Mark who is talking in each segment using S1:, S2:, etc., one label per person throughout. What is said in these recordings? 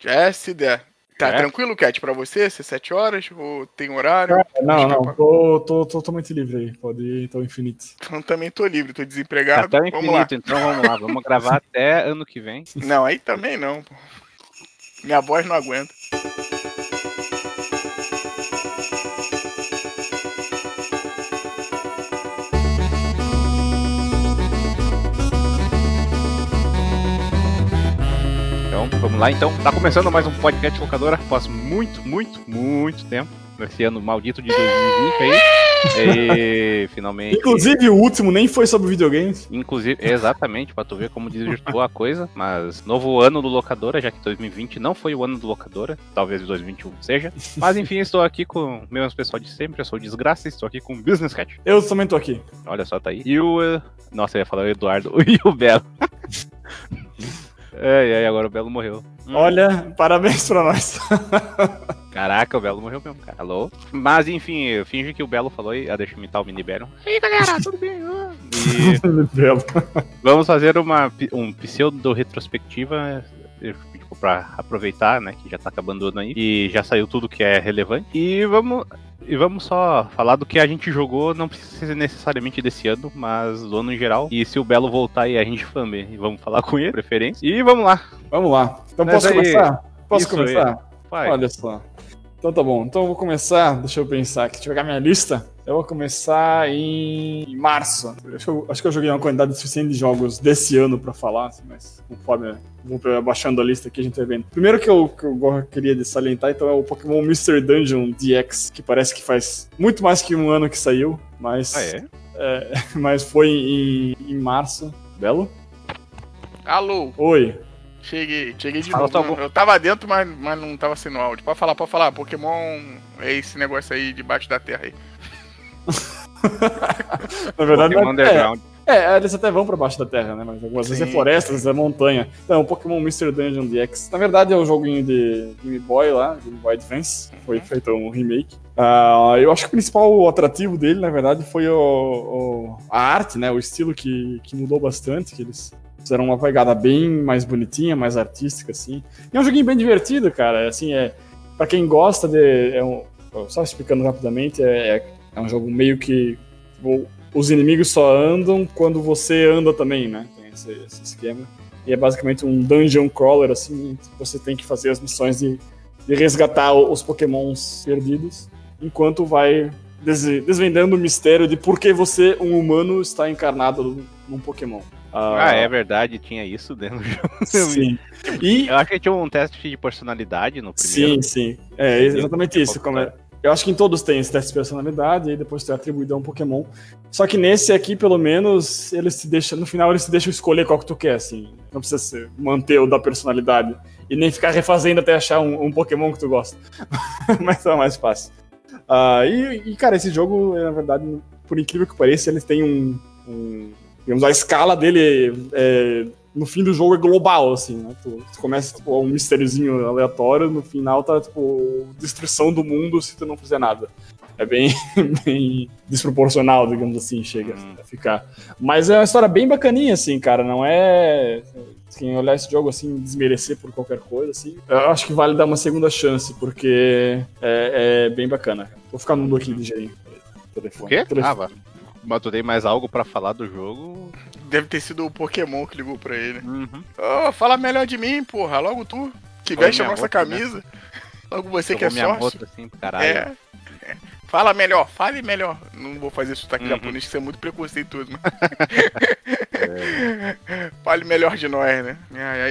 S1: Já se der. Tá
S2: É?
S1: tranquilo, Cat, pra você? Ser 7 horas? Ou tem horário?
S3: Não,
S1: Acho
S3: não,
S1: que-
S3: tô, tô, tô totalmente livre aí. Pode ir até o infinito.
S1: Então também tô livre, tô desempregado.
S2: Até o
S1: Vamos lá.
S2: infinito, então vamos lá. Vamos gravar até ano que vem.
S1: Não, aí também não. Minha voz não aguenta.
S2: Lá então. Tá começando mais um podcast locadora após muito, muito, muito tempo. Nesse ano maldito de 2020 aí. E finalmente.
S3: Inclusive, o último nem foi sobre videogames.
S2: Inclusive, exatamente, pra tu ver como desvirtuou a coisa. Mas novo ano do locadora, já que 2020 não foi o ano do locadora. Talvez 2021 seja. Mas enfim, estou aqui com o mesmo pessoal de sempre. Eu sou o Desgraça e estou aqui com o Business Cat.
S3: Eu também tô aqui.
S2: Olha só, tá aí. E o. eh, Nossa, eu ia falar o Eduardo. E o Belo. Ai, ai, agora o Belo morreu. Hum.
S3: Olha, parabéns pra nós.
S2: Caraca, o Belo morreu mesmo, cara. Alô? Mas enfim, eu finge que o Belo falou e ah, deixa eu imitar o Mini Belo. E aí, galera, tudo bem? E
S3: Belo.
S2: vamos fazer uma, um pseudo retrospectiva. Pra aproveitar, né, que já tá acabando o ano aí. E já saiu tudo que é relevante. E vamos. E vamos só falar do que a gente jogou, não precisa ser necessariamente desse ano, mas do ano em geral. E se o Belo voltar aí, a gente fame, e vamos falar com ele, preferência. E vamos lá.
S3: Vamos lá. Então
S2: Mas
S3: posso
S2: aí,
S3: começar? Posso começar? Olha só. Então tá bom. Então eu vou começar. Deixa eu pensar aqui. Deixa eu pegar minha lista. Eu vou começar em março. Acho que eu, acho que eu joguei uma quantidade suficiente de jogos desse ano pra falar, assim, mas conforme eu vou abaixando a lista aqui, a gente vai vendo. Primeiro que eu, que eu queria salientar, então, é o Pokémon Mystery Dungeon DX, que parece que faz muito mais que um ano que saiu, mas,
S2: Ah, é?
S3: é, mas foi em, em março. Belo?
S1: Alô,
S3: Oi.
S1: cheguei, cheguei de
S2: Fala
S1: novo.
S2: vo-
S1: Eu tava dentro, mas, mas não tava sendo áudio. Pode falar, pode falar. Pokémon é esse negócio aí debaixo da terra aí.
S3: Na verdade,
S2: Pokémon
S3: é,
S2: Underground.
S3: É, eles até vão pra baixo da terra, né? Mas algumas vezes é
S1: Sim.
S3: floresta, às vezes é montanha. Então, Pokémon Mystery Dungeon DX. Na verdade, é um joguinho de Game Boy lá, Game Boy Advance. Foi feito um remake. Ah, eu acho que o principal atrativo dele, na verdade, foi o, o- a arte, né? O estilo que, que mudou bastante, que eles fizeram uma pegada bem mais bonitinha, mais artística, assim. E é um joguinho bem divertido, cara. Assim, é... Pra quem gosta de... É um, só explicando rapidamente, é, é- é um jogo meio que... tipo, os inimigos só andam quando você anda também, né? Tem esse, esse esquema. E é basicamente um dungeon crawler, assim, você tem que fazer as missões de, de resgatar os pokémons perdidos, enquanto vai des- desvendando o mistério de por que você, um humano, está encarnado num pokémon.
S2: Ah, é verdade, tinha isso dentro do jogo.
S3: Sim. E,
S2: Eu acho que tinha um teste de personalidade no primeiro.
S3: Sim, sim. É exatamente
S2: Tem
S3: isso. Como é- Eu acho que em todos tem esse teste de personalidade, e depois tu é atribuído a um Pokémon. Só que nesse aqui, pelo menos, eles te deixam. No final, eles te deixam escolher qual que tu quer, assim. Não precisa manter o da personalidade. E nem ficar refazendo até achar um, um Pokémon que tu gosta. Mas é mais fácil. Ah, e, e, cara, esse jogo, na verdade, por incrível que pareça, ele tem um. um- digamos, a escala dele é, no fim do jogo é global, assim, né? Tu, tu começa, tipo, um mistériozinho aleatório, no final tá, tipo, destruição do mundo se tu não fizer nada. É bem, bem desproporcional, digamos assim, chega
S2: Hum.
S3: a ficar. Mas é uma história bem bacaninha, assim, cara, não é... Quem olhar esse jogo, assim, desmerecer por qualquer coisa, assim, eu acho que vale dar uma segunda chance, porque é, é bem bacana. Vou ficar no mundo aqui ligeirinho. Telefone.
S2: O quê?
S3: Telefone.
S2: Ah, vá. Mas tu tem mais algo pra falar do jogo?
S1: Deve ter sido o Pokémon que ligou pra ele.
S2: Uhum.
S1: Ô, fala melhor de mim, porra. Logo tu, que
S2: Olha
S1: veste a nossa
S2: moto, né?
S1: camisa. Logo você que é
S2: minha
S1: sócio.
S2: moto assim, caralho.
S1: É. É. Fala melhor, fale melhor. Não vou fazer sotaque
S2: Uhum.
S1: japonês, isso é muito preconceituoso. Mas... Fale melhor de nós, né?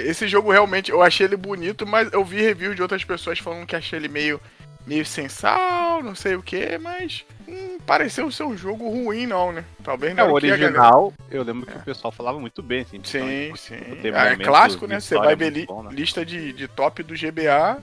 S1: Esse jogo realmente, eu achei ele bonito, mas eu vi review de outras pessoas falando que achei ele meio, meio sensal, não sei o que, mas hum, pareceu ser um jogo ruim, não, né? Talvez
S2: É,
S1: não.
S2: o
S1: que a galera-
S2: original, eu lembro que o pessoal falava muito bem, assim.
S1: Sim, sim. Ah, é clássico, né? Você
S2: história
S1: vai ver li-
S2: bom, né?
S1: lista de, de top do GBA,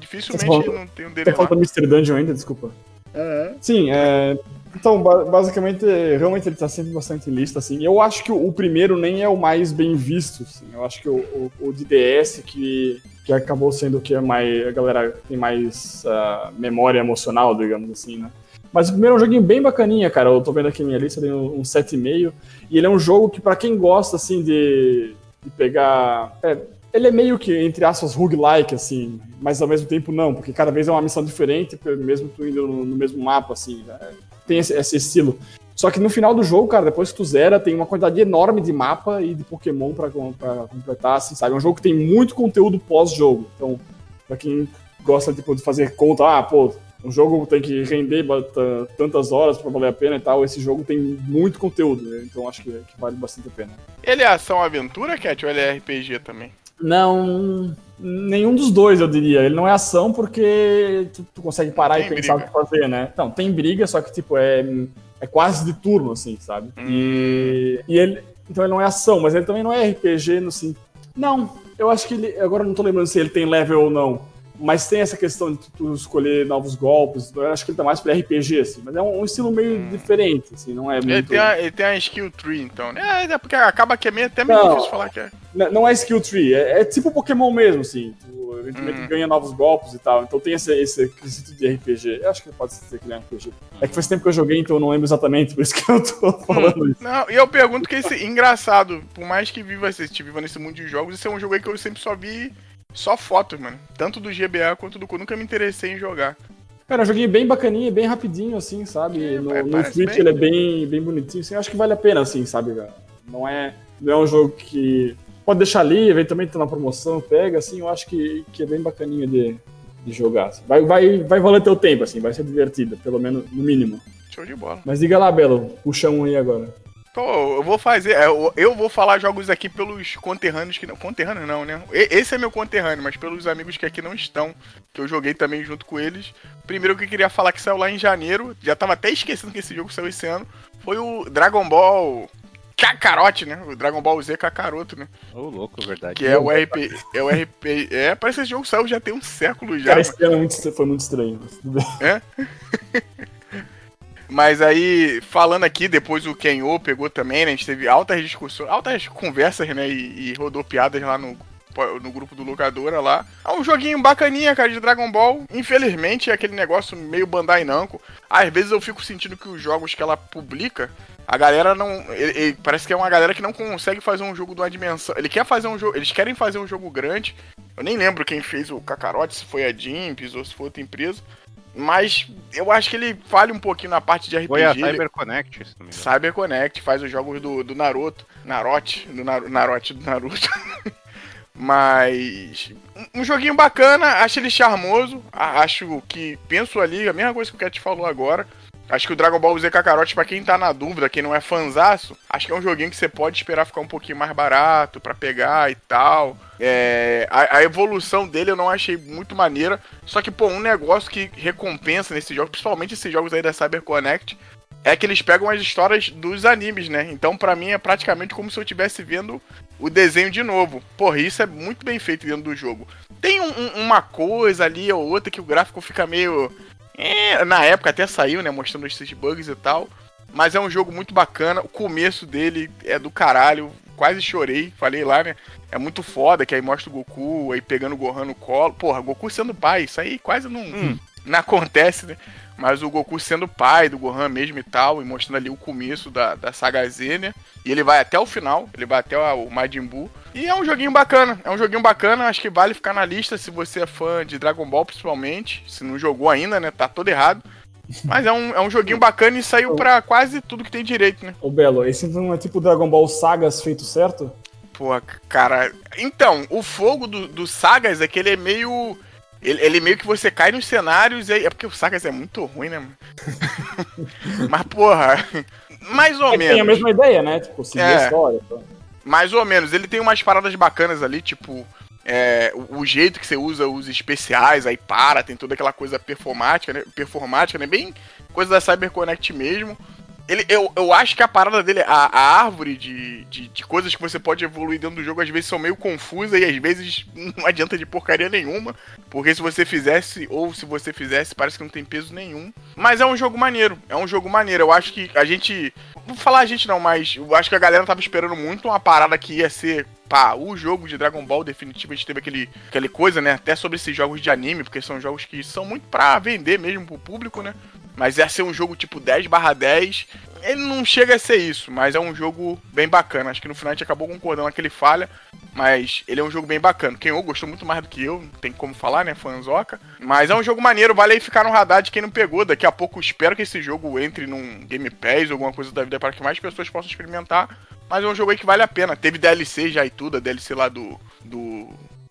S1: dificilmente
S3: Você falou-
S1: não tem um dele lá.
S3: falando Mystery Dungeon ainda, desculpa.
S1: Uhum.
S3: Sim, é, então, ba- basicamente, realmente ele tá sempre bastante em lista, assim. Eu acho que o, o primeiro nem é o mais bem visto, assim. Eu acho que o, o, o de DS, que, que acabou sendo o que é mais, a galera tem mais ah, memória emocional, digamos assim, né? Mas o primeiro é um joguinho bem bacaninha, cara. Eu tô vendo aqui minha lista, tem um, um 7,5. E ele é um jogo que, pra quem gosta, assim, de, de pegar... é, ele é meio que, entre aspas, roguelike, assim, mas ao mesmo tempo não, porque cada vez é uma missão diferente, mesmo tu indo no, no mesmo mapa, assim, né? tem esse, esse, estilo. Só que no final do jogo, cara, depois que tu zera, tem uma quantidade enorme de mapa e de Pokémon pra, pra completar, assim, sabe? É um jogo que tem muito conteúdo pós-jogo. Então, pra quem gosta tipo, de fazer conta, ah, pô, um jogo tem que render tantas horas para valer a pena e tal. Esse jogo tem muito conteúdo, né? então acho que, que, vale bastante a pena.
S1: Ele é ação-aventura, Cat, ou ele é RPG também?
S3: Não, nenhum dos dois, eu diria. Ele não é ação porque tu, tu consegue parar e pensar briga. o que fazer, né? Não, tem briga, só que, tipo, é, é quase de turno, assim, sabe? E, e ele. Então ele não é ação, mas ele também não é RPG no sim. Não, eu acho que ele. Agora não tô lembrando se ele tem level ou não. Mas tem essa questão de tu escolher novos golpes. Eu acho que ele tá mais pra RPG, assim. Mas é um, um estilo meio hum. diferente, assim. Não é muito...
S1: Ele tem, a, ele tem a skill tree, então. Né? É, é porque acaba que é meio, até meio não, difícil falar que é.
S3: Não é skill tree. É, é tipo Pokémon mesmo, assim. Tu eventualmente hum. ganha novos golpes e tal. Então tem esse, esse quesito de RPG. Eu acho que pode ser que ele é RPG. É que faz tempo que eu joguei, então eu não lembro exatamente, por isso que eu tô falando hum. isso.
S1: Não, e eu pergunto que esse engraçado, por mais que viva, você viva nesse mundo de jogos, esse é um jogo aí que eu sempre só vi só fotos, mano. Tanto do GBA quanto do Cu. Nunca me interessei em jogar.
S3: Cara, um joguinho bem bacaninha, bem rapidinho, assim, sabe? É, no, no Switch bem... ele é bem, bem bonitinho, assim. Eu acho que vale a pena, assim, sabe? Não é, não é um jogo que pode deixar ali, eventualmente tá na promoção, pega, assim. Eu acho que, que é bem bacaninha de, de jogar. Assim. Vai, vai, vai valer teu tempo, assim. Vai ser divertida, pelo menos, no mínimo.
S1: Show de bola.
S3: Mas diga lá, Belo, puxa um aí agora.
S1: Pô, eu vou fazer. É, eu, vou falar jogos aqui pelos conterrâneos que não. Conterrâneos não, né? Esse é meu conterrâneo, mas pelos amigos que aqui não estão, que eu joguei também junto com eles. Primeiro que eu queria falar que saiu lá em janeiro, já tava até esquecendo que esse jogo saiu esse ano, foi o Dragon Ball Kakarote, né? O Dragon Ball Z Kakaroto, né?
S2: Ô, oh, louco, verdade.
S1: Que é o RP. É o RP. É, parece que esse jogo saiu já tem um século já.
S3: Cara, esse ano é muito, foi muito estranho.
S1: É? Mas aí, falando aqui, depois o Kenyo pegou também, né? A gente teve altas discussões, altas conversas, né? E, e rodou piadas lá no, no grupo do locadora lá. É um joguinho bacaninha, cara, de Dragon Ball. Infelizmente é aquele negócio meio Bandai Namco. Às vezes eu fico sentindo que os jogos que ela publica, a galera não. Ele, ele, parece que é uma galera que não consegue fazer um jogo de uma dimensão. Ele quer fazer um jogo. Eles querem fazer um jogo grande. Eu nem lembro quem fez o Kakarote, se foi a Jimps ou se foi outra empresa. Mas eu acho que ele falha um pouquinho na parte de RPG. Foi a
S2: CyberConnect.
S1: Ele... CyberConnect faz os jogos do, do Naruto. Narote. Do Nar Narote do Naruto. Mas. Um joguinho bacana, acho ele charmoso. Acho que. Penso ali, a mesma coisa que o Cat falou agora. Acho que o Dragon Ball Z Kakarot, pra quem tá na dúvida, quem não é fanzaço, acho que é um joguinho que você pode esperar ficar um pouquinho mais barato para pegar e tal. É, a, a, evolução dele eu não achei muito maneira. Só que, pô, um negócio que recompensa nesse jogo, principalmente esses jogos aí da CyberConnect, é que eles pegam as histórias dos animes, né? Então, para mim, é praticamente como se eu estivesse vendo o desenho de novo. Porra, isso é muito bem feito dentro do jogo. Tem um, um, uma coisa ali ou outra que o gráfico fica meio é, na época até saiu, né? Mostrando esses bugs e tal. Mas é um jogo muito bacana. O começo dele é do caralho. Quase chorei, falei lá, né? É muito foda, que aí mostra o Goku aí pegando o Gohan no colo. Porra, Goku sendo pai, isso aí quase não, hum. não acontece, né? Mas o Goku sendo pai do Gohan mesmo e tal, e mostrando ali o começo da, da saga Z, né? E ele vai até o final, ele vai até o Majin Buu. E é um joguinho bacana, é um joguinho bacana, acho que vale ficar na lista se você é fã de Dragon Ball, principalmente. Se não jogou ainda, né? Tá todo errado. Mas é um, é um joguinho bacana e saiu pra quase tudo que tem direito, né?
S3: Ô Belo, esse não é tipo Dragon Ball Sagas feito certo?
S1: Pô, cara. Então, o fogo do, do Sagas é que ele é meio ele, ele, meio que você cai nos cenários e aí, É porque o Sagas é muito ruim, né? Mas, porra. Mais ou é menos. Tem
S3: a mesma ideia, né? Tipo, seguir é, a história. Tá?
S1: Mais ou menos. Ele tem umas paradas bacanas ali, tipo. É, o, o, jeito que você usa os especiais, aí para, tem toda aquela coisa performática, né? Performática, né? Bem coisa da CyberConnect mesmo. Ele, eu, eu acho que a parada dele, a, a árvore de, de, de, coisas que você pode evoluir dentro do jogo, às vezes são meio confusas e às vezes não adianta de porcaria nenhuma. Porque se você fizesse, ou se você fizesse, parece que não tem peso nenhum. Mas é um jogo maneiro, é um jogo maneiro. Eu acho que a gente. Vou falar a gente não, mas eu acho que a galera tava esperando muito uma parada que ia ser pá, o jogo de Dragon Ball definitivo, a gente teve aquele, aquele coisa, né? Até sobre esses jogos de anime, porque são jogos que são muito pra vender mesmo pro público, né? Mas ia ser um jogo tipo 10 barra 10. ele não chega a ser isso, mas é um jogo bem bacana. Acho que no final a gente acabou concordando que ele falha, mas ele é um jogo bem bacana. Quem ou gostou muito mais do que eu, não tem como falar, né, fanzoca. Mas é um jogo maneiro, vale aí ficar no radar de quem não pegou. Daqui a pouco espero que esse jogo entre num Game Pass alguma coisa da vida para que mais pessoas possam experimentar. Mas é um jogo aí que vale a pena. Teve DLC já e tudo, a DLC lá do, do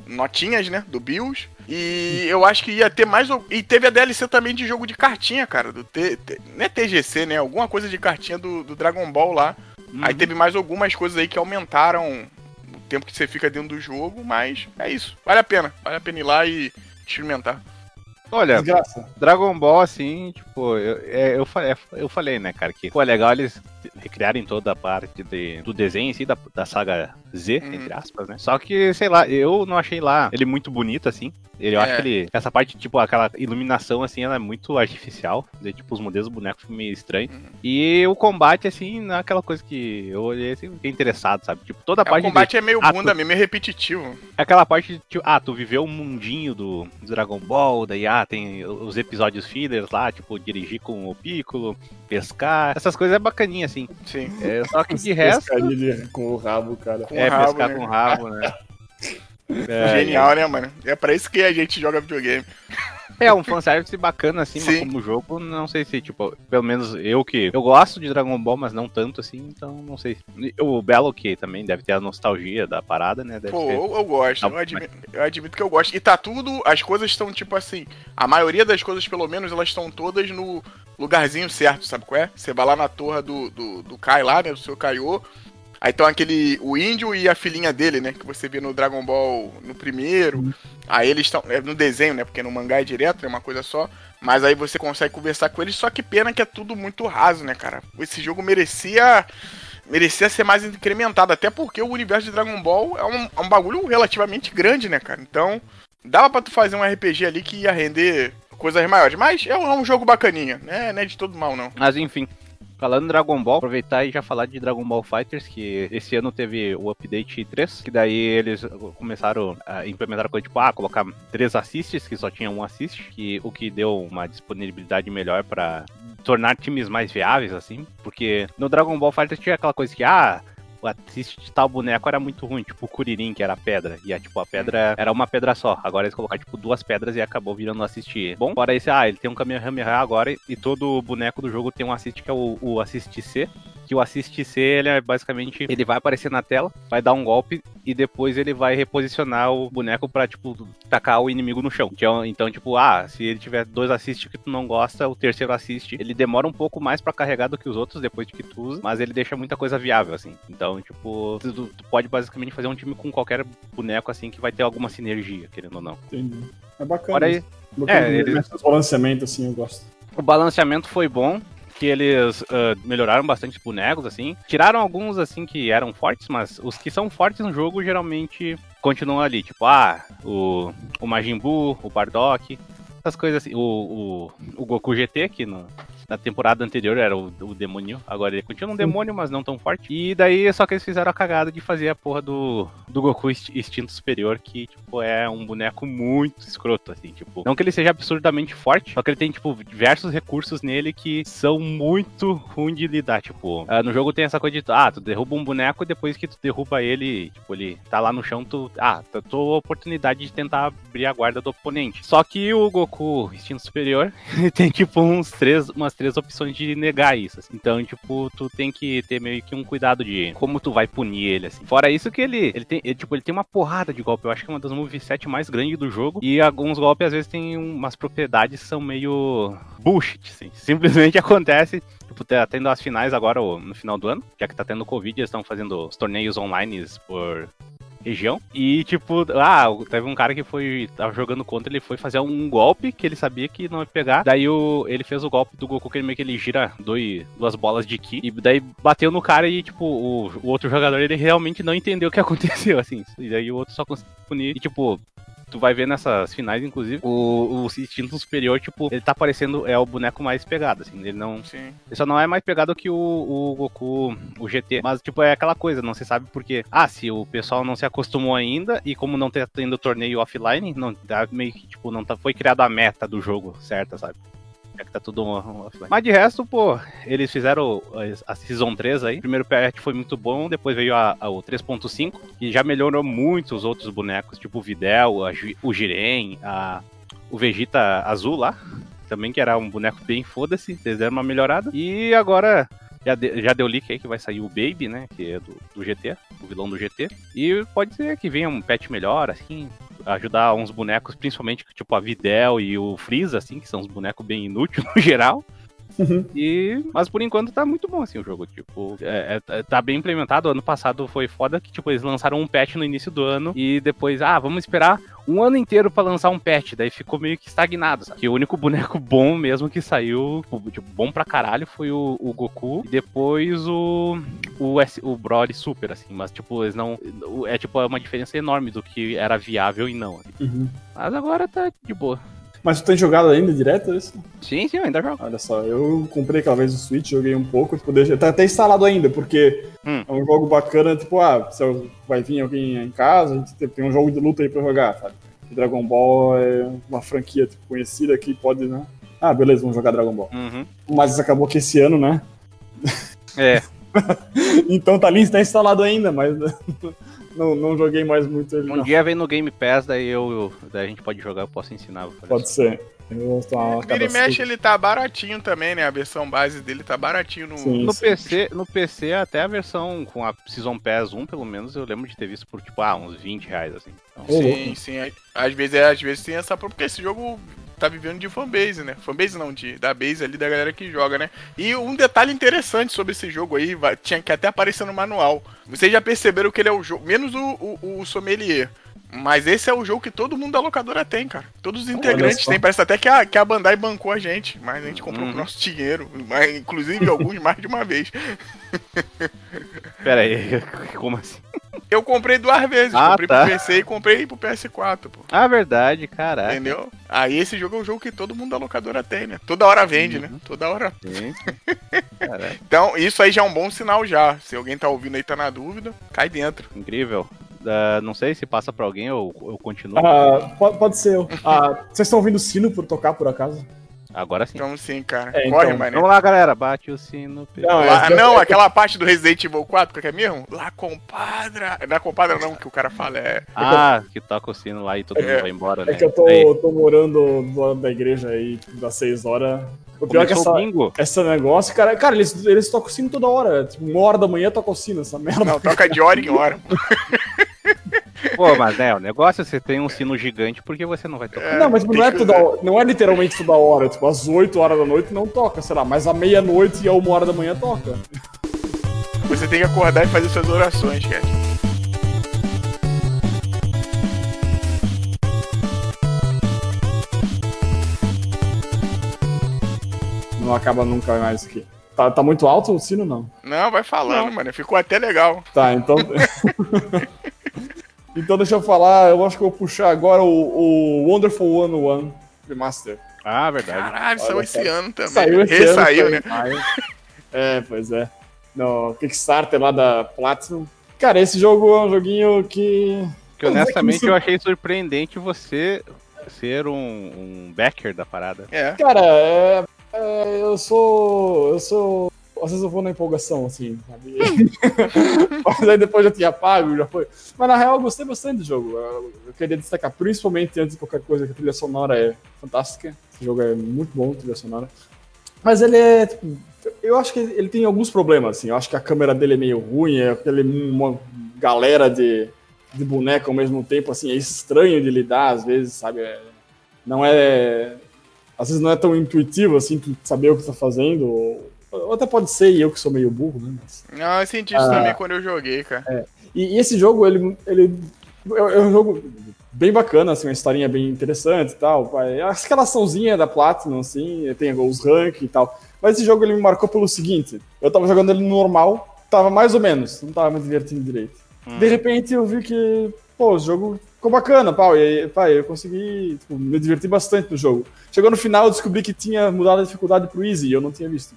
S1: notinhas, né? Do BIOS. E eu acho que ia ter mais. E teve a DLC também de jogo de cartinha, cara. Do T, T, não é TGC, né? Alguma coisa de cartinha do, do Dragon Ball lá. Uhum. Aí teve mais algumas coisas aí que aumentaram o tempo que você fica dentro do jogo, mas é isso. Vale a pena. Vale a pena ir lá e experimentar.
S2: Olha, Desgraça. Dragon Ball, assim, tipo, eu, é, eu, eu, eu falei, né, cara, que foi legal eles recriarem toda a parte de, do desenho em si, da, da saga Z, uhum. entre aspas, né? Só que, sei lá, eu não achei lá ele muito bonito, assim. Ele, eu é. acho que ele. Essa parte, tipo, aquela iluminação, assim, ela é muito artificial. De, tipo, os modelos do boneco ficam meio estranhos. Uhum. E o combate, assim, não é aquela coisa que eu olhei assim, fiquei interessado, sabe? Tipo, toda a é, parte.
S1: O combate de, é meio ah, bunda tu, mesmo, é repetitivo.
S2: É aquela parte de, tipo, ah, tu viveu o mundinho do, do Dragon Ball, daí, ah, tem os episódios fillers lá, tipo, dirigir com o Piccolo, pescar. Essas coisas é bacaninha, assim.
S1: Sim.
S2: É, só que de resto.
S3: com o rabo, cara.
S2: Com é, rabo, pescar né? com o rabo, né?
S1: É, Genial, é. né, mano? É pra isso que a gente joga videogame.
S2: É, um fanservice bacana, assim, Sim. mas como jogo, não sei se, tipo, pelo menos eu que. Eu gosto de Dragon Ball, mas não tanto assim, então não sei. O Belo que também deve ter a nostalgia da parada, né? Deve
S1: Pô,
S2: ter...
S1: eu, eu, gosto, eu admito, eu admito, que eu gosto. E tá tudo, as coisas estão, tipo assim, a maioria das coisas, pelo menos, elas estão todas no lugarzinho certo, sabe qual é? Você vai lá na torre do, do, do Kai lá, né? Do seu Kaiô. Aí então aquele. O índio e a filhinha dele, né? Que você vê no Dragon Ball no primeiro. Aí eles estão. É no desenho, né? Porque no mangá é direto, é uma coisa só. Mas aí você consegue conversar com eles, só que pena que é tudo muito raso, né, cara? Esse jogo merecia. Merecia ser mais incrementado, até porque o universo de Dragon Ball é um, é um bagulho relativamente grande, né, cara? Então, dava pra tu fazer um RPG ali que ia render coisas maiores. Mas é um, é um jogo bacaninha, né? Não é de todo mal, não.
S2: Mas enfim, Falando em Dragon Ball, aproveitar e já falar de Dragon Ball Fighters, que esse ano teve o update 3, que daí eles começaram a implementar coisa tipo, ah, colocar três assists, que só tinha um assist, que, o que deu uma disponibilidade melhor para tornar times mais viáveis, assim, porque no Dragon Ball Fighters tinha aquela coisa que, ah, o assist de tal boneco era muito ruim, tipo o Kuririn, que era a pedra. E a, tipo, a pedra era uma pedra só. Agora eles colocaram, tipo, duas pedras e acabou virando um assist bom. Fora esse, ah, ele tem um Kamehameha agora e todo boneco do jogo tem um assist que é o, o assist C que o assist C, ele é basicamente, ele vai aparecer na tela, vai dar um golpe e depois ele vai reposicionar o boneco pra, tipo, tacar o inimigo no chão. Então, então tipo, ah, se ele tiver dois assists que tu não gosta, o terceiro assist, ele demora um pouco mais para carregar do que os outros depois de que tu usa, mas ele deixa muita coisa viável, assim. Então, tipo, tu, tu pode basicamente fazer um time com qualquer boneco, assim, que vai ter alguma sinergia, querendo ou não.
S3: Entendi. É bacana. aí,
S2: é, ele...
S3: O balanceamento, assim, eu gosto.
S2: O balanceamento foi bom que eles uh, melhoraram bastante os bonecos, assim. Tiraram alguns, assim, que eram fortes, mas os que são fortes no jogo geralmente continuam ali. Tipo, ah, o, o Majin Buu, o Bardock, essas coisas assim. O, o, o Goku GT, que no, na temporada anterior era o, o demônio, agora ele continua um demônio, mas não tão forte. E daí só que eles fizeram a cagada de fazer a porra do, do Goku Instinto Superior, que, tipo, é um boneco muito escroto, assim, tipo. Não que ele seja absurdamente forte, só que ele tem, tipo, diversos recursos nele que são muito ruins de lidar. Tipo, uh, no jogo tem essa coisa de, ah, tu derruba um boneco e depois que tu derruba ele, tipo, ele tá lá no chão, tu. Ah, tu tua oportunidade de tentar abrir a guarda do oponente. Só que o Goku Instinto Superior tem, tipo, uns três, umas três opções de negar isso. Assim. Então, tipo, tu tem que ter meio que um cuidado de como tu vai punir ele, assim. Fora isso que ele, ele tem, ele, tipo, ele tem uma porrada de golpe. Eu acho que é uma das moveset mais grandes do jogo. E alguns golpes, às vezes, tem umas propriedades que são meio bullshit, assim. Simplesmente acontece tipo, tá tendo as finais agora no final do ano, já que tá tendo Covid, eles estão fazendo os torneios online por região. E, tipo, ah, teve um cara que foi. Tava jogando contra, ele foi fazer um golpe que ele sabia que não ia pegar. Daí o, ele fez o golpe do Goku, que ele meio que ele gira dois, duas bolas de Ki. E daí bateu no cara e, tipo, o, o outro jogador ele realmente não entendeu o que aconteceu, assim. E daí o outro só conseguiu punir. E, tipo, tu vai ver nessas finais, inclusive, o, o instinto superior, tipo, ele tá parecendo é o boneco mais pegado, assim. Ele não. Sim. Ele só não é mais pegado que o, o Goku, o GT. Mas, tipo, é aquela coisa, não se sabe porque. Ah, se o pessoal não se acostumou ainda, e como não tá tendo torneio offline, não, meio que, tipo, não tá, foi criada a meta do jogo certa, sabe? Já que tá tudo offline. Mas de resto, pô, eles fizeram a Season 3 aí. O primeiro patch foi muito bom, depois veio a, a, o 3.5, que já melhorou muito os outros bonecos, tipo o Videl, a, o Jiren, a, o Vegeta azul lá. Também que era um boneco bem foda-se, eles deram uma melhorada. E agora já, de, já deu leak aí que vai sair o Baby, né? Que é do, do GT, o vilão do GT. E pode ser que venha um patch melhor, assim, ajudar uns bonecos, principalmente tipo a Videl e o Freeza, assim, que são uns bonecos bem inúteis no geral. Uhum. E, mas por enquanto tá muito bom assim o jogo. Tipo, é, é, tá bem implementado. Ano passado foi foda que, tipo, eles lançaram um patch no início do ano e depois, ah, vamos esperar um ano inteiro para lançar um patch. Daí ficou meio que estagnado, sabe? Que o único boneco bom mesmo que saiu, tipo, tipo, bom pra caralho, foi o, o Goku. E depois o. O, S, o Broly Super, assim. Mas, tipo, eles não. É tipo é uma diferença enorme do que era viável e não. Assim. Uhum. Mas agora tá de boa.
S3: Mas tu tem jogado ainda direto isso?
S2: Sim, sim, ainda jogo.
S3: Olha só, eu comprei aquela vez o Switch, joguei um pouco, tipo, deixa, tá até instalado ainda, porque hum. é um jogo bacana, tipo, ah, se vai vir alguém em casa, a gente tem um jogo de luta aí pra jogar, sabe? Dragon Ball é uma franquia tipo, conhecida que pode, né? Ah, beleza, vamos jogar Dragon Ball. Uhum. Mas acabou que esse ano, né?
S2: É.
S3: então tá ali, tá instalado ainda, mas não, não joguei mais muito ele.
S2: Um
S3: não.
S2: dia vem no Game Pass, daí, eu, eu, daí a gente pode jogar, eu posso ensinar.
S3: Pode ser.
S1: Vira e mexe, ele tá baratinho também, né? A versão base dele tá baratinho no,
S2: sim, no sim. PC. No PC, até a versão com a Season Pass 1, pelo menos, eu lembro de ter visto por, tipo, ah, uns 20 reais, assim.
S1: Então, sim, sim. Às vezes, é, às vezes tem essa... Porque esse jogo tá vivendo de fanbase, né? Fanbase não, de, da base ali da galera que joga, né? E um detalhe interessante sobre esse jogo aí, tinha que até aparecer no manual. Vocês já perceberam que ele é o jogo, menos o, o, o sommelier. Mas esse é o jogo que todo mundo da locadora tem, cara. Todos os integrantes têm. Parece até que a, que a Bandai bancou a gente. Mas a gente comprou uhum. com o nosso dinheiro. Mas, inclusive, alguns mais de uma vez.
S2: Pera aí, como assim?
S1: Eu comprei duas vezes. Ah, comprei tá. pro PC e comprei pro PS4, pô.
S2: Ah, verdade, caraca.
S1: Entendeu? Aí esse jogo é o jogo que todo mundo da locadora tem, né? Toda hora vende, né? uhum. né? Toda hora. Então, isso aí já é um bom sinal já. Se alguém tá ouvindo aí tá na dúvida, cai dentro.
S2: Incrível. Uh, não sei se passa pra alguém ou eu continuo.
S3: Uh, pode, pode ser eu. Uh, vocês estão ouvindo o sino por tocar, por acaso?
S2: Agora sim.
S1: Vamos sim, cara. É, Corre, então,
S2: Vamos lá, galera. Bate o sino.
S1: Não, lá, não aquela parte do Resident Evil 4, que é mesmo? Lá, compadra. Não é compadra não, que o cara fala. É...
S2: Ah, que toca o sino lá e todo mundo é, vai embora,
S3: né? É que eu tô, tô morando do lado da igreja aí, tipo, das 6 horas. O pior é que essa, essa negócio, cara, cara, eles, eles tocam o sino toda hora. Tipo, uma hora da manhã toca o sino, essa merda.
S1: Não, toca de hora em hora.
S2: Pô, mas é, o negócio é você tem um sino gigante porque você não vai tocar.
S3: Não, mas não é, toda não é literalmente toda hora. Tipo, às 8 horas da noite não toca, sei lá, mas à meia-noite e a uma hora da manhã toca.
S1: Você tem que acordar e fazer suas orações, cara.
S3: Não acaba nunca mais aqui. Tá, tá muito alto o sino, não?
S1: Não, vai falando, não. mano. Ficou até legal.
S3: Tá, então. Então deixa eu falar, eu acho que eu vou puxar agora o, o Wonderful 101 Remaster.
S2: Ah, verdade.
S1: Caralho, saiu esse ano também.
S3: Saiu esse Ressaiu, ano. né? É, pois é. No Kickstarter lá da Platinum. Cara, esse jogo é um joguinho que.
S2: Que honestamente eu achei surpreendente você ser um, um backer da parada.
S3: É. Cara, é, é, eu sou. Eu sou às vezes eu vou na empolgação, assim, sabe? Mas aí depois já tinha pago, já foi. Mas na real eu gostei bastante do jogo. Eu queria destacar, principalmente antes de qualquer coisa, que a trilha sonora é fantástica. Esse jogo é muito bom, a trilha sonora. Mas ele é. Tipo, eu acho que ele tem alguns problemas, assim. Eu acho que a câmera dele é meio ruim, é aquele uma galera de, de boneco ao mesmo tempo, assim, é estranho de lidar, às vezes, sabe? É, não é. Às vezes não é tão intuitivo assim, saber o que está fazendo, ou até pode ser eu que sou meio burro, né? Mas...
S1: Não, eu senti isso ah, também quando eu joguei, cara.
S3: É. E, e, esse jogo, ele, ele é um jogo bem bacana, assim, uma historinha bem interessante e tal. A escalaçãozinha da Platinum, assim, tem os rank e tal. Mas esse jogo ele me marcou pelo seguinte: eu tava jogando ele normal, tava mais ou menos, não tava me divertindo direito. Hum. De repente eu vi que, pô, o jogo ficou bacana, pau, e aí, pai, eu consegui tipo, me divertir bastante no jogo. Chegou no final, eu descobri que tinha mudado a dificuldade pro Easy e eu não tinha visto.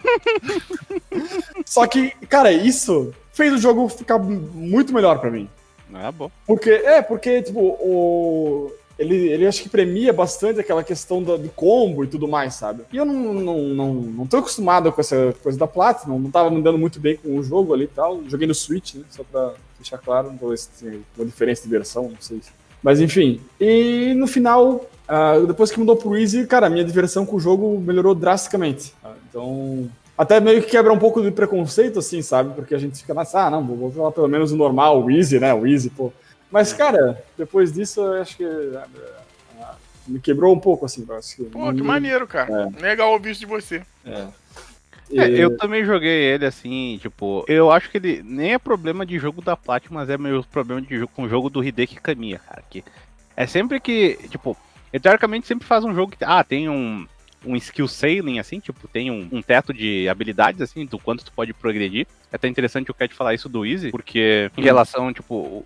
S3: Só que, cara, isso fez o jogo ficar muito melhor para mim.
S2: Ah, bom.
S3: Porque, é, porque, tipo, o... ele, ele acho que premia bastante aquela questão do, do combo e tudo mais, sabe? E eu não, não, não, não tô acostumado com essa coisa da Platinum, não tava me dando muito bem com o jogo ali e tal. Joguei no Switch, né? Só pra deixar claro, talvez tenha uma diferença de versão, não sei. Mas enfim. E no final, uh, depois que mudou pro Easy, cara, minha diversão com o jogo melhorou drasticamente. Então, até meio que quebra um pouco de preconceito, assim, sabe? Porque a gente fica nessa, ah, não, vou jogar pelo menos o normal, o Easy, né? O Easy, pô. Mas, cara, depois disso, eu acho que uh, me quebrou um pouco, assim. Acho que
S1: pô, que maneiro, cara. É. Legal ouvir isso de você.
S2: É. É, eu também joguei ele assim, tipo, eu acho que ele nem é problema de jogo da Platinum, mas é meio problema de jogo com o jogo do Hideki Kamiya, cara. Que é sempre que, tipo, ele teoricamente sempre faz um jogo que, ah, tem um, um skill sailing, assim, tipo, tem um, um, teto de habilidades, assim, do quanto tu pode progredir. É até interessante o Cat falar isso do Easy, porque em relação, tipo,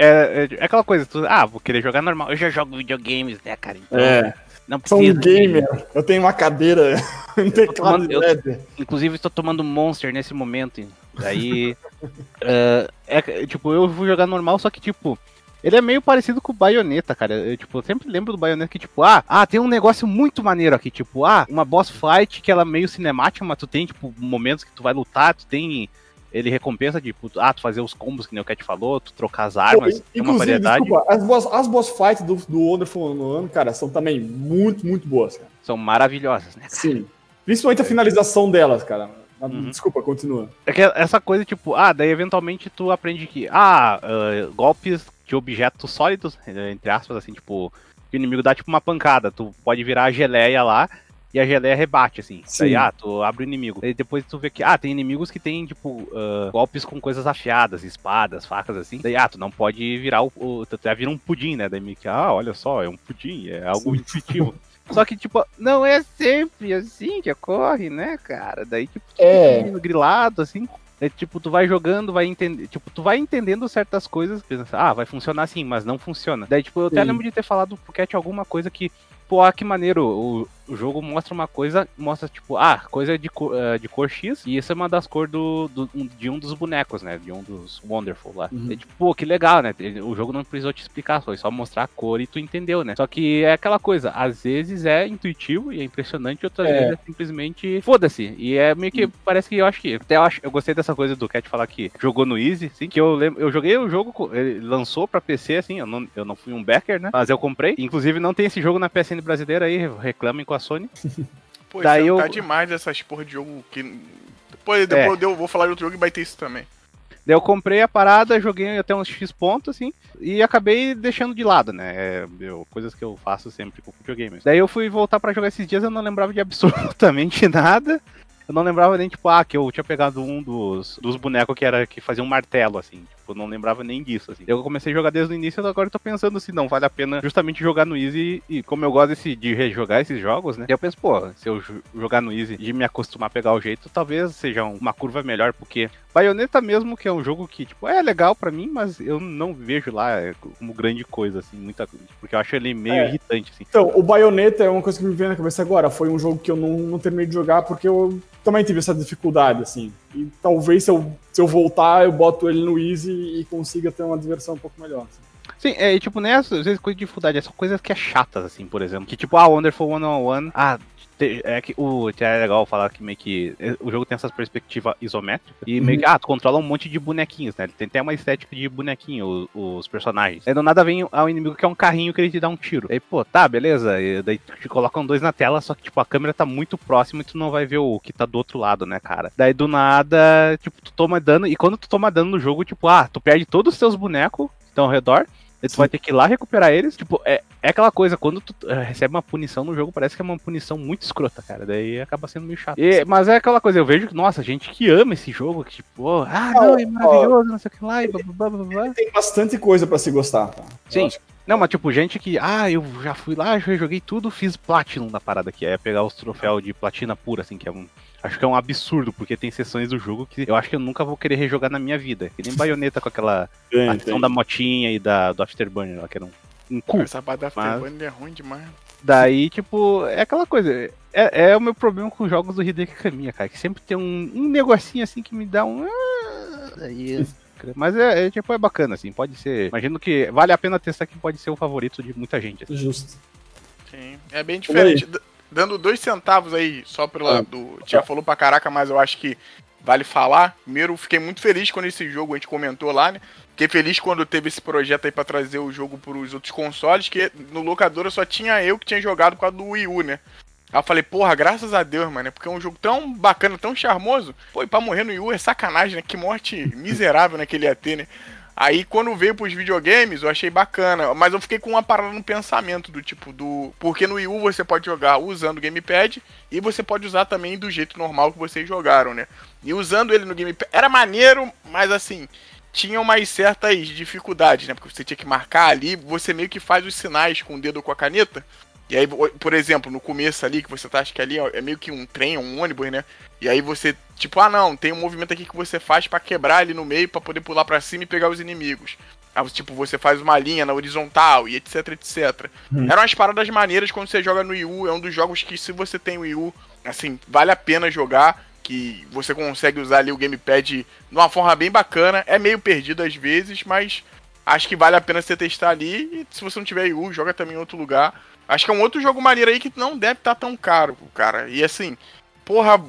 S2: é, é, é, aquela coisa, tu, ah, vou querer jogar normal. Eu já jogo videogames, né, cara?
S3: Então, é. Não precisa. Sou um gamer. De... Eu tenho uma cadeira, um
S2: teclado tomando, eu, Inclusive, estou tomando Monster nesse momento. Daí. uh, é, tipo, eu vou jogar normal, só que, tipo. Ele é meio parecido com o Bayonetta, cara. Eu, tipo, eu sempre lembro do Bayonetta que, tipo, ah, ah, tem um negócio muito maneiro aqui, tipo, ah, uma boss fight que ela é meio cinemática, mas tu tem, tipo, momentos que tu vai lutar, tu tem ele recompensa de, tipo, ah, tu fazer os combos que nem o Cat falou, tu trocar as armas,
S3: tem uma variedade. Desculpa, as boss, as boss fights do, do Wonderful One, cara, são também muito, muito boas, cara.
S2: São maravilhosas, né? Cara?
S3: Sim. Principalmente a finalização delas, cara. Uhum. Desculpa, continua.
S2: É que essa coisa, tipo, ah, daí eventualmente tu aprende que, ah, uh, golpes de objetos sólidos, entre aspas, assim, tipo, o inimigo dá tipo uma pancada, tu pode virar a geleia lá e a geleia rebate, assim. Sim. Daí, ah, tu abre o inimigo. E depois tu vê que, ah, tem inimigos que tem, tipo, uh, golpes com coisas afiadas, espadas, facas, assim. Daí, ah, tu não pode virar o. o tu já vira um pudim, né? Daí meio que, ah, olha só, é um pudim, é algo Sim. intuitivo. Só que, tipo, não é sempre assim que ocorre, né, cara? Daí, tipo, é. grilado, assim. É, tipo, tu vai jogando, vai entender. Tipo, tu vai entendendo certas coisas. Pensa, ah, vai funcionar assim, mas não funciona. Daí, tipo, eu até Sim. lembro de ter falado pro Cat alguma coisa que, pô, ah, que maneiro. O, o jogo mostra uma coisa, mostra tipo, ah, coisa de, cor, uh, de cor X, e isso é uma das cores do, do, de um dos bonecos, né? De um dos Wonderful lá. Uhum. tipo, pô, que legal, né? O jogo não precisou te explicar, foi só mostrar a cor e tu entendeu, né? Só que é aquela coisa, às vezes é intuitivo e é impressionante, outras é. vezes é simplesmente foda-se. E é meio que, uhum. parece que eu acho que, até eu, acho, eu gostei dessa coisa do Cat falar que jogou no Easy, sim, que eu lembro, eu joguei o jogo, ele lançou pra PC, assim, eu não, eu não fui um backer, né? Mas eu comprei, inclusive não tem esse jogo na PSN brasileira aí, reclamem com a Sony.
S1: Pô, Daí eu... tá demais essas porra de jogo que. Depois, depois é. eu vou falar de outro jogo e vai ter isso também.
S2: Daí eu comprei a parada, joguei até uns X pontos, assim, e acabei deixando de lado, né? É, coisas que eu faço sempre com videogames. Daí eu fui voltar para jogar esses dias, eu não lembrava de absolutamente nada. Eu não lembrava nem, tipo, ah, que eu tinha pegado um dos, dos bonecos que era que fazia um martelo, assim. Tipo, não lembrava nem disso, assim. Eu comecei a jogar desde o início, agora eu tô pensando se não vale a pena justamente jogar no Easy. E como eu gosto desse, de rejogar esses jogos, né? Eu penso, pô, se eu jogar no Easy e me acostumar a pegar o jeito, talvez seja uma curva melhor, porque Bayonetta mesmo, que é um jogo que, tipo, é legal para mim, mas eu não vejo lá como grande coisa, assim, muita Porque eu acho ele meio é. irritante, assim.
S3: Então, o Bayonetta é uma coisa que me vem na cabeça agora. Foi um jogo que eu não, não terminei de jogar porque eu também tive essa dificuldade, assim. E talvez se eu, se eu voltar, eu boto ele no Easy e consiga ter uma diversão um pouco melhor. Assim.
S2: Sim, é tipo, né, às vezes coisa de dificuldade, é só coisas que é chatas, assim, por exemplo. Que tipo, ah, Wonderful 101, ah, é que o é legal falar que meio que é, o jogo tem essa perspectiva isométrica e meio que uhum. ah, tu controla um monte de bonequinhos, né? Ele tem até uma estética de bonequinho os, os personagens. Aí do nada vem ao inimigo que é um carrinho que ele te dá um tiro. Aí, pô, tá, beleza. E daí te colocam dois na tela, só que tipo a câmera tá muito próxima e tu não vai ver o que tá do outro lado, né, cara? Daí do nada, tipo, tu toma dano e quando tu toma dano no jogo, tipo, ah, tu perde todos os teus bonecos que estão ao redor tu Sim. vai ter que ir lá recuperar eles. Tipo, é, é aquela coisa, quando tu uh, recebe uma punição no jogo, parece que é uma punição muito escrota, cara. Daí acaba sendo meio chato. E, mas é aquela coisa, eu vejo que, nossa, gente que ama esse jogo, que tipo, ah, não, é maravilhoso, não sei o que lá, e blá, blá, blá, blá.
S3: Tem bastante coisa para se gostar, tá?
S2: Sim. Não, mas tipo, gente que, ah, eu já fui lá, já joguei tudo, fiz Platinum na parada aqui. É pegar os troféus de platina pura, assim, que é um Acho que é um absurdo, porque tem sessões do jogo que eu acho que eu nunca vou querer rejogar na minha vida. Que nem baioneta com aquela ação da motinha e da, do Afterburner lá, que era um, um cu.
S1: Essa barra da Afterburner é ruim demais.
S2: Daí, tipo, é aquela coisa. É, é o meu problema com jogos do Hideki Kamiya, cara. Que sempre tem um, um negocinho assim que me dá um. Ah, daí. Crer. Mas é, é, tipo, é bacana, assim, pode ser. Imagino que vale a pena testar que pode ser o favorito de muita gente. Assim.
S3: Justo.
S1: Sim, é bem diferente. Dando dois centavos aí, só pela
S3: Ah.
S1: do. Já falou pra caraca, mas eu acho que vale falar. Primeiro, fiquei muito feliz quando esse jogo a gente comentou lá, né? Fiquei feliz quando teve esse projeto aí pra trazer o jogo pros outros consoles, que no locadora só tinha eu que tinha jogado por causa do Wii U, né? Aí eu falei, porra, graças a Deus, mano, é porque é um jogo tão bacana, tão charmoso. Pô, e pra morrer no Wii U é sacanagem, né? Que morte miserável né, que ele ia ter, né? Aí quando veio pros videogames, eu achei bacana, mas eu fiquei com uma parada no pensamento do tipo do, porque no Wii você pode jogar usando o gamepad e você pode usar também do jeito normal que vocês jogaram, né? E usando ele no gamepad era maneiro, mas assim, tinha umas certas dificuldades, né? Porque você tinha que marcar ali, você meio que faz os sinais com o dedo ou com a caneta. E aí, por exemplo, no começo ali, que você tá, acho que ali ó, é meio que um trem, um ônibus, né? E aí você, tipo, ah não, tem um movimento aqui que você faz pra quebrar ali no meio pra poder pular pra cima e pegar os inimigos. Aí, tipo, você faz uma linha na horizontal e etc, etc.
S3: Hum.
S1: Eram umas paradas maneiras quando você joga no Wii U, é um dos jogos que se você tem o Wii U, assim, vale a pena jogar, que você consegue usar ali o gamepad de uma forma bem bacana, é meio perdido às vezes, mas acho que vale a pena você testar ali, e se você não tiver Wii U, joga também em outro lugar. Acho que é um outro jogo maneiro aí que não deve estar tão caro, cara. E assim, porra,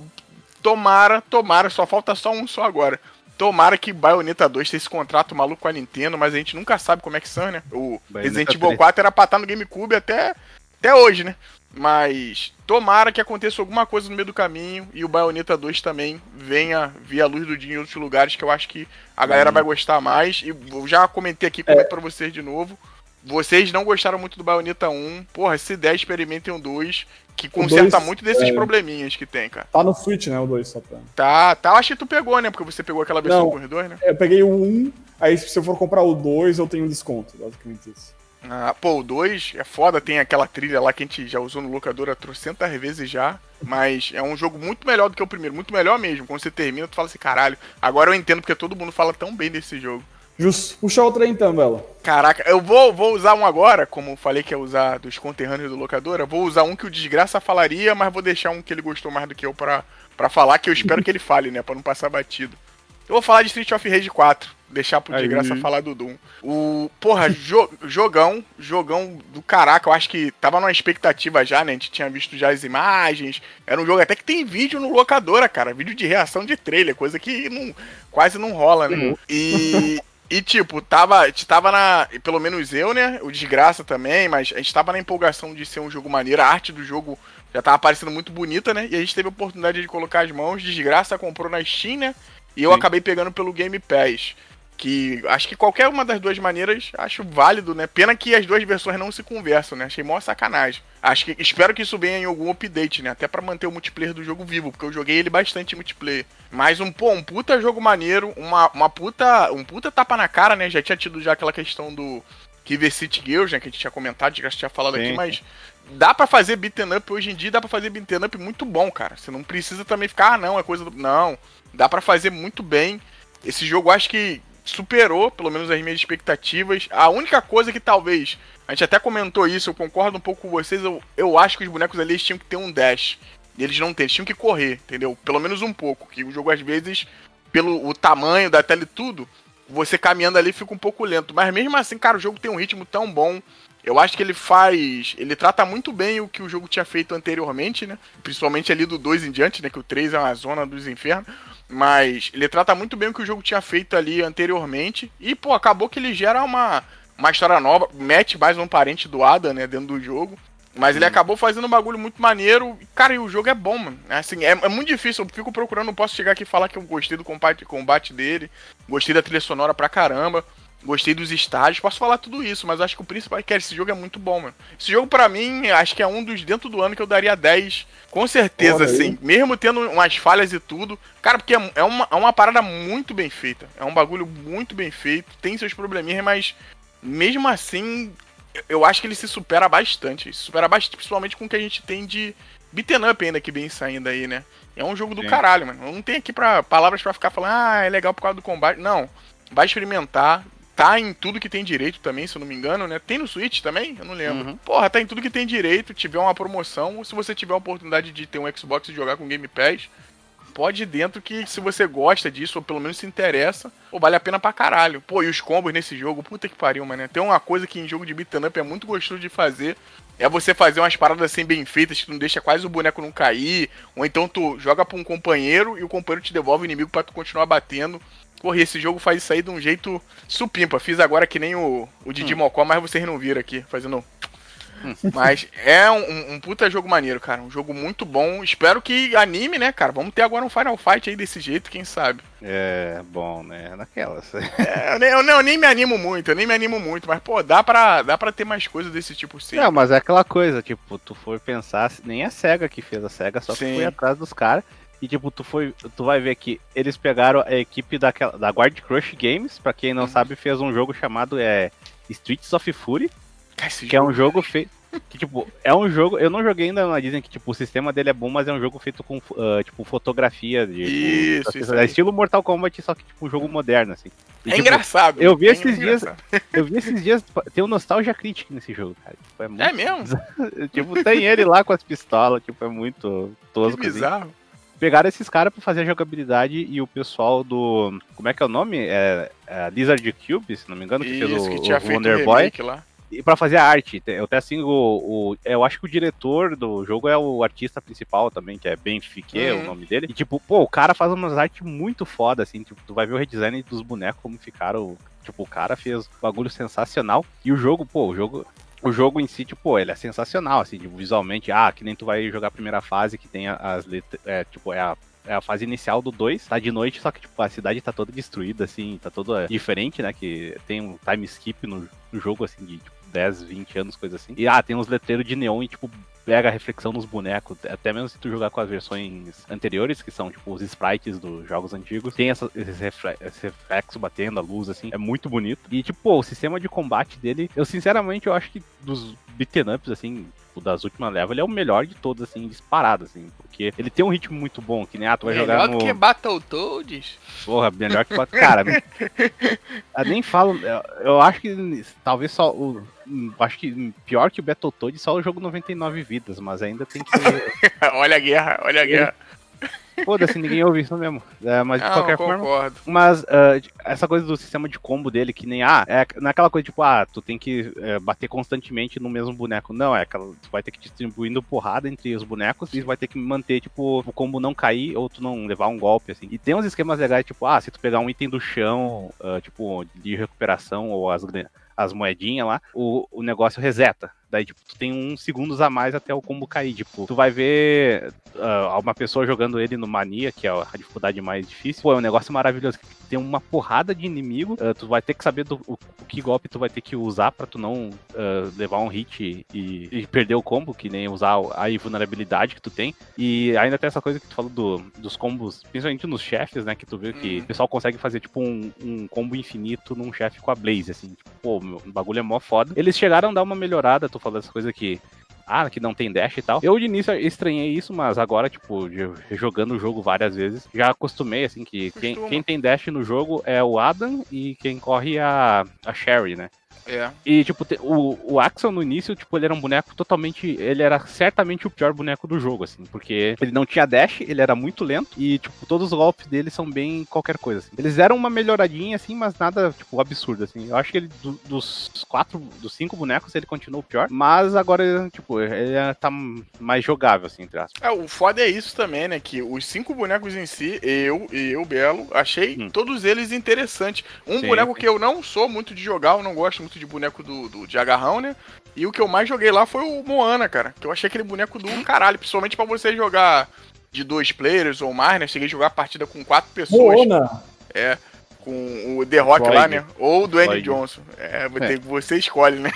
S1: tomara, tomara, só falta só um só agora. Tomara que Bayonetta 2 tenha esse contrato maluco com a Nintendo, mas a gente nunca sabe como é que são, né? O
S2: Bayonetta
S1: Resident Evil
S2: 3.
S1: 4 era pra estar no GameCube até, até hoje, né? Mas tomara que aconteça alguma coisa no meio do caminho e o Bayonetta 2 também venha ver a luz do dia em outros lugares que eu acho que a galera
S3: Uhum.
S1: vai gostar mais. E já comentei aqui, comento pra vocês de novo. Vocês não gostaram muito do Bayonetta 1. Porra, se der, experimentem o 2, que conserta
S3: dois,
S1: muito desses
S3: é.
S1: probleminhas que tem, cara.
S3: Tá no Switch, né? O 2 só pra.
S1: Tá, tá, eu acho que tu pegou, né? Porque você pegou aquela versão
S3: Não.
S1: corredor, né?
S3: Eu peguei o 1, aí se eu for comprar o 2, eu tenho um desconto, basicamente isso.
S1: Ah, pô, o 2 é foda, tem aquela trilha lá que a gente já usou no locador trocentas vezes já. Mas é um jogo muito melhor do que o primeiro, muito melhor mesmo. Quando você termina, tu fala assim, caralho, agora eu entendo porque todo mundo fala tão bem desse jogo.
S3: Justo. Puxa outra aí então, Bela.
S1: Caraca, eu vou, vou usar um agora, como eu falei que ia usar dos conterrâneos do locadora, vou usar um que o Desgraça falaria, mas vou deixar um que ele gostou mais do que eu pra, pra falar, que eu espero que ele fale, né, pra não passar batido. Eu vou falar de Street of Rage 4, deixar pro
S3: Aí.
S1: Desgraça falar do Doom. O, porra, jo- jogão, jogão do caraca, eu acho que tava numa expectativa já, né, a gente tinha visto já as imagens, era um jogo até que tem vídeo no locadora, cara, vídeo de reação de trailer, coisa que não, quase não rola, né. E... E, tipo, tava, a gente tava na. Pelo menos eu, né? O Desgraça também, mas a gente tava na empolgação de ser um jogo maneiro. A arte do jogo já tava parecendo muito bonita, né? E a gente teve a oportunidade de colocar as mãos. Desgraça comprou na Steam, né? E eu
S2: Sim.
S1: acabei pegando pelo Game Pass. Que acho que qualquer uma das duas maneiras acho válido, né? Pena que as duas versões não se conversam, né? Achei mó sacanagem. Acho que espero que isso venha em algum update, né? Até pra manter o multiplayer do jogo vivo, porque eu joguei ele bastante em multiplayer. Mas um, pô, um puta jogo maneiro, uma, uma puta, um puta tapa na cara, né? Já tinha tido já aquela questão do River City Girls, né? Que a gente tinha comentado, já tinha falado
S2: Sim,
S1: aqui, mas dá pra fazer beaten up hoje em dia, dá pra fazer beaten up muito bom, cara. Você não precisa também ficar, ah, não, é coisa do. Não. Dá pra fazer muito bem. Esse jogo acho que superou, pelo menos, as minhas expectativas. A única coisa que talvez. A gente até comentou isso, eu concordo um pouco com vocês. Eu, eu acho que os bonecos ali tinham que ter um dash. E eles não têm, eles tinham que correr, entendeu? Pelo menos um pouco. Que o jogo, às vezes, pelo o tamanho da tela e tudo, você caminhando ali fica um pouco lento. Mas mesmo assim, cara, o jogo tem um ritmo tão bom. Eu acho que ele faz. Ele trata muito bem o que o jogo tinha feito anteriormente, né? Principalmente ali do 2 em diante, né? Que o 3 é uma zona dos infernos. Mas ele trata muito bem o que o jogo tinha feito ali anteriormente. E, pô, acabou que ele gera uma, uma história nova. Mete mais um parente do Ada, né? Dentro do jogo. Mas ele acabou fazendo um bagulho muito maneiro. Cara, e o jogo é bom, mano. Assim, é, é muito difícil. Eu fico procurando, não posso chegar aqui e falar que eu gostei do combate, combate dele. Gostei da trilha sonora pra caramba. Gostei dos estágios, posso falar tudo isso, mas acho que o principal é que esse jogo é muito bom, mano. Esse jogo, pra mim, acho que é um dos dentro do ano que eu daria 10, com certeza,
S3: Olha aí.
S1: assim. Mesmo tendo umas falhas e tudo. Cara, porque é, é uma, é uma parada muito bem feita. É um bagulho muito bem feito. Tem seus probleminhas, mas mesmo assim, eu- acho que ele se supera bastante. Se supera bastante, principalmente com o que a gente tem de beaten up ainda que vem saindo aí, né? É um jogo do
S2: Sim.
S1: caralho, mano. Não tenho aqui pra, palavras pra ficar falando, ah, é legal por causa do combate. Não. Vai experimentar. Tá em tudo que tem direito também, se eu não me engano, né? Tem no Switch também? Eu não lembro.
S2: Uhum.
S1: Porra, tá em tudo que tem direito. Tiver uma promoção, ou se você tiver a oportunidade de ter um Xbox e jogar com Game Pass, pode ir dentro que se você gosta disso, ou pelo menos se interessa, pô, vale a pena pra caralho. Pô, e os combos nesse jogo, puta que pariu, mano. Tem uma coisa que em jogo de beat'em up é muito gostoso de fazer, é você fazer umas paradas assim bem feitas que não deixa quase o boneco não cair, ou então tu joga pra um companheiro e o companheiro te devolve o inimigo para tu continuar batendo. Porra, esse jogo faz isso aí de um jeito supimpa. Fiz agora que nem o, o Didi hum. Mocó, mas vocês não viram aqui, fazendo mas é um, um, puta jogo maneiro, cara. Um jogo muito bom. Espero que anime, né, cara? Vamos ter agora um Final Fight aí desse jeito, quem sabe.
S2: É, bom, né? Naquelas.
S1: é, eu, nem, eu, nem, eu, nem, me animo muito, eu nem me animo muito, mas, pô, dá pra, dá pra ter mais coisas desse tipo
S2: sim. Não, mas é aquela coisa, tipo, tu for pensar, nem a SEGA que fez a SEGA, só que foi atrás dos caras. E tipo, tu foi. Tu vai ver que eles pegaram a equipe daquela, da Guard Crush Games, pra quem não uhum. sabe, fez um jogo chamado é, Streets of Fury. Esse que jogo... é um jogo feito. Que, tipo, é um jogo. Eu não joguei ainda, mas dizem que tipo, o sistema dele é bom, mas é um jogo feito com uh, tipo, fotografia. De,
S1: isso, tipo, isso
S2: é estilo Mortal Kombat, só que tipo um jogo moderno, assim.
S1: E, é tipo, engraçado.
S2: Eu vi
S1: é
S2: esses engraçado. dias. Eu vi esses dias. Tem um Nostalgia Critic nesse jogo, cara.
S1: Tipo, é, muito, é mesmo?
S2: tipo, tem ele lá com as pistolas, tipo, é muito tosco.
S1: Que bizarro. Assim.
S2: Pegaram esses caras pra fazer a jogabilidade e o pessoal do. Como é que é o nome? É, é Lizard Cube, se não me engano, que
S1: Isso,
S2: fez o,
S1: que tinha o Wonder Boy. Lá
S2: e para fazer a arte. Eu até assim, o, o, eu acho que o diretor do jogo é o artista principal também, que é Ben Fique, uhum. o nome dele. E tipo, pô, o cara faz umas artes muito foda, assim, tipo, tu vai ver o redesign dos bonecos como ficaram. Tipo, o cara fez um bagulho sensacional. E o jogo, pô, o jogo o jogo em si, tipo, ele é sensacional, assim, tipo, visualmente, ah, que nem tu vai jogar a primeira fase que tem as letras, é, tipo, é a, é a fase inicial do 2, tá de noite, só que, tipo, a cidade tá toda destruída, assim, tá toda diferente, né, que tem um time skip no, no jogo, assim, de, tipo, 10, 20 anos, coisa assim. E ah, tem uns letreiros de neon e tipo pega a reflexão nos bonecos, até mesmo se tu jogar com as versões anteriores, que são tipo os sprites dos jogos antigos, tem essa, esse, esse, reflexo batendo, a luz, assim, é muito bonito. E tipo, o sistema de combate dele, eu sinceramente eu acho que dos beat'em ups, assim, o das últimas levas, ele é o melhor de todos, assim, disparado, assim, porque ele tem um ritmo muito bom, que nem, ah, tu vai melhor jogar no...
S1: Melhor que Battletoads?
S2: Porra, melhor que... Cara, eu nem falo, eu acho que talvez só o... Acho que pior que o Battletoads, só o jogo 99 vidas, mas ainda tem que...
S1: olha a guerra, olha a guerra.
S2: Foda-se, ninguém ouve isso mesmo. É, mas de
S1: ah,
S2: qualquer
S1: forma.
S2: Mas uh, essa coisa do sistema de combo dele, que nem. Ah, é naquela coisa tipo, ah, tu tem que é, bater constantemente no mesmo boneco. Não, é aquela. Tu vai ter que distribuindo porrada entre os bonecos e vai ter que manter, tipo, o combo não cair ou tu não levar um golpe, assim. E tem uns esquemas legais, tipo, ah, se tu pegar um item do chão, uh, tipo, de recuperação ou as, as moedinhas lá, o, o negócio reseta. Daí, tipo, tu tem uns segundos a mais até o combo cair. Tipo, tu vai ver uh, uma pessoa jogando ele no Mania, que é a dificuldade mais difícil. Pô, é um negócio maravilhoso. Tem uma porrada de inimigo. Uh, tu vai ter que saber do, o, o, que golpe tu vai ter que usar para tu não uh, levar um hit e, e, perder o combo, que nem usar a invulnerabilidade que tu tem. E ainda tem essa coisa que tu falou do, dos combos, principalmente nos chefes, né? Que tu vê que uhum. o pessoal consegue fazer, tipo, um, um combo infinito num chefe com a Blaze, assim. Tipo, pô, o bagulho é mó foda. Eles chegaram a dar uma melhorada, tu falando essa coisa que ah, que não tem dash e tal. Eu de início estranhei isso, mas agora, tipo, jogando o jogo várias vezes, já acostumei, assim, que quem, quem, tem dash no jogo é o Adam e quem corre é a, a Sherry, né?
S1: É.
S2: E, tipo, o, o Axel no início, tipo, ele era um boneco totalmente. Ele era certamente o pior boneco do jogo, assim. Porque ele não tinha dash, ele era muito lento. E, tipo, todos os golpes dele são bem qualquer coisa, assim. Eles eram uma melhoradinha, assim, mas nada, tipo, absurdo, assim. Eu acho que ele, do, dos quatro, dos cinco bonecos, ele continua o pior. Mas agora, tipo, ele é, tá mais jogável, assim, entre aspas.
S1: É, o foda é isso também, né? Que os cinco bonecos em si, eu e eu, Belo, achei hum. todos eles interessantes. Um Sim. boneco que eu não sou muito de jogar, eu não gosto muito de boneco do, do de agarrão, né? E o que eu mais joguei lá foi o Moana, cara. Que eu achei aquele boneco do caralho, principalmente para você jogar de dois players ou mais, né? Cheguei a jogar a partida com quatro pessoas.
S3: Moana!
S1: É. Com o The Rock lá, né? Ou o Dwayne Johnson. É, é. você escolhe, né?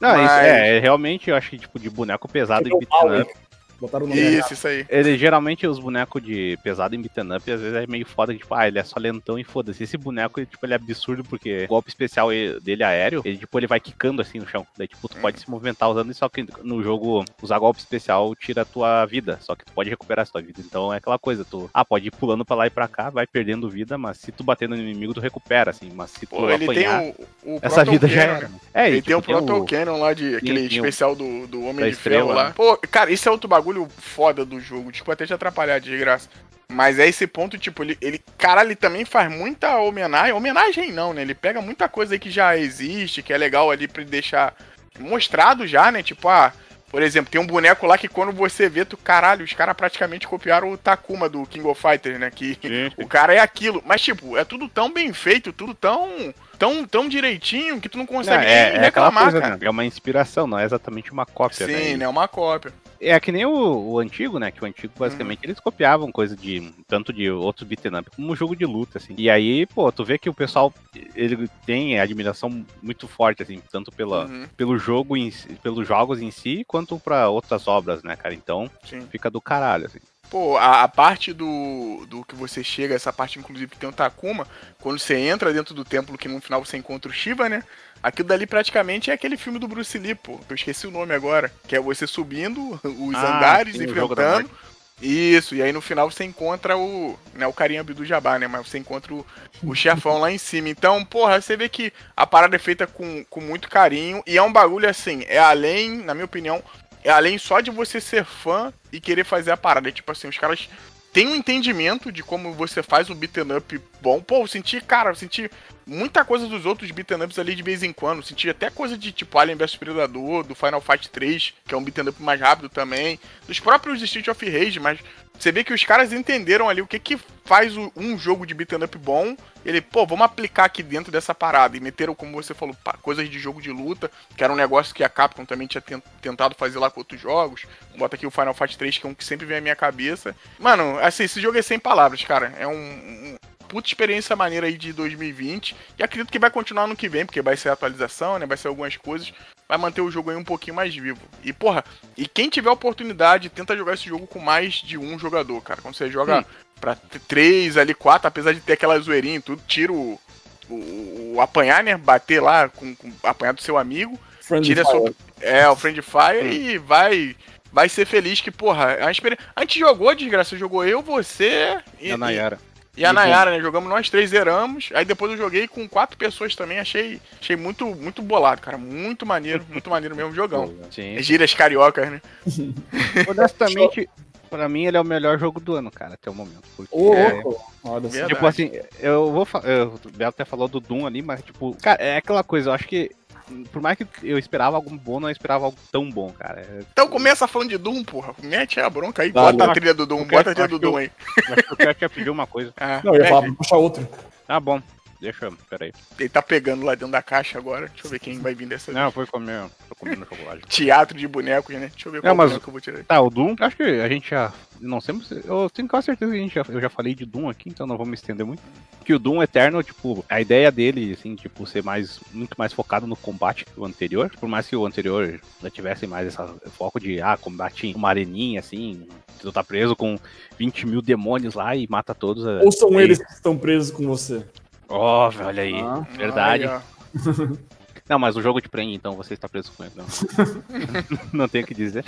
S2: Não, Mas... isso é, realmente eu acho que tipo de boneco pesado e beat'em up
S1: Botaram o nome Isso, errado. isso aí.
S2: Ele, geralmente os bonecos de pesado em beat'em up, às vezes é meio foda, que, tipo, ah, ele é só lentão e foda-se. Esse boneco, ele, tipo, ele é absurdo porque o golpe especial dele é aéreo, ele, tipo, ele vai quicando assim no chão. Daí, tipo, tu hum. pode se movimentar usando isso, só que no jogo usar golpe especial tira a tua vida, só que tu pode recuperar a tua vida. Então é aquela coisa, tu, ah, pode ir pulando pra lá e pra cá, vai perdendo vida, mas se tu bater no inimigo, tu recupera, assim. Mas se tu Pô, ele apanhar, tem o, o essa vida já era.
S1: É, ele tipo, tem o Proto Cannon lá, de, aquele especial do, do Homem de Ferro lá. Pô, cara, isso é outro bagulho foda do jogo. Desculpa até te atrapalhar, de graça. Mas é esse ponto, tipo, ele, ele. Cara, ele também faz muita homenagem. Homenagem não, né? Ele pega muita coisa aí que já existe, que é legal ali pra ele deixar mostrado já, né? Tipo, ah. Por exemplo, tem um boneco lá que quando você vê, tu, caralho, os caras praticamente copiaram o Takuma do King of Fighters, né? Que
S2: Sim,
S1: o cara é aquilo. Mas, tipo, é tudo tão bem feito, tudo tão. tão, tão direitinho que tu não
S2: Não,
S1: consegue
S2: é,
S1: nem
S2: é aquela
S1: reclamar,
S2: coisa,
S1: cara.
S2: né? É uma inspiração, não é exatamente uma cópia, né?
S1: Sim, né? Uma cópia.
S2: É que nem o, o antigo, né? Que o antigo, basicamente,
S1: Uhum.
S2: eles copiavam coisa de. Tanto de outros beat'em up como um jogo de luta, assim. E aí, pô, tu vê que o pessoal ele tem admiração muito forte, assim, tanto pela,
S1: Uhum,
S2: pelo jogo em pelos jogos em si, quanto pra outras obras, né, cara? Então,
S1: sim.
S2: fica do caralho, assim.
S1: Pô, a, a parte do, do que você chega, essa parte inclusive que tem o Takuma, quando você entra dentro do templo, que no final você encontra o Shiva, né? Aquilo dali praticamente é aquele filme do Bruce Lee, pô. que Eu esqueci o nome agora. Que é você subindo os
S2: Ah,
S1: andares,
S2: sim,
S1: enfrentando. Isso, e aí no final você encontra o. Não é o carinha do Jabá, né? Mas você encontra o, o chefão lá em cima. Então, porra, você vê que a parada é feita com, com muito carinho. E é um bagulho assim, é além, na minha opinião, é além só de você ser fã e querer fazer a parada. É tipo assim, os caras têm um entendimento de como você faz um beat'em up bom. Pô, eu senti, cara, eu senti muita coisa dos outros beat'em ups ali de vez em quando. Eu senti até coisa de tipo Alien vs Predador, do Final Fight 3, que é um beat'em up mais rápido também. Dos próprios Street of Rage, mas você vê que os caras entenderam ali o que que faz um jogo de beat'em up bom. Ele, pô, vamos aplicar aqui dentro dessa parada. E meteram, como você falou, coisas de jogo de luta, que era um negócio que a Capcom também tinha ten- tentado fazer lá com outros jogos. Bota aqui o Final Fight 3, que é um que sempre vem à minha cabeça. Mano, assim, esse jogo é sem palavras, cara. É um, um puta experiência maneira aí de 2020. E acredito que vai continuar no que vem, porque vai ser atualização, né? Vai ser algumas coisas. Vai manter o jogo aí um pouquinho mais vivo. E, porra, e quem tiver oportunidade, tenta jogar esse jogo com mais de um jogador, cara. Quando você joga
S2: Sim.
S1: pra três ali, quatro, apesar de ter aquela zoeirinha e tudo, tira o, o, o apanhar, né? Bater lá com, com apanhar do seu amigo.
S3: Friendly
S1: Tira a
S3: Fire.
S1: sua, é, o Friend Fire e vai vai ser feliz que, porra, é uma experiência. A gente jogou, desgraça, jogou eu, você e,
S2: E a Nayara.
S1: e, e a Nayara, né? Jogamos nós três, zeramos. Aí depois eu joguei com quatro pessoas também, achei, achei muito, muito bolado, cara. Muito maneiro, muito maneiro mesmo, jogão.
S2: Sim.
S1: É gírias cariocas, né?
S2: Honestamente, pra mim ele é o melhor jogo do ano, cara, até o momento. Porque
S3: Ô,
S2: é-. Tipo assim, eu vou falar. O Belo até falou do Doom ali, mas, tipo, cara, é aquela coisa, eu acho que. Por mais que eu esperava algo bom, não esperava algo tão bom, cara. É-
S1: Então começa falando de Doom, porra. Mete a bronca aí,
S3: Dá,
S1: bota a trilha do Doom,
S2: Eu quero-
S1: bota a trilha do
S2: eu-
S1: Doom aí.
S2: Acho que o Cat já pediu uma coisa.
S1: Ah,
S3: Não, eu ia falar pra puxar outro.
S2: Tá bom, deixa. Peraí.
S1: Ele tá pegando lá dentro da caixa agora. Deixa eu ver quem vai vir dessa vez.
S2: Não, foi comer. Tô comendo chocolate.
S1: Teatro de bonecos, né? Deixa eu ver qual
S2: Não, mas-
S1: boneco eu vou tirar aí.
S2: Tá, o Doom, acho que a gente já. Não sei, eu tenho quase certeza que a gente já, eu já falei de Doom aqui, então não vou me estender muito. Que o Doom Eterno, tipo, a ideia dele, assim, tipo, ser mais, muito mais focado no combate que o anterior. Por mais que o anterior já tivesse mais esse foco de, ah, combate em uma areninha, assim, tu tá preso com 20 mil demônios lá e mata todos.
S3: Ou são
S2: e-
S3: eles que estão presos com você?
S2: Ó, olha aí,
S3: Ah.
S2: verdade. Não, mas o jogo te prende, então você está preso com ele, não. não tenho o que dizer.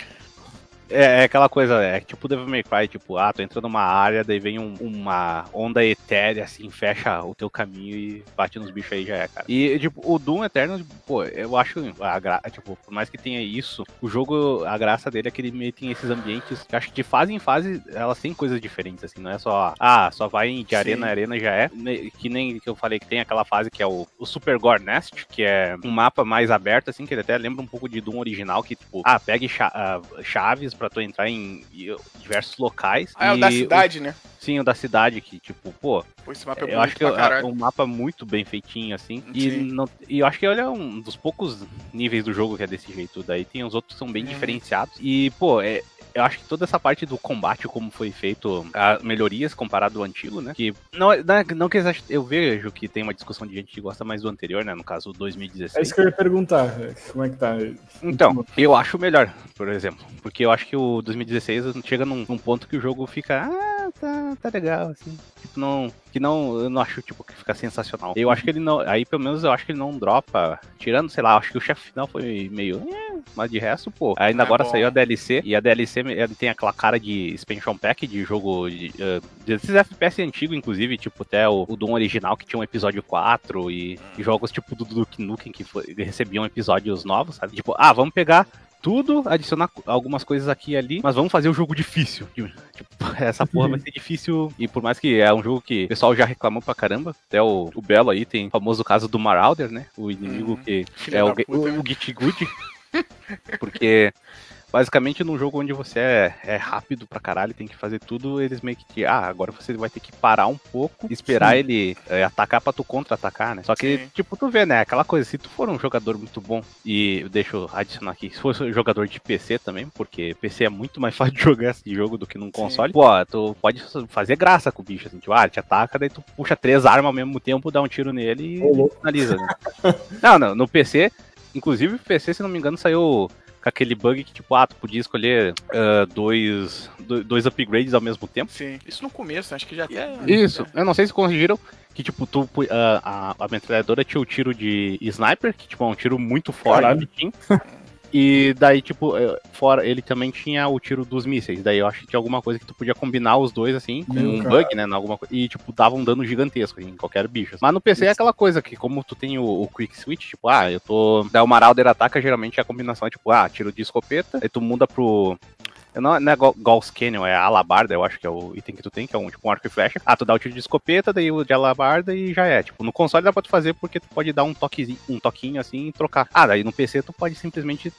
S2: É, é aquela coisa, é tipo Devil May Cry, tipo, ah, tu entra numa área, daí vem um- uma onda etérea, assim, fecha o teu caminho e bate nos bichos aí já é, cara. E, tipo, o Doom Eterno, pô, eu acho, a gra... tipo, por mais que tenha isso, o jogo, a graça dele é que ele meio tem esses ambientes, que acho que de fase em fase, elas têm coisas diferentes, assim, não é só, ah, só vai de
S1: Sim.
S2: arena a arena já é, que nem que eu falei que tem aquela fase que é o, o Super Gore Nest, que é um mapa mais aberto, assim, que ele até lembra um pouco de Doom original, que, tipo, ah, pegue ah, chaves pra tu entrar em, em diversos locais.
S1: Ah, é o da cidade, né?
S2: sim, o da cidade, que, tipo, pô,
S1: Pô, esse mapa é
S2: eu acho que é um mapa muito bem feitinho, assim. E, não, e eu acho que ele é um dos poucos níveis do jogo que é desse jeito. Daí tem os outros que são bem
S1: Uhum.
S2: diferenciados. E, pô, é. Eu acho que toda essa parte do combate, como foi feito, a melhorias comparado ao antigo, né? Que não, não, é- não que eu vejo que tem uma discussão de gente que gosta mais do anterior, né? No caso, o
S3: É
S2: 2016.
S3: isso que eu ia perguntar. Como é que tá?
S2: Então, eu acho melhor, por exemplo. Porque eu acho que o 2016 chega num, num ponto que o jogo fica. Ah, tá, tá legal, assim. Tipo, não. Que não. Eu não acho, tipo, que fica sensacional. Eu acho que ele não. Aí, pelo menos, eu acho que ele não dropa. Tirando, sei lá, acho que o chefe final foi meio. eh, mas de resto, pô. Ainda
S1: É
S2: agora
S1: bom.
S2: saiu a DLC. E a DLC ele tem aquela cara de expansion pack de jogo. De, eh, desses FPS antigo, inclusive, tipo, até o, o Doom original, que tinha um episódio 4. E, e jogos tipo do Duke Nukem, que foi- recebiam episódios novos, sabe? Tipo, ah, vamos pegar tudo, adicionar algumas coisas aqui e ali, mas vamos fazer o jogo difícil. Tipo, essa porra vai ser difícil. E por mais que é um jogo que o pessoal já reclamou pra caramba, até o, o Belo aí tem o famoso caso do Marauder, né? O inimigo
S1: Uhum.
S2: que
S1: Filho
S2: é o, o, o Git Good. Porque basicamente num jogo onde você é, é rápido pra caralho, tem que fazer tudo, eles meio que. Ah, agora você vai ter que parar um pouco, esperar
S3: Sim.
S2: ele é, atacar pra tu contra-atacar, né? Só que,
S1: Sim.
S2: tipo, tu vê, né? Aquela coisa, se tu for um jogador muito bom, e deixa eu adicionar aqui, se fosse um jogador de PC também, porque PC é muito mais fácil de jogar esse jogo do que num console, pô, tu pode fazer graça com o bicho, assim, tipo, ah, ele te ataca, daí tu puxa três armas ao mesmo tempo, dá um tiro nele e finaliza, né? não, não, no PC, inclusive o PC, se não me engano, saiu com aquele bug que, tipo, ah, tu podia escolher ah, dois, do- dois upgrades ao mesmo tempo.
S1: Sim. Isso no começo, acho que já é.
S2: Isso, eu não sei se corrigiram que, tipo, tu, pu- ah, a, a metralhadora tinha o tiro de sniper, que, tipo, é um tiro muito forte.
S3: Caralho.
S2: E daí, tipo, eh, fora, ele também tinha o tiro dos mísseis. Daí eu acho que tinha alguma coisa que tu podia combinar os dois, assim, com um
S3: caralho.
S2: bug, né? Alguma, e, tipo, dava um dano gigantesco assim, em qualquer bicho. Mas no PC é aquela coisa que, como tu tem o, o Quick Switch, tipo, ah, eu tô. Daí o Marauder ataca, geralmente a combinação é tipo, ah, tiro de escopeta, aí tu muda pro. Não, não é Gau- Gauss Canyon, é alabarda, eu acho que é o item que tu tem, que é um tipo um arco e flecha. Ah, tu dá o tiro de escopeta, daí o de alabarda e já é. Tipo, no console dá pra tu fazer porque tu pode dar um toquezinho, um toquinho assim e trocar. Ah, daí no PC tu pode simplesmente.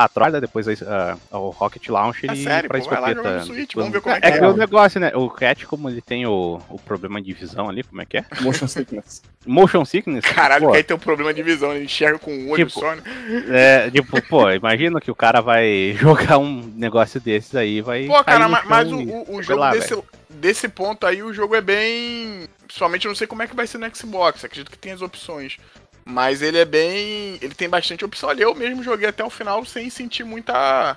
S2: Ah, troca depois a, a- o Rocket Launcher
S1: É
S2: e
S1: sério,
S2: pra
S1: pô, vai lá
S2: escopeta.
S1: Switch, vamos ver como é que
S2: é.
S1: é.
S2: o negócio, né? O Cat, como ele tem o, o problema de visão ali, como é que é?
S3: Motion sickness.
S2: Motion sickness.
S1: Caralho,
S2: pô,
S1: que aí tem um problema de visão, ele enxerga com um olho
S2: Tipo,
S1: só, né?
S2: é, tipo, pô, imagina que o cara vai jogar um negócio desses aí, vai.
S1: Pô, cara, mas,
S2: chão
S1: o, o- o jogo
S2: lá,
S1: desse, desse ponto aí, o jogo é bem. Principalmente eu não sei como é que vai ser no Xbox, acredito que tem as opções. Mas ele é bem. Ele tem bastante opção ali. Eu mesmo joguei até o final sem sentir muita.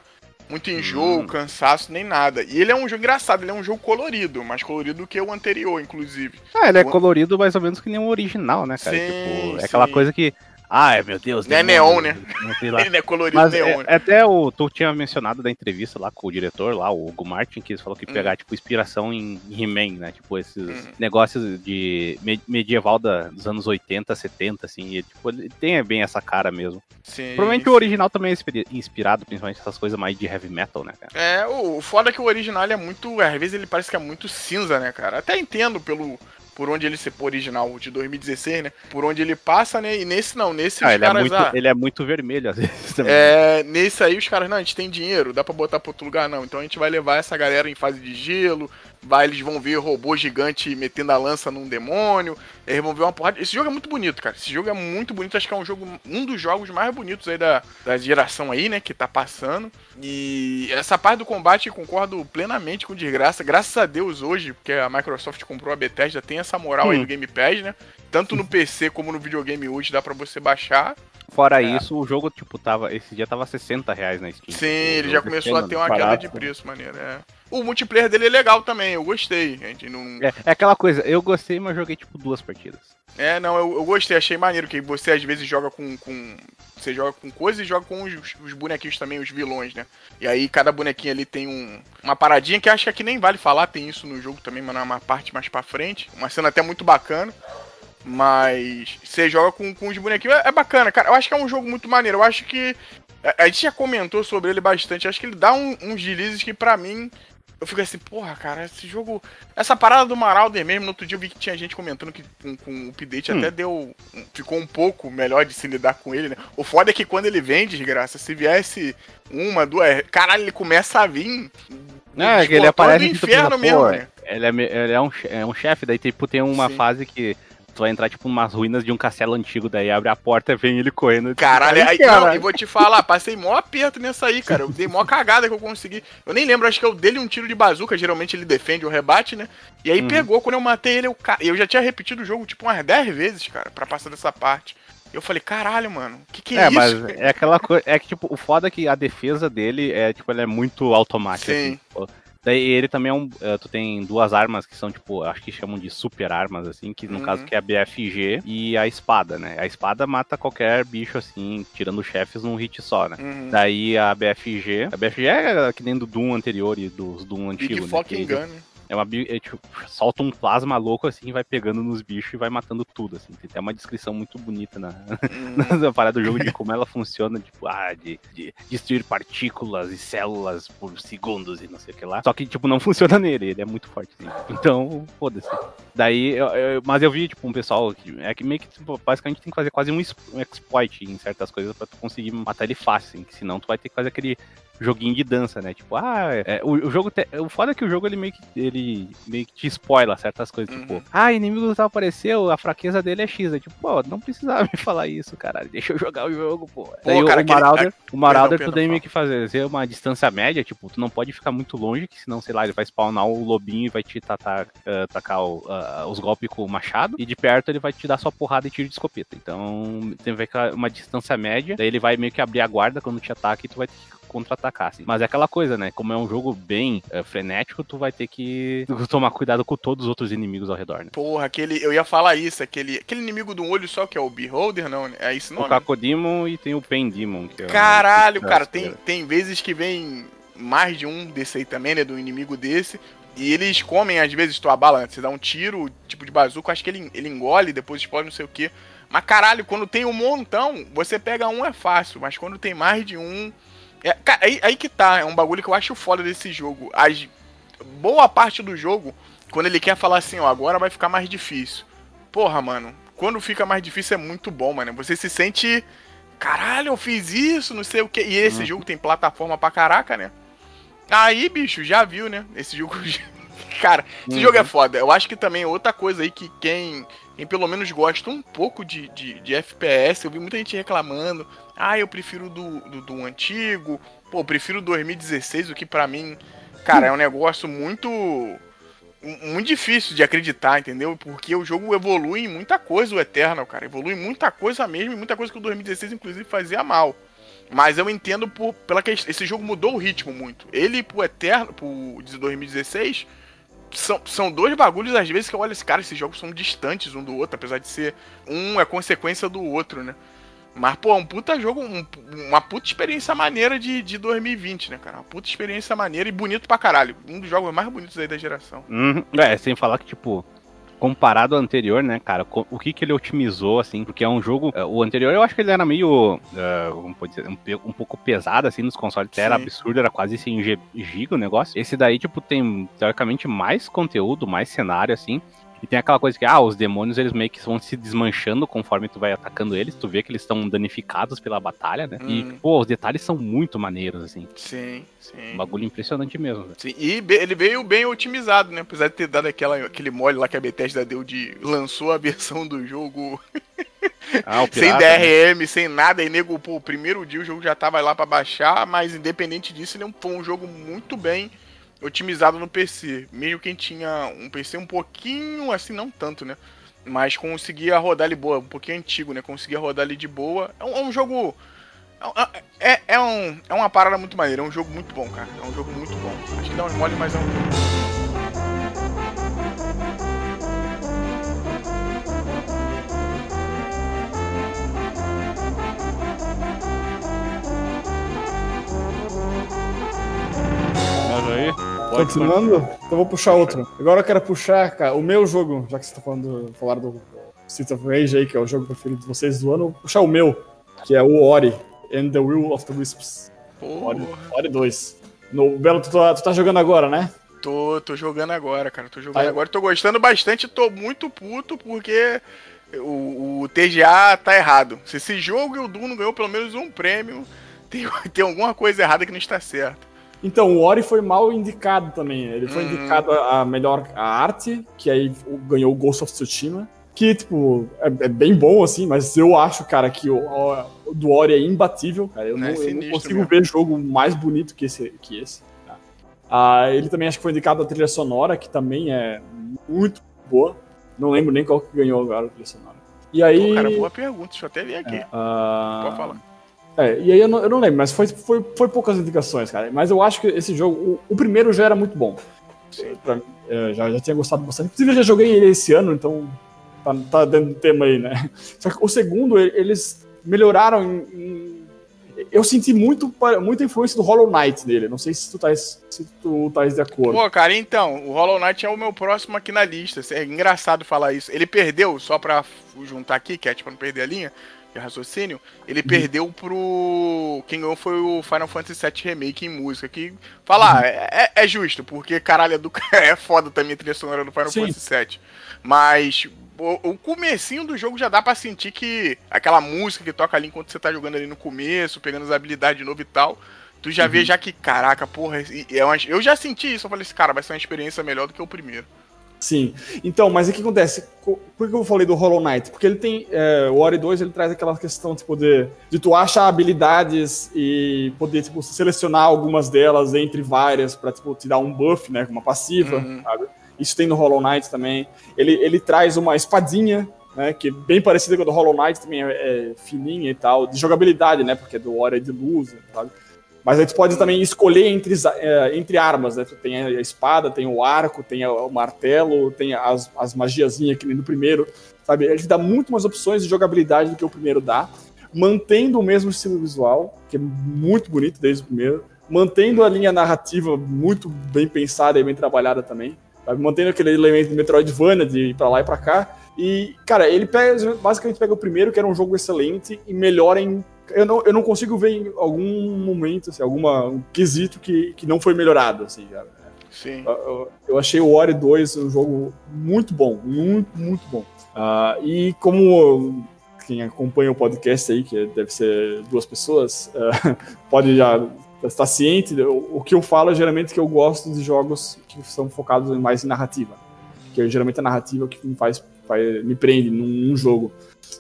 S1: Muito enjoo,
S2: Hum.
S1: cansaço, nem nada. E ele é um jogo engraçado, ele é um jogo colorido, mais colorido do que o anterior, inclusive.
S2: Ah, ele é
S1: O-
S2: colorido mais ou menos que nem o original, né, cara?
S1: Sim,
S2: tipo, é
S1: sim.
S2: aquela coisa que. Ai, meu Deus.
S1: Não é neon, né? Ele não é colorido
S2: Mas
S1: neon,
S2: é,
S1: né?
S2: até o tu tinha mencionado da entrevista lá com o diretor lá, o Hugo Martin, que ele falou que
S1: Hum.
S2: pegar tipo inspiração em He-Man, né? Tipo esses
S1: Hum.
S2: negócios de me- medieval da- dos anos 80, 70 assim, e, tipo, ele tem bem essa cara mesmo.
S1: Sim,
S2: Provavelmente o original também é inspira- inspirado, principalmente essas coisas mais de heavy metal, né, cara?
S1: É, o foda é que o original é muito. Às vezes ele parece que é muito cinza, né, cara? Até entendo pelo. Por onde ele se original de 2016, né? Por onde ele passa, né? E nesse não, nesse
S2: Ah, ele, é
S1: caras.
S2: muito,
S1: ah,
S2: ele é muito vermelho às vezes também.
S1: é, nesse aí os caras, não, a gente tem dinheiro, dá pra botar pra outro lugar, não. Então a gente vai levar essa galera em fase de gelo, vai, eles vão ver robô gigante metendo a lança num demônio, eles vão ver uma porrada. Esse jogo é muito bonito, cara. Esse jogo é muito bonito, acho que é um jogo, um dos jogos mais bonitos aí da, da geração aí, né, que tá passando. E essa parte do combate eu concordo plenamente com desgraça. Graças a Deus hoje, porque a Microsoft comprou a Bethesda, tem essa moral aí
S2: Hum.
S1: no Game Pass, né? Tanto no PC como no videogame hoje dá pra você baixar.
S2: Fora
S1: É.
S2: isso, o jogo, tipo, tava. Esse dia tava 60 reais na Steam.
S1: Sim, ele já começou a ter uma
S3: barato,
S1: queda de preço, maneiro. É. O multiplayer dele é legal também, eu gostei. Gente não...
S2: É, é aquela coisa, eu gostei, mas joguei tipo duas partidas.
S1: É, não, eu, eu gostei, achei maneiro, que você às vezes joga com. com você joga com coisas e joga com os, os bonequinhos também, os vilões, né? E aí cada bonequinho ali tem um, uma paradinha que acho que aqui nem vale falar, tem isso no jogo também, mas numa parte mais pra frente. Uma cena até muito bacana. Mas você joga com, com os bonequinhos, é, é bacana, cara. Eu acho que é um jogo muito maneiro. Eu acho que. A, a gente já comentou sobre ele bastante. Eu acho que ele dá um- uns deslizes que pra mim. Eu fico assim, porra, cara, esse jogo. Essa parada do Marauder mesmo, no outro dia eu vi que tinha gente comentando que com, com o update
S2: Hum.
S1: até deu. Ficou um pouco melhor de se lidar com ele, né? O foda é que quando ele vem, desgraça, se viesse uma, duas. Caralho, ele começa a vir.
S2: É, que ele
S1: desbotando
S2: aparece tu
S1: inferno
S2: pensa,
S1: mesmo, né?
S2: ele é, ele é um, é um chefe, daí tipo, tem uma
S1: Sim.
S2: fase que tu vai entrar tipo umas ruínas de um castelo antigo, daí abre a porta e vem ele correndo.
S1: Caralho, aí,
S2: cara.
S1: não, e vou te falar, passei mó aperto nessa aí, cara. Eu dei mó cagada que eu consegui. Eu nem lembro, acho que eu dei um tiro de bazuca, geralmente ele defende ou rebate, né? E aí
S2: Uhum.
S1: pegou, quando eu matei ele, eu, ca- eu já tinha repetido o jogo tipo umas 10 vezes, cara, pra passar dessa parte. Eu falei, caralho, mano, que que é,
S2: É,
S1: isso?
S2: mas é aquela coisa. É que, tipo, o foda é que a defesa dele é, tipo, ela é muito automática.
S1: Sim.
S2: assim, tipo, daí ele também é um. eh, tu tem duas armas que são, tipo, acho que chamam de super armas, assim, que no
S1: Uhum.
S2: caso que é a BFG e a espada, né? A espada mata qualquer bicho, assim, tirando chefes num hit só, né?
S1: Uhum.
S2: Daí a BFG. A BFG é que nem do Doom anterior e dos Doom
S1: Big
S2: antigo, né?
S1: fucking
S2: que-
S1: gun, né?
S2: É uma é, tipo, solta um plasma louco assim e vai pegando nos bichos e vai matando tudo, assim. Tem até uma descrição muito bonita na, hum. na parada do jogo de como ela funciona, tipo, ah, de, de, destruir partículas e células por segundos e não sei o que lá. Só que, tipo, não funciona nele, ele é muito forte, assim. Então, foda-se. Daí, eu, eu, mas eu vi, tipo, um pessoal que é que meio que, tipo, basicamente tem que fazer quase um, um exploit em certas coisas pra tu conseguir matar ele fácil, assim, que senão tu vai ter que fazer aquele joguinho de dança, né? Tipo, ah, é, o, o, jogo. Te, o foda é que o jogo ele meio que, ele meio que te spoila certas coisas. Tipo, uhum. Tipo, ah, inimigo tal apareceu, a fraqueza dele é X. É tipo, pô, não precisava me falar isso, caralho. Deixa eu jogar o jogo, pô. pô Daí cara, o, Marauder, aquele... o Marauder tu tem meio que fazer uma distância média, tipo, tu não pode ficar muito longe, que senão, sei lá, ele vai spawnar o lobinho e vai te tatar, uh, tacar o, uh, os golpes com o machado. E de perto ele vai te dar só porrada e tiro de escopeta. Então tem que ver uma distância média. Daí ele vai meio que abrir a guarda quando te ataca e tu vai contra-atacar, assim. Mas é aquela coisa, né? Como é um jogo bem é, frenético, tu vai ter que tomar cuidado com todos os outros inimigos ao redor, né?
S1: Porra, aquele. Eu ia falar isso, aquele, aquele inimigo do olho só que é o Beholder, não? É isso não?
S2: O Cacodemon e tem o Pendemon.
S1: É Caralho, o... cara, tem, tem vezes que vem mais de um desse aí também, né? Do inimigo desse. E eles comem, às vezes, tua bala, né? Você dá um tiro, tipo de bazuca, acho que ele, ele engole, depois explode não sei o que. Mas caralho, quando tem um montão, você pega um é fácil, mas quando tem mais de um, é, cara, aí, aí que tá, é um bagulho que eu acho foda desse jogo. As, boa parte do jogo, quando ele quer falar assim, ó, agora vai ficar mais difícil. Porra, mano, quando fica mais difícil é muito bom, mano. Você se sente. Caralho, eu fiz isso, não sei o que. E esse uhum. jogo tem plataforma pra caraca, né? Aí, bicho, já viu, né? Esse jogo. Cara, esse uhum. jogo é foda. Eu acho que também outra coisa aí que quem, quem pelo menos gosta um pouco de, de, de FPS, eu vi muita gente reclamando. Ah, eu prefiro do, do, do antigo. Pô, eu prefiro 2016, o que para mim, cara, é um negócio muito. Muito difícil de acreditar, entendeu? Porque o jogo evolui em muita coisa, o Eternal, cara. Evolui muita coisa mesmo, e muita coisa que o 2016, inclusive, fazia mal. Mas eu entendo por, pela que esse jogo mudou o ritmo muito. Ele pro Eterno, pro de 2016, são, são dois bagulhos, às vezes, que eu olho esse cara, esses jogos são distantes um do outro, apesar de ser um é consequência do outro, né? Mas, pô, é um puta jogo, um, uma puta experiência maneira de, de 2020, né, cara? Uma puta experiência maneira e bonito pra caralho. Um dos jogos mais bonitos aí da geração.
S2: Uhum. É, sem falar que, tipo, comparado ao anterior, né, cara, o que que ele otimizou, assim, porque é um jogo, é, o anterior eu acho que ele era meio, uh, dizer, um, um, pouco pesado, assim, nos consoles, até era absurdo, era quase assim, giga o negócio. Esse daí, tipo, tem, teoricamente, mais conteúdo, mais cenário, assim, e tem aquela coisa que, ah, os demônios eles meio que vão se desmanchando conforme tu vai atacando eles. Tu vê que eles estão danificados pela batalha, né? Hum. E, pô, os detalhes são muito maneiros, assim.
S1: Sim, sim.
S2: Um bagulho impressionante mesmo.
S1: Sim, e ele veio bem otimizado, né? Apesar de ter dado aquela, aquele mole lá que a Bethesda deu de. lançou a versão do jogo. Ah, pirata, sem DRM, né? sem nada, e nego, pô, o primeiro dia o jogo já tava lá para baixar, mas independente disso, ele é foi um jogo muito bem otimizado no PC. Mesmo quem tinha um PC um pouquinho, assim, não tanto, né? Mas conseguia rodar ali boa, um pouquinho antigo, né? Conseguia rodar ali de boa. É um, é um jogo. É, é, é, um, é uma parada muito maneira, é um jogo muito bom, cara. É um jogo muito bom. Acho que dá um mole, mas é um.
S3: aí. Pode, Continuando, pode. então vou puxar outro. Agora eu quero puxar, cara, o meu jogo, já que você tá falando, falaram do City of Rage aí, que é o jogo preferido de vocês do ano, vou puxar o meu, que é o Ori and the Will of the Wisps. Ori, Ori 2. No, Belo, tu tá, tu tá jogando agora, né?
S1: Tô, tô jogando agora, cara. Tô jogando aí. agora. Tô gostando bastante. Tô muito puto porque o, o, TGA tá errado. Se esse jogo e o Doom não ganhou pelo menos um prêmio, tem, tem alguma coisa errada que não está certo.
S3: Então, o Ori foi mal indicado também. Ele foi hum. indicado a, melhor a arte, que aí ganhou o Ghost of Tsushima. Que, tipo, é, é, bem bom, assim, mas eu acho, cara, que o, o do Ori é imbatível, cara. Eu, não, é eu não consigo mesmo. ver jogo mais bonito que esse. Que esse tá? ah, ele também acho que foi indicado a trilha sonora, que também é muito boa. Não lembro nem qual que ganhou agora a trilha sonora. E aí. Pô,
S1: cara, boa pergunta, deixa eu até ver aqui. É, uh... Pode falar.
S3: É, e aí eu não, eu não, lembro, mas foi, foi, foi poucas indicações, cara. Mas eu acho que esse jogo, o, o primeiro já era muito bom. Pra, é, já, já tinha gostado bastante. Inclusive, eu já joguei ele esse ano, então tá, tá dentro do tema aí, né? Só que o segundo, eles melhoraram em, em, eu senti muito, muita influência do Hollow Knight nele. Não sei se tu tá, se tu tá de acordo.
S1: Pô, cara, então, o Hollow Knight é o meu próximo aqui na lista. É engraçado falar isso. Ele perdeu, só pra juntar aqui, que é tipo não perder a linha de raciocínio, ele uhum. perdeu pro. Quem ganhou foi o Final Fantasy VII Remake em música. Que falar, uhum. é, é, justo, porque caralho, é, do... é foda também a trilha sonora do Final Sim. Fantasy VII. Mas o, o comecinho do jogo já dá para sentir que aquela música que toca ali enquanto você tá jogando ali no começo, pegando as habilidades de novo e tal. Tu já uhum. vê já que, caraca, porra, é uma... eu já senti isso. Eu falei assim, cara, vai ser uma experiência melhor do que o primeiro.
S3: Sim. Então, mas o que acontece? Por que eu falei do Hollow Knight? Porque ele tem. É, o Ori 2 ele traz aquela questão tipo, de, de tu achar habilidades e poder tipo, selecionar algumas delas entre várias para tipo, te dar um buff, né? Uma passiva, uhum. sabe? Isso tem no Hollow Knight também. Ele, ele traz uma espadinha, né? Que é bem parecida com a do Hollow Knight, também é, é fininha e tal, de jogabilidade, né? Porque é do Ori é de luz, sabe? Mas aí tu pode também escolher entre, é, entre armas, né? Tu tem a espada, tem o arco, tem o martelo, tem as, as magiazinhas que nem no primeiro, sabe? Ele dá muito mais opções de jogabilidade do que o primeiro dá, mantendo o mesmo estilo visual, que é muito bonito desde o primeiro, mantendo a linha narrativa muito bem pensada e bem trabalhada também, sabe? Mantendo aquele elemento de Metroidvania de ir pra lá e pra cá. E, cara, ele pega, basicamente pega o primeiro, que era um jogo excelente, e melhora em eu não, eu não consigo ver em algum momento, assim, alguma um quesito que, que não foi melhorado, assim, cara.
S1: Sim.
S3: Eu, eu, achei o Ori 2 um jogo muito bom, muito, muito bom. Uh, e como quem acompanha o podcast aí, que deve ser duas pessoas, uh, pode já estar ciente, o, o que eu falo é geralmente que eu gosto de jogos que são focados mais em narrativa. Que geralmente a narrativa é que me faz, faz me prende num, num jogo.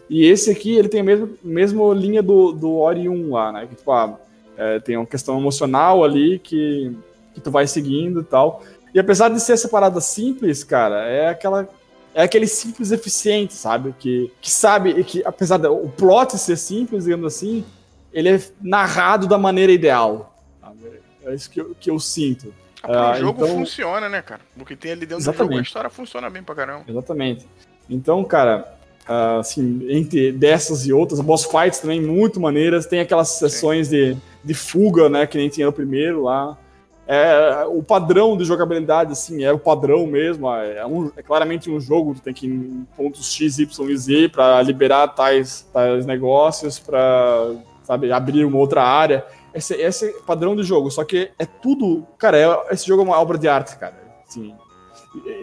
S3: E esse aqui, ele tem a mesma, mesma linha do, do Ori 1 lá, né? Que, tipo, ah, é, tem uma questão emocional ali que, que tu vai seguindo e tal. E apesar de ser essa parada simples, cara, é aquela. É aquele simples eficiente, sabe? Que, que sabe, que apesar do plot ser simples, digamos assim, ele é narrado da maneira ideal. Sabe? É isso que eu, que eu sinto.
S1: Ah, o jogo então... funciona, né, cara? Porque tem ali dentro Exatamente. do jogo, a história funciona bem pra caramba.
S3: Exatamente. Então, cara, Uh, assim, entre dessas e outras, boss fights também muito maneiras, tem aquelas sessões de, de fuga, né, que nem tinha no primeiro lá. É, o padrão de jogabilidade, assim, é o padrão mesmo, é, um, é claramente um jogo, tu tem que ir em pontos X, Y e Z para liberar tais, tais negócios, para sabe, abrir uma outra área. Esse, esse é padrão de jogo, só que é tudo, cara, é, esse jogo é uma obra de arte, cara. Assim,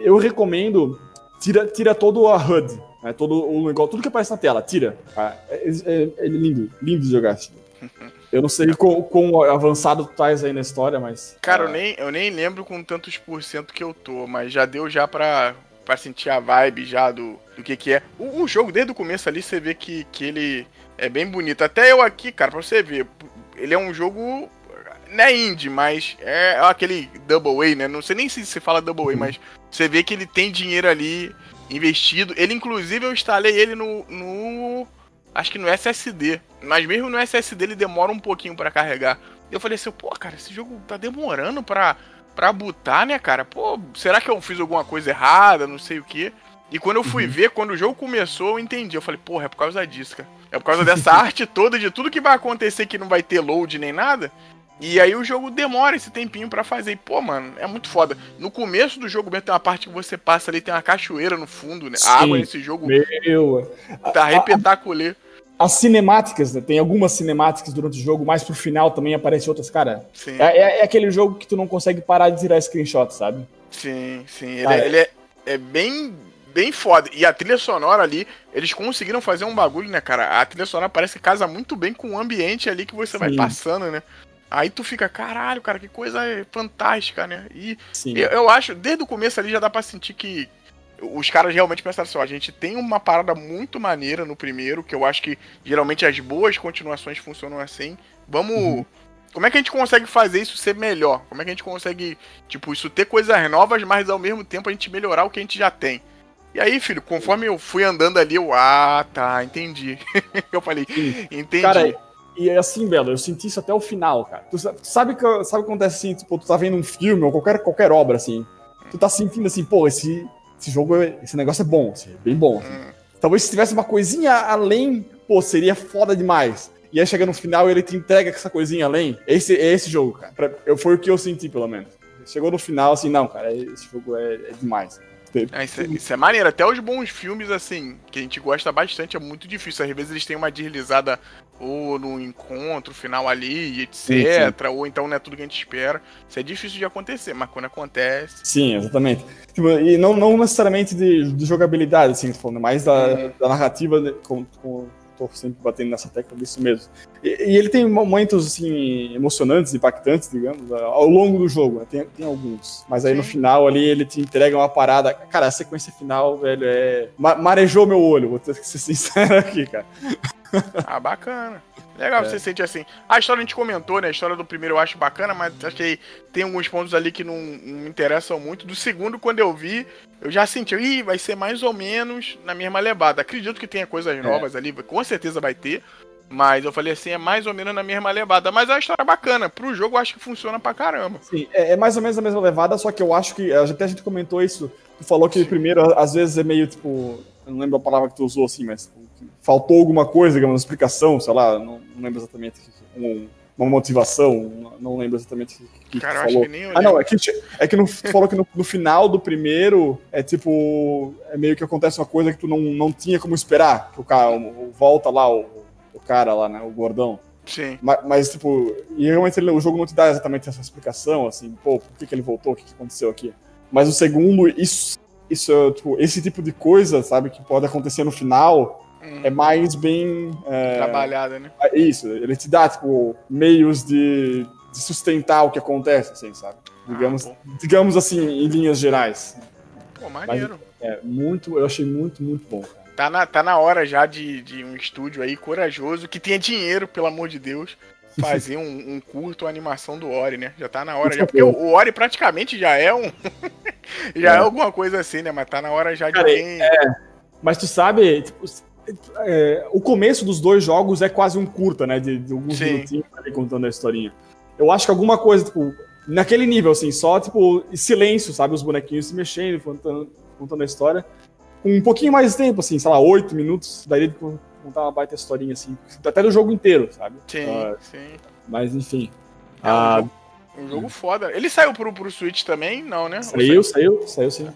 S3: eu recomendo, tira, tira todo a HUD, é todo o negócio, tudo que aparece na tela, tira. Ah, é, é, é, lindo, lindo de jogar. Assim. Eu não sei quão, quão avançado tu estás aí na história, mas.
S1: Cara, eu, nem, eu nem lembro com tantos por cento que eu tô, mas já deu já pra, pra sentir a vibe já do, do que que é. O, o jogo, desde o começo ali, você vê que, que ele é bem bonito. Até eu aqui, cara, pra você ver, ele é um jogo. Não é indie, mas é aquele Double A, né? Não sei nem se se fala Double A, uhum. mas você vê que ele tem dinheiro ali investido. Ele, inclusive, eu instalei ele no, no. Acho que no SSD. Mas mesmo no SSD ele demora um pouquinho para carregar. Eu falei assim, pô, cara, esse jogo tá demorando pra, pra botar, né, cara? Pô, será que eu fiz alguma coisa errada? Não sei o que. E quando eu fui uhum. ver, quando o jogo começou, eu entendi. Eu falei, porra, é por causa disso, cara. É por causa dessa arte toda, de tudo que vai acontecer que não vai ter load nem nada. E aí o jogo demora esse tempinho para fazer. E, pô, mano, é muito foda. No começo do jogo mesmo tem uma parte que você passa ali, tem uma cachoeira no fundo, né? Sim, a água nesse jogo.
S3: Meu.
S1: Tá repetaculê.
S3: As cinemáticas, né? Tem algumas cinemáticas durante o jogo, mas pro final também aparecem outras, cara. Sim. É, é, é, aquele jogo que tu não consegue parar de tirar screenshot, sabe?
S1: Sim, sim. Ele, é, ele é, é bem bem foda. E a trilha sonora ali, eles conseguiram fazer um bagulho, né, cara? A trilha sonora parece que casa muito bem com o ambiente ali que você Sim. vai passando, né? Aí tu fica, caralho, cara, que coisa fantástica, né? E eu, eu, acho, desde o começo ali já dá pra sentir que os caras realmente pensaram assim, ó, a gente tem uma parada muito maneira no primeiro, que eu acho que geralmente as boas continuações funcionam assim. Vamos. Uhum. Como é que a gente consegue fazer isso ser melhor? Como é que a gente consegue, tipo, isso ter coisas novas, mas ao mesmo tempo a gente melhorar o que a gente já tem? E aí, filho, conforme eu fui andando ali, eu, ah, tá, entendi. eu falei, entendi. Cara,
S3: e é assim, Belo, eu senti isso até o final, cara. Tu sabe que sabe o que acontece assim, tipo, tu tá vendo um filme ou qualquer, qualquer obra, assim. Tu tá sentindo assim, pô, esse, esse jogo, esse negócio é bom, assim, é bem bom. Assim. Hum. Talvez se tivesse uma coisinha além, pô, seria foda demais. e aí chega no final e ele te entrega essa coisinha além. Esse, é esse jogo, cara. Pra, eu, foi o que eu senti, pelo menos. Chegou no final, assim, não, cara, esse jogo é, é demais.
S1: É, isso, é, isso, é, maneiro. Até os bons filmes, assim, que a gente gosta bastante, é muito difícil. Às vezes eles têm uma deslizada ou no encontro final ali, etc. Sim, sim. Ou então não é tudo que a gente espera. Isso é difícil de acontecer, mas quando acontece.
S3: Sim, exatamente. Tipo, e não, não necessariamente de, de jogabilidade, assim, falando, mais da, uhum. da narrativa de, com, com tô sempre batendo nessa tecla disso mesmo. E, e, ele tem momentos, assim, emocionantes, impactantes, digamos, ao longo do jogo, né? tem, tem alguns. Mas aí Sim. no final ali ele te entrega uma parada. Cara, a sequência final, velho, é. marejou meu olho, vou ter que ser sincero aqui, cara.
S1: Ah, bacana. Legal, é. você sente assim. A história a gente comentou, né? A história do primeiro eu acho bacana, mas achei tem alguns pontos ali que não, não me interessam muito. Do segundo, quando eu vi, eu já senti, ih, vai ser mais ou menos na mesma levada. Acredito que tenha coisas é. novas ali, com certeza vai ter. Mas eu falei assim, é mais ou menos na mesma levada. Mas é uma história bacana. Pro jogo eu acho que funciona pra caramba.
S3: Sim, é, é mais ou menos a mesma levada, só que eu acho que. Até a gente comentou isso. Tu falou que o primeiro, às vezes, é meio tipo. Eu não lembro a palavra que tu usou assim, mas faltou alguma coisa, digamos, uma explicação, sei lá, não, não lembro exatamente. Um, uma motivação, não lembro exatamente o que, Cara, que falou. Que nem ah, não, é que, é que no, tu falou que no, no, final do primeiro é tipo. É meio que acontece uma coisa que tu não, não tinha como esperar. Que o cara o, volta lá, o, o cara lá, né? O gordão.
S1: Sim.
S3: Mas, mas, tipo, e realmente ele, o jogo não te dá exatamente essa explicação, assim, pô, por que, que ele voltou, o que, que aconteceu aqui. Mas o segundo, isso, isso, tipo, esse tipo de coisa, sabe, que pode acontecer no final, Hum. É mais bem. É,
S1: Trabalhada, né?
S3: É isso, ele te dá, tipo, meios de, de sustentar o que acontece, assim, sabe? Digamos, ah, digamos assim, em linhas gerais.
S1: Pô, maneiro.
S3: Mas, é, muito, eu achei muito, muito bom.
S1: Tá na, tá na hora já de, de um estúdio aí corajoso, que tenha dinheiro, pelo amor de Deus, fazer um, um curto animação do Ori, né? Já tá na hora já. Porque o, o Ori praticamente já é um. já é. é. alguma coisa assim, né? Mas tá na hora já de
S3: Cara, quem. É. Mas tu sabe, tipo, é, o começo dos dois jogos é quase um curta, né? De, de alguns Sim. minutinhos ali contando a historinha. Eu acho que alguma coisa, tipo, naquele nível, assim, só, tipo, silêncio, sabe? Os bonequinhos se mexendo, contando, contando a história. Com um pouquinho mais de tempo, assim, sei lá, oito minutos, daí de contar uma baita historinha, assim. Até do jogo inteiro, sabe?
S1: Sim, uh, sim.
S3: Mas, enfim.
S1: É um, uh, jogo, um jogo foda. Ele saiu pro, pro Switch também? Não, né?
S3: Saiu, saiu, saiu, sim.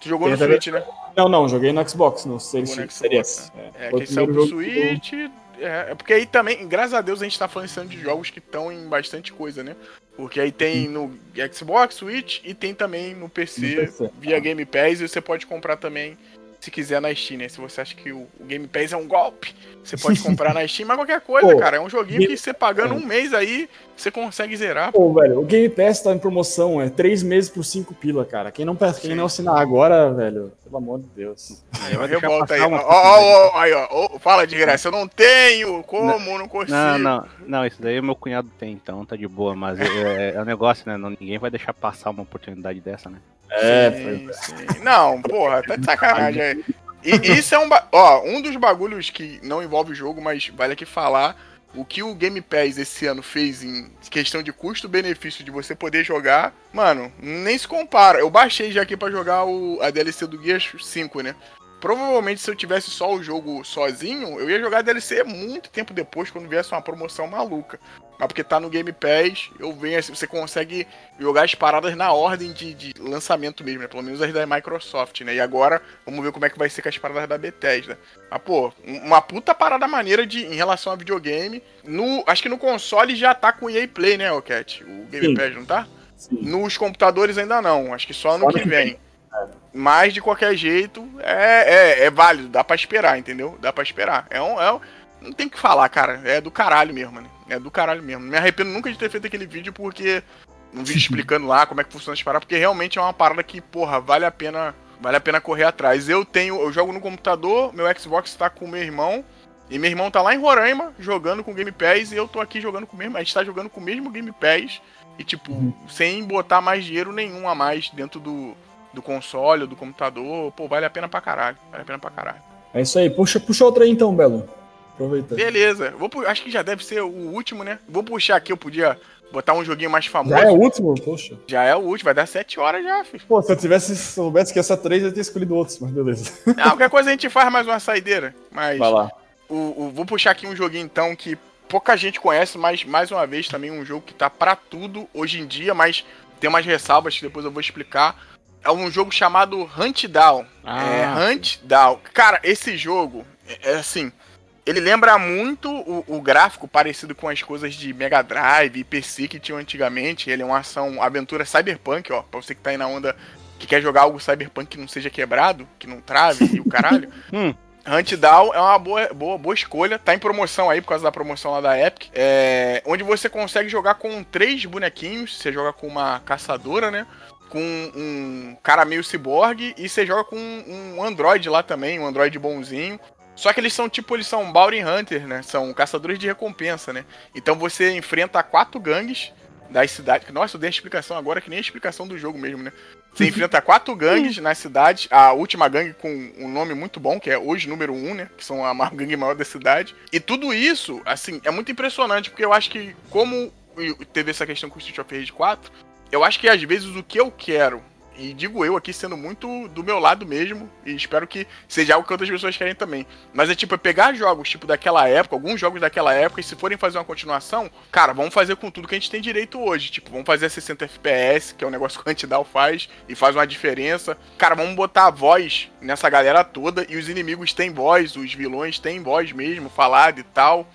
S1: Tu jogou Tem no Switch, né?
S3: Não, não, joguei no Xbox, no Series,
S1: no Xbox, né? É, é quem saiu pro Switch. É, é, porque aí também, graças a Deus, a gente tá falando de jogos que estão em bastante coisa, né? Porque aí tem no Xbox, Switch e tem também no PC, no PC via Game Pass e você pode comprar também se quiser na Steam, né? Se você acha que o, o Game Pass é um golpe, você pode comprar na Steam, mas qualquer coisa, Pô, cara. É um joguinho que você pagando um mês aí, você consegue zerar.
S3: Pô, pô, velho, o Game Pass tá em promoção, é três meses por cinco pila, cara. Quem não, quem não assinar agora, velho, pelo amor de Deus.
S1: Aí, vai revolta aí. Ó, ó, ó, aí, ó, fala de graça, eu não tenho, como, não, não consigo.
S2: Não, não, não, isso daí meu cunhado tem, então tá de boa, mas é, é, é um negócio, né? Não, ninguém vai deixar passar uma oportunidade dessa, né?
S3: É, sim,
S1: sim. Não, porra, tá de sacanagem aí. E isso é um, ó, um dos bagulhos que não envolve o jogo, mas vale aqui falar. O que o Game Pass esse ano fez em questão de custo-benefício de você poder jogar, mano, nem se compara. Eu baixei já aqui para jogar o, a DLC do Gears 5, né? Provavelmente se eu tivesse só o jogo sozinho, eu ia jogar DLC muito tempo depois, quando viesse uma promoção maluca. Mas porque tá no Game Pass, eu venho assim, você consegue jogar as paradas na ordem de, de, lançamento mesmo, né? Pelo menos as da Microsoft, né? E agora, vamos ver como é que vai ser com as paradas da Bethesda. Mas, pô, uma puta parada maneira de, em relação a videogame. No, acho que no console já tá com o EA Play, né, Cat? O Game Sim. Pass, não tá? Sim. Nos computadores ainda não, acho que só no que vem. Mas, de qualquer jeito, é, é, é válido, dá pra esperar, entendeu? Dá pra esperar. É um, é um, não tem o que falar, cara. É do caralho mesmo, né? É do caralho mesmo. Me arrependo nunca de ter feito aquele vídeo porque. Um vídeo explicando lá como é que funciona as paradas, porque realmente é uma parada que, porra, vale a pena. Vale a pena correr atrás. Eu tenho. Eu jogo no computador, meu Xbox tá com meu irmão. E meu irmão tá lá em Roraima jogando com Game Pass e eu tô aqui jogando com o mesmo. A gente tá jogando com o mesmo Game Pass. E, tipo, uhum. sem botar mais dinheiro nenhum a mais dentro do, do console, do computador. Pô, vale a pena pra caralho. Vale a pena pra caralho.
S3: É isso aí. Puxa, puxa outra aí então, Belo.
S1: Aproveita. Beleza. Vou, acho que já deve ser o último, né? Vou puxar aqui, eu podia botar um joguinho mais famoso.
S3: Já é o último? Poxa.
S1: Já é o último, vai dar 7 horas já, filho.
S3: Pô, se eu tivesse, soubesse que essa 3, eu teria escolhido outros, mas beleza.
S1: Não, qualquer coisa a gente faz mais uma saideira. Mas.
S3: Vai lá.
S1: O, o, vou puxar aqui um joguinho então que pouca gente conhece, mas mais uma vez também um jogo que tá para tudo hoje em dia, mas tem umas ressalvas que depois eu vou explicar. É um jogo chamado Hunt Down. Ah, é, Hunt Down. Cara, esse jogo é, é assim. Ele lembra muito o, o, gráfico parecido com as coisas de Mega Drive e PC que tinham antigamente. Ele é uma ação, aventura cyberpunk, ó. Pra você que tá aí na onda que quer jogar algo cyberpunk que não seja quebrado, que não trave e o caralho. hum. Hunt Down é uma boa, boa, boa escolha. Tá em promoção aí por causa da promoção lá da Epic. É, onde você consegue jogar com três bonequinhos. Você joga com uma caçadora, né? Com um cara meio ciborgue. E você joga com um android lá também, um android bonzinho. Só que eles são tipo, eles são Bounty Hunter, né? São caçadores de recompensa, né? Então você enfrenta quatro gangues das cidades. Nossa, eu dei a explicação agora que nem a explicação do jogo mesmo, né? Você enfrenta quatro gangues na cidade. A última gangue com um nome muito bom, que é hoje número um, né? Que são a gangue maior da cidade. E tudo isso, assim, é muito impressionante, porque eu acho que, como teve essa questão com o Street of Rage 4, eu acho que às vezes o que eu quero e digo eu aqui sendo muito do meu lado mesmo, e espero que seja algo que outras pessoas querem também. Mas é tipo, é pegar jogos tipo daquela época, alguns jogos daquela época, e se forem fazer uma continuação, cara, vamos fazer com tudo que a gente tem direito hoje. Tipo, vamos fazer a 60 FPS, que é um negócio que o Antidal faz, e faz uma diferença. Cara, vamos botar a voz nessa galera toda, e os inimigos têm voz, os vilões têm voz mesmo, falada e tal.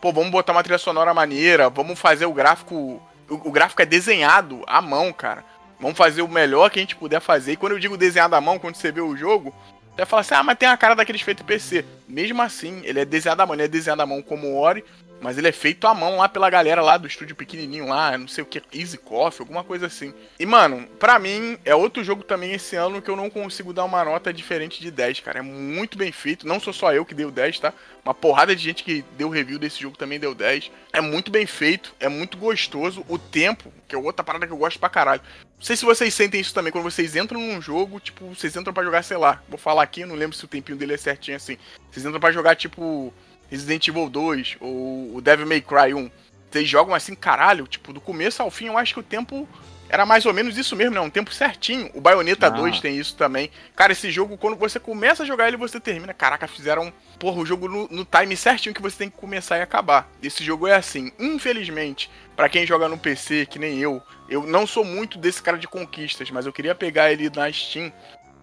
S1: Pô, vamos botar uma trilha sonora maneira, vamos fazer o gráfico. O, gráfico é desenhado à mão, cara Vamos fazer o melhor que a gente puder fazer. E quando eu digo desenhado à mão, quando você vê o jogo, você vai falar assim: ah, mas tem a cara daqueles feitos PC. Mesmo assim, ele é desenhado à mão, ele é desenhado à mão como Ori, mas ele é feito à mão lá pela galera lá do estúdio pequenininho lá, não sei o que, Easy Coffee, alguma coisa assim. E, mano, pra mim, é outro jogo também esse ano que eu não consigo dar uma nota diferente de 10, cara. É muito bem feito. Não sou só eu que deu 10, tá? Uma porrada de gente que deu review desse jogo também deu 10. É muito bem feito, é muito gostoso. O tempo, que é outra parada que eu gosto pra caralho. Não sei se vocês sentem isso também, quando vocês entram num jogo, tipo, vocês entram para jogar, sei lá, vou falar aqui, eu não lembro se o tempinho dele é certinho assim. Vocês entram para jogar, tipo, Resident Evil 2 ou o Devil May Cry 1. Vocês jogam assim, caralho, tipo, do começo ao fim, eu acho que o tempo era mais ou menos isso mesmo, né? Um tempo certinho. O Bayonetta ah. 2 tem isso também. Cara, esse jogo, quando você começa a jogar ele, você termina. Caraca, fizeram, porra, o jogo no, no time certinho que você tem que começar e acabar. Esse jogo é assim. Infelizmente, para quem joga no PC, que nem eu, eu não sou muito desse cara de conquistas, mas eu queria pegar ele na Steam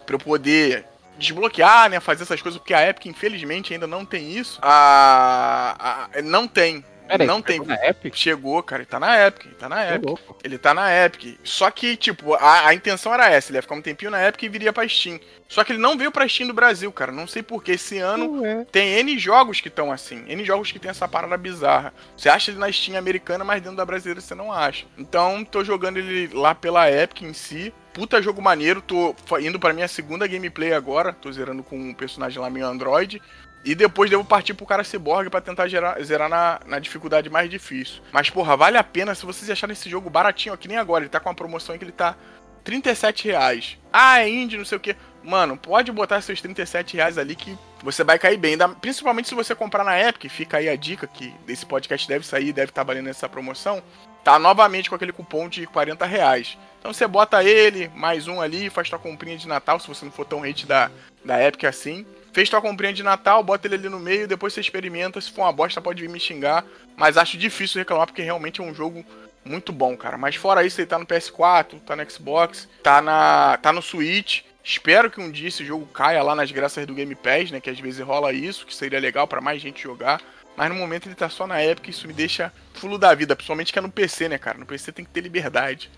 S1: pra eu poder desbloquear, né, fazer essas coisas, porque a Epic, infelizmente, ainda não tem isso. A, a não tem.
S2: Peraí,
S1: não tem.
S2: Na Epic?
S1: Chegou, cara, ele tá na Epic, ele tá na Epic. Ele tá na Epic. Só que, tipo, a, a, intenção era essa, ele ia ficar um tempinho na Epic e viria pra Steam. Só que ele não veio pra Steam do Brasil, cara. Não sei porquê. Esse ano é. tem N jogos que estão assim. N jogos que tem essa parada bizarra. Você acha ele na Steam americana, mas dentro da brasileira você não acha. Então, tô jogando ele lá pela Epic em si puta jogo maneiro. Tô indo pra minha segunda gameplay agora. Tô zerando com um personagem lá meio Android. E depois devo partir pro cara Cyborg para tentar gerar, zerar na, na dificuldade mais difícil. Mas, porra, vale a pena se vocês acharem esse jogo baratinho aqui nem agora. Ele tá com uma promoção que ele tá 37 reais. Ah, é indie, não sei o que. Mano, pode botar seus 37 reais ali que você vai cair bem. Principalmente se você comprar na Epic. Fica aí a dica que desse podcast deve sair, deve estar tá valendo essa promoção. Tá novamente com aquele cupom de 40 reais. Então você bota ele, mais um ali, faz tua comprinha de Natal, se você não for tão hate da, da Epic assim. Fez tua comprinha de Natal, bota ele ali no meio, depois você experimenta. Se for uma bosta, pode vir me xingar. Mas acho difícil reclamar, porque realmente é um jogo muito bom, cara. Mas fora isso, ele tá no PS4, tá no Xbox, tá, na, tá no Switch. Espero que um dia esse jogo caia lá nas graças do Game Pass, né? Que às vezes rola isso, que seria legal para mais gente jogar. Mas no momento ele tá só na Epic e isso me deixa fulo da vida, principalmente que é no PC, né, cara? No PC tem que ter liberdade.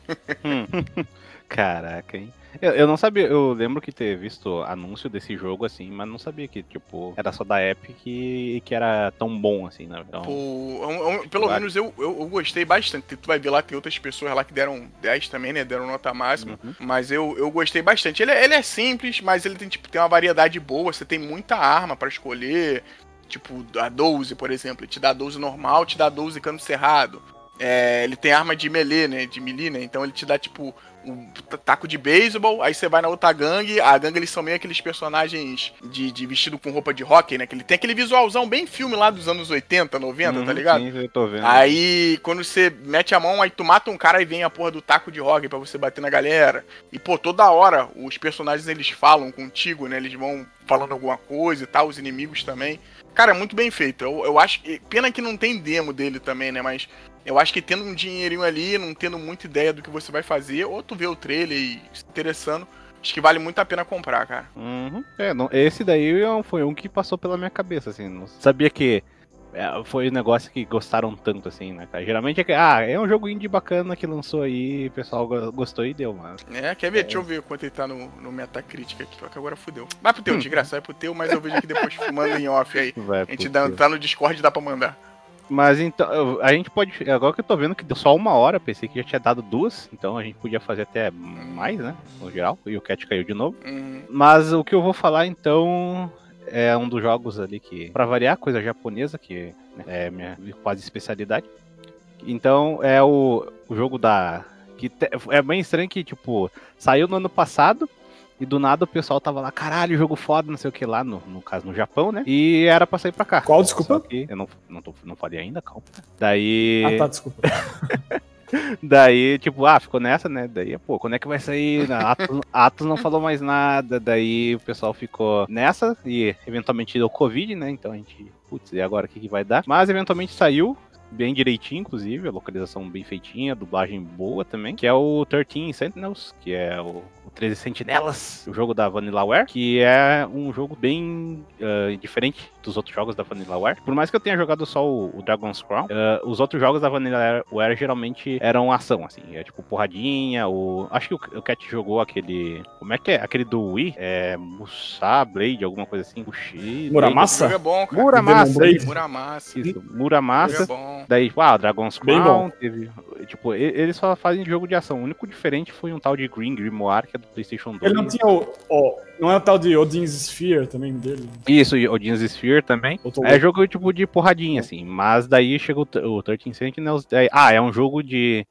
S2: Hum. Caraca, hein? Eu, eu, não sabia, eu lembro que ter visto anúncio desse jogo assim, mas não sabia que, tipo, era só da Epic e que era tão bom assim, né? Então,
S1: Pô, pelo menos eu, eu, eu, gostei bastante. Tu vai ver lá, tem outras pessoas lá que deram 10 também, né? Deram nota máxima. Uhum. Mas eu, eu gostei bastante. Ele, é, ele é simples, mas ele tem, tipo, tem uma variedade boa. Você tem muita arma para escolher. Tipo, a 12, por exemplo, te dá 12 normal, te dá 12 cano cerrado. é, ele tem arma de melee, né? De melee, né? Então ele te dá, tipo, um taco de beisebol, aí você vai na outra gangue, a gangue eles são meio aqueles personagens de, de vestido com roupa de hockey, né? Que ele tem aquele visualzão bem filme lá dos anos 80, 90,
S2: Uhum,
S1: tá ligado?
S2: Sim, eu tô vendo.
S1: Aí, quando você mete a mão, aí tu mata um cara e vem a porra do taco de hockey pra você bater na galera. E, pô, toda hora os personagens eles falam contigo, né? Eles vão falando alguma coisa e tal, os inimigos também. Cara, é muito bem feito. Eu, eu acho. Pena que não tem demo dele também, né? Mas eu acho que tendo um dinheirinho ali, não tendo muita ideia do que você vai fazer, ou tu vê o trailer e se interessando, acho que vale muito a pena comprar, cara.
S2: Uhum. É, não- esse daí é foi um que passou pela minha cabeça, assim. Não sabia que foi um negócio que gostaram tanto, assim, né, cara? Geralmente é que, ah, é um jogo indie bacana que lançou aí, o pessoal go- gostou e deu, mano.
S1: É, quer ver? Deixa eu ver quanto ele tá no, no Metacritic aqui, só que agora fudeu. Vai pro teu, de graça, vai pro teu, mas eu vejo aqui depois manda em off aí.
S2: Vai,
S1: A gente dá, tá no Discord, dá pra mandar.
S2: Mas então, a gente pode. Agora que eu tô vendo que deu só uma hora, pensei que já tinha dado duas, então a gente podia fazer até mais, né? No geral, e o Cat caiu de novo.
S1: Hum,
S2: Mas o que eu vou falar então é um dos jogos ali que, pra variar, coisa japonesa, que né, é minha quase especialidade. Então é o, o jogo da. que te- É bem estranho que, tipo, saiu no ano passado. E do nada o pessoal tava lá, caralho, jogo foda, não sei o que lá, no, no caso no Japão, né? E era pra sair pra cá.
S3: Qual, desculpa?
S2: Eu não, não, tô, não falei ainda, calma. Daí.
S3: Ah, tá, desculpa.
S2: Daí, tipo, ah, ficou nessa, né? Daí, pô, quando é que vai sair? Atos, Atos não falou mais nada. Daí o pessoal ficou nessa e eventualmente deu Covid, né? Então a gente, putz, e agora o que, que vai dar? Mas eventualmente saiu. Bem direitinho, inclusive, a localização bem feitinha, a dublagem boa também, que é o 13 Sentinels, que é o, o 13 Sentinelas, o jogo da Vanillaware, que é um jogo bem ah, diferente dos outros jogos da Vanillaware. Por mais que eu tenha jogado só o, o Dragon's Crown, ah, os outros jogos da Vanillaware geralmente eram ação, assim, é tipo porradinha, o... acho que o, o Cat jogou aquele, como é que é? Aquele do Wii, é Musa Blade, alguma coisa assim, Bushi...
S3: Muramasa?
S1: o jogo é bom, cara.
S3: Demon Blade.
S2: isso,
S1: jogo é bom.
S2: Daí, tipo, ah, Dragon's
S3: Bem
S2: Crown, teve. Tipo, eles só fazem jogo de ação. O único diferente foi um tal de Green Grimoire, que é do PlayStation 2.
S3: Ele não tinha o, o- Não é o tal de Odin's Sphere também dele?
S2: Isso, Odin's Sphere também. É jogo tipo de porradinha, assim. Mas daí chega o, o 13 Sentinels. Daí, ah, é um jogo de.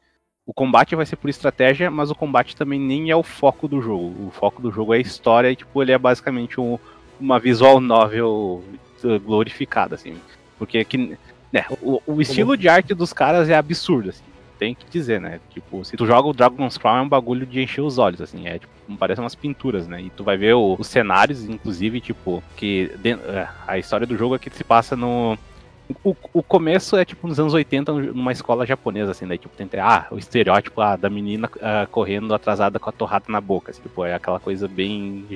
S2: O combate vai ser por estratégia, mas o combate também nem é o foco do jogo. O foco do jogo é a história e, tipo, ele é basicamente um- uma visual novel uh, glorificada, assim. Porque que, né, o, o estilo de arte dos caras é absurdo, assim. Tem que dizer, né? Tipo, se tu joga o Dragon's Crown é um bagulho de encher os olhos, assim. É tipo, parece umas pinturas, né? E tu vai ver o- os cenários, inclusive, tipo, que den- é, a história do jogo é que se passa no. O, o começo é tipo nos anos 80, numa escola japonesa, assim, daí tipo, tem ah, o estereótipo ah, da menina ah, correndo atrasada com a torrada na boca, assim, tipo, é aquela coisa bem,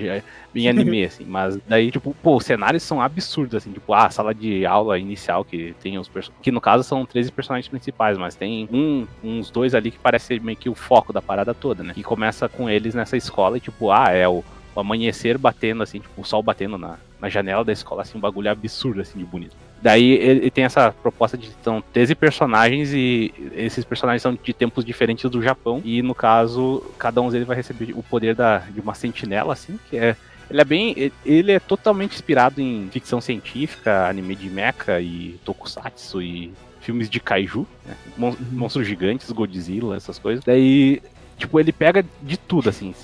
S2: bem anime, assim, mas daí, tipo, pô, os cenários são absurdos, assim, tipo, ah, a sala de aula inicial que tem os personagens, que no caso são 13 personagens principais, mas tem um, uns dois ali que parece ser meio que o foco da parada toda, né, que começa com eles nessa escola e, tipo, ah, é o, o amanhecer batendo, assim, tipo, o sol batendo na, na janela da escola, assim, um bagulho absurdo, assim, de bonito. Daí ele, tem essa proposta de são 13 personagens e esses personagens são de tempos diferentes do Japão. E no caso, cada um deles vai receber o poder da, de uma sentinela, assim, que é. Ele é bem. Ele é totalmente inspirado em ficção científica, anime de mecha e tokusatsu e filmes de kaiju, né? Mon- monstros gigantes, Godzilla, essas coisas. Daí, tipo, ele pega de tudo, assim.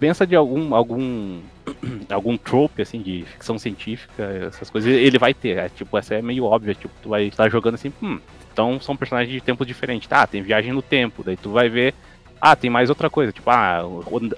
S2: Pensa de algum algum algum trope, assim, de ficção científica, essas coisas, ele vai ter. É, tipo, essa é meio óbvia, tipo, tu vai estar jogando assim, hum, então são personagens de tempos diferentes. Tá, tem viagem no tempo, daí tu vai ver. Ah, tem mais outra coisa, tipo, ah,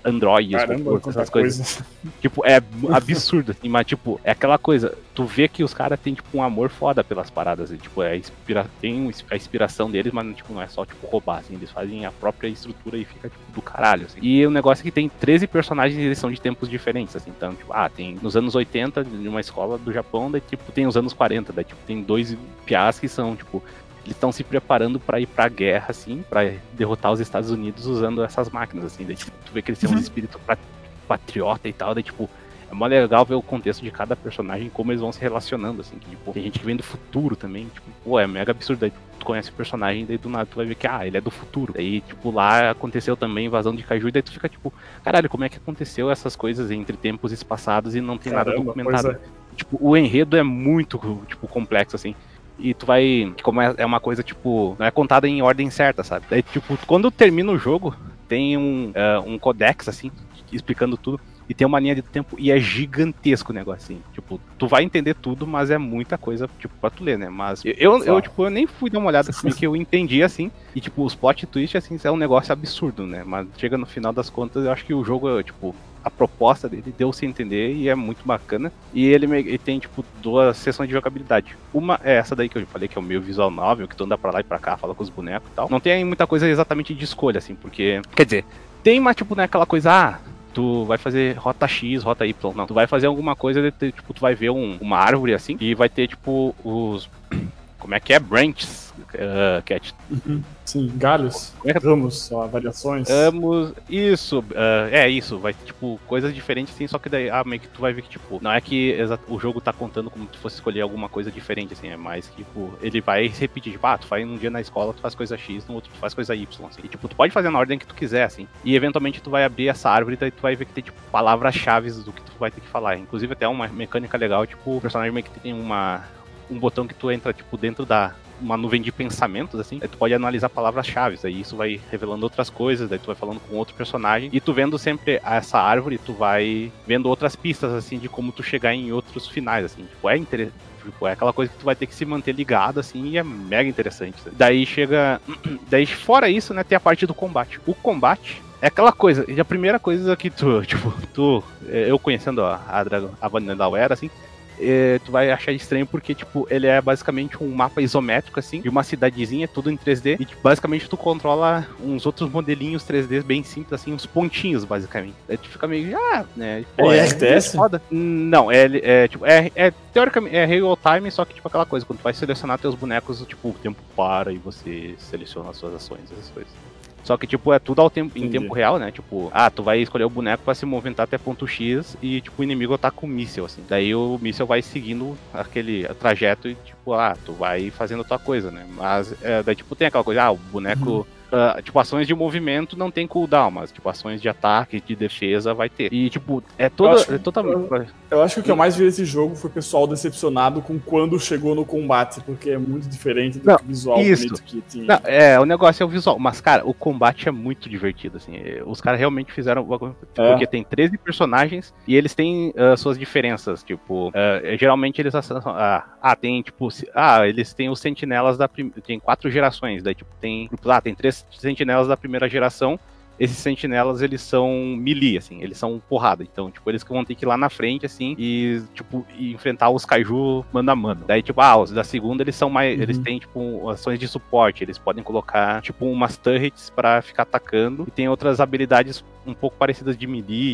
S2: androides,
S3: Caramba,
S2: essas coisas.
S3: coisa.
S2: Tipo, é absurdo, assim, mas, tipo, é aquela coisa, tu vê que os caras têm, tipo, um amor foda pelas paradas, e, tipo, é inspira... tem a inspiração deles, mas, tipo, não é só, tipo, roubar, assim, eles fazem a própria estrutura e fica, tipo, do caralho, assim. E o negócio é que tem 13 personagens e eles são de tempos diferentes, assim, então, tipo, ah, tem nos anos 80, de uma escola do Japão, daí, tipo, tem os anos 40, daí, tipo, tem dois piás que são, tipo, eles estão se preparando pra ir pra guerra, assim, pra derrotar os Estados Unidos usando essas máquinas, assim. Daí, tipo, tu vê que eles têm um espírito pa- patriota e tal, daí, tipo, é mó legal ver o contexto de cada personagem, como eles vão se relacionando, assim. Que, tipo, tem gente que vem do futuro também, tipo, pô, é mega absurdo. Daí tu conhece o personagem, daí do nada tu vai ver que, ah, ele é do futuro. Daí, tipo, lá aconteceu também invasão de Kaiju, e daí tu fica, tipo, caralho, como é que aconteceu essas coisas entre tempos espaçados e não tem nada
S3: Caramba,
S2: documentado?
S3: pois é.
S2: Tipo, o enredo é muito, tipo, complexo, assim. E tu vai. Como é, é uma coisa, tipo, não é contada em ordem certa, sabe? Daí, tipo, quando termina o jogo, tem um, uh, um codex, assim, explicando tudo. E tem uma linha de tempo e é gigantesco o negócio, assim. Tipo, tu vai entender tudo, mas é muita coisa, tipo, pra tu ler, né? Mas eu, eu, eu tipo, eu nem fui dar uma olhada assim, que eu entendi, assim. E, tipo, os plot twists, assim, é um negócio absurdo, né? Mas chega no final das contas, eu acho que o jogo, tipo, a proposta dele deu-se entender e é muito bacana. E ele, ele, tem, tipo, duas sessões de jogabilidade. Uma é essa daí que eu falei, que é o meu visual novel, que tu anda pra lá e pra cá, fala com os bonecos e tal. Não tem muita coisa exatamente de escolha, assim, porque. Quer dizer, tem uma, tipo, né, aquela coisa, ah, tu vai fazer rota X, rota Y. Não, tu vai fazer alguma coisa, tipo, tu vai ver um, uma árvore assim, e vai ter, tipo, os. Como é que é? Branches uh, Cat.
S3: Uhum. Sim, galhos,
S2: é
S3: ramos, variações.
S2: Ramos, isso, uh, é isso, vai tipo coisas diferentes assim, só que daí ah, meio que tu vai ver que tipo, não é que o jogo tá contando como tu fosse escolher alguma coisa diferente assim, é mais que tipo, ele vai repetir, tipo, ah, tu faz um dia na escola, tu faz coisa X, no outro tu faz coisa Y, assim. E tipo, tu pode fazer na ordem que tu quiser assim. E eventualmente tu vai abrir essa árvore e daí tu vai ver que tem tipo palavras-chave do que tu vai ter que falar. Inclusive até uma mecânica legal, tipo, o personagem meio que tem uma um botão que tu entra tipo dentro da uma nuvem de pensamentos, assim. Aí tu pode analisar palavras-chave, aí isso vai revelando outras coisas, daí tu vai falando com outro personagem. E tu vendo sempre essa árvore, tu vai vendo outras pistas, assim, de como tu chegar em outros finais, assim. Tipo, é interessante. Tipo, é aquela coisa que tu vai ter que se manter ligado, assim, e é mega interessante. Daí chega. Daí, fora isso, né, tem a parte do combate. O combate é aquela coisa, e a primeira coisa que tu, tipo, tu, eu conhecendo a, a, a Vanilla Era, assim, é, tu vai achar estranho porque, tipo, ele é basicamente um mapa isométrico, assim, de uma cidadezinha, tudo em 3D, e tipo, basicamente tu controla uns outros modelinhos 3D bem simples, assim, uns pontinhos, basicamente. Aí tu fica meio, ah, né?
S3: Pô, é, é RTS?
S2: Foda. Não, é, é, tipo, é, é, teoricamente, é real time, só que, tipo, aquela coisa, quando tu vai selecionar teus bonecos, tipo, o tempo para e você seleciona as suas ações, essas coisas. Só que, tipo, é tudo ao tempo, em tempo real, né? Tipo, ah, tu vai escolher o boneco para se movimentar até ponto X e, tipo, o inimigo tá com o míssil, assim. Daí o míssil vai seguindo aquele trajeto e, tipo, ah, tu vai fazendo a tua coisa, né? Mas, é, daí, tipo, tem aquela coisa, ah, o boneco. Uhum Uh, tipo, ações de movimento não tem cooldown, mas, tipo, ações de ataque, de defesa vai ter. E, tipo, é toda.
S3: Eu
S2: é totalmente.
S3: Eu, eu, acho que o que eu mais vi desse jogo foi o pessoal decepcionado com quando chegou no combate, porque é muito diferente do
S2: não,
S3: visual
S2: isso. que tinha. Não, é, o negócio é o visual, mas, cara, o combate é muito divertido, assim. Os caras realmente fizeram. Tipo, é. Porque tem 13 personagens e eles têm uh, suas diferenças. Tipo, uh, geralmente eles. Ah, ah, tem, tipo. Ah, eles têm os sentinelas da. Tem quatro gerações. Daí, tipo, tem. Ah, tem três sentinelas da primeira geração, esses sentinelas, eles são melee, assim, eles são porrada. Então, tipo, eles vão ter que ir lá na frente, assim, e, tipo, enfrentar os kaiju mano a mano. Daí, tipo, ah, os da segunda, eles são mais. Uhum. Eles têm, tipo, ações de suporte. Eles podem colocar, tipo, umas turrets para ficar atacando. E tem outras habilidades um pouco parecidas de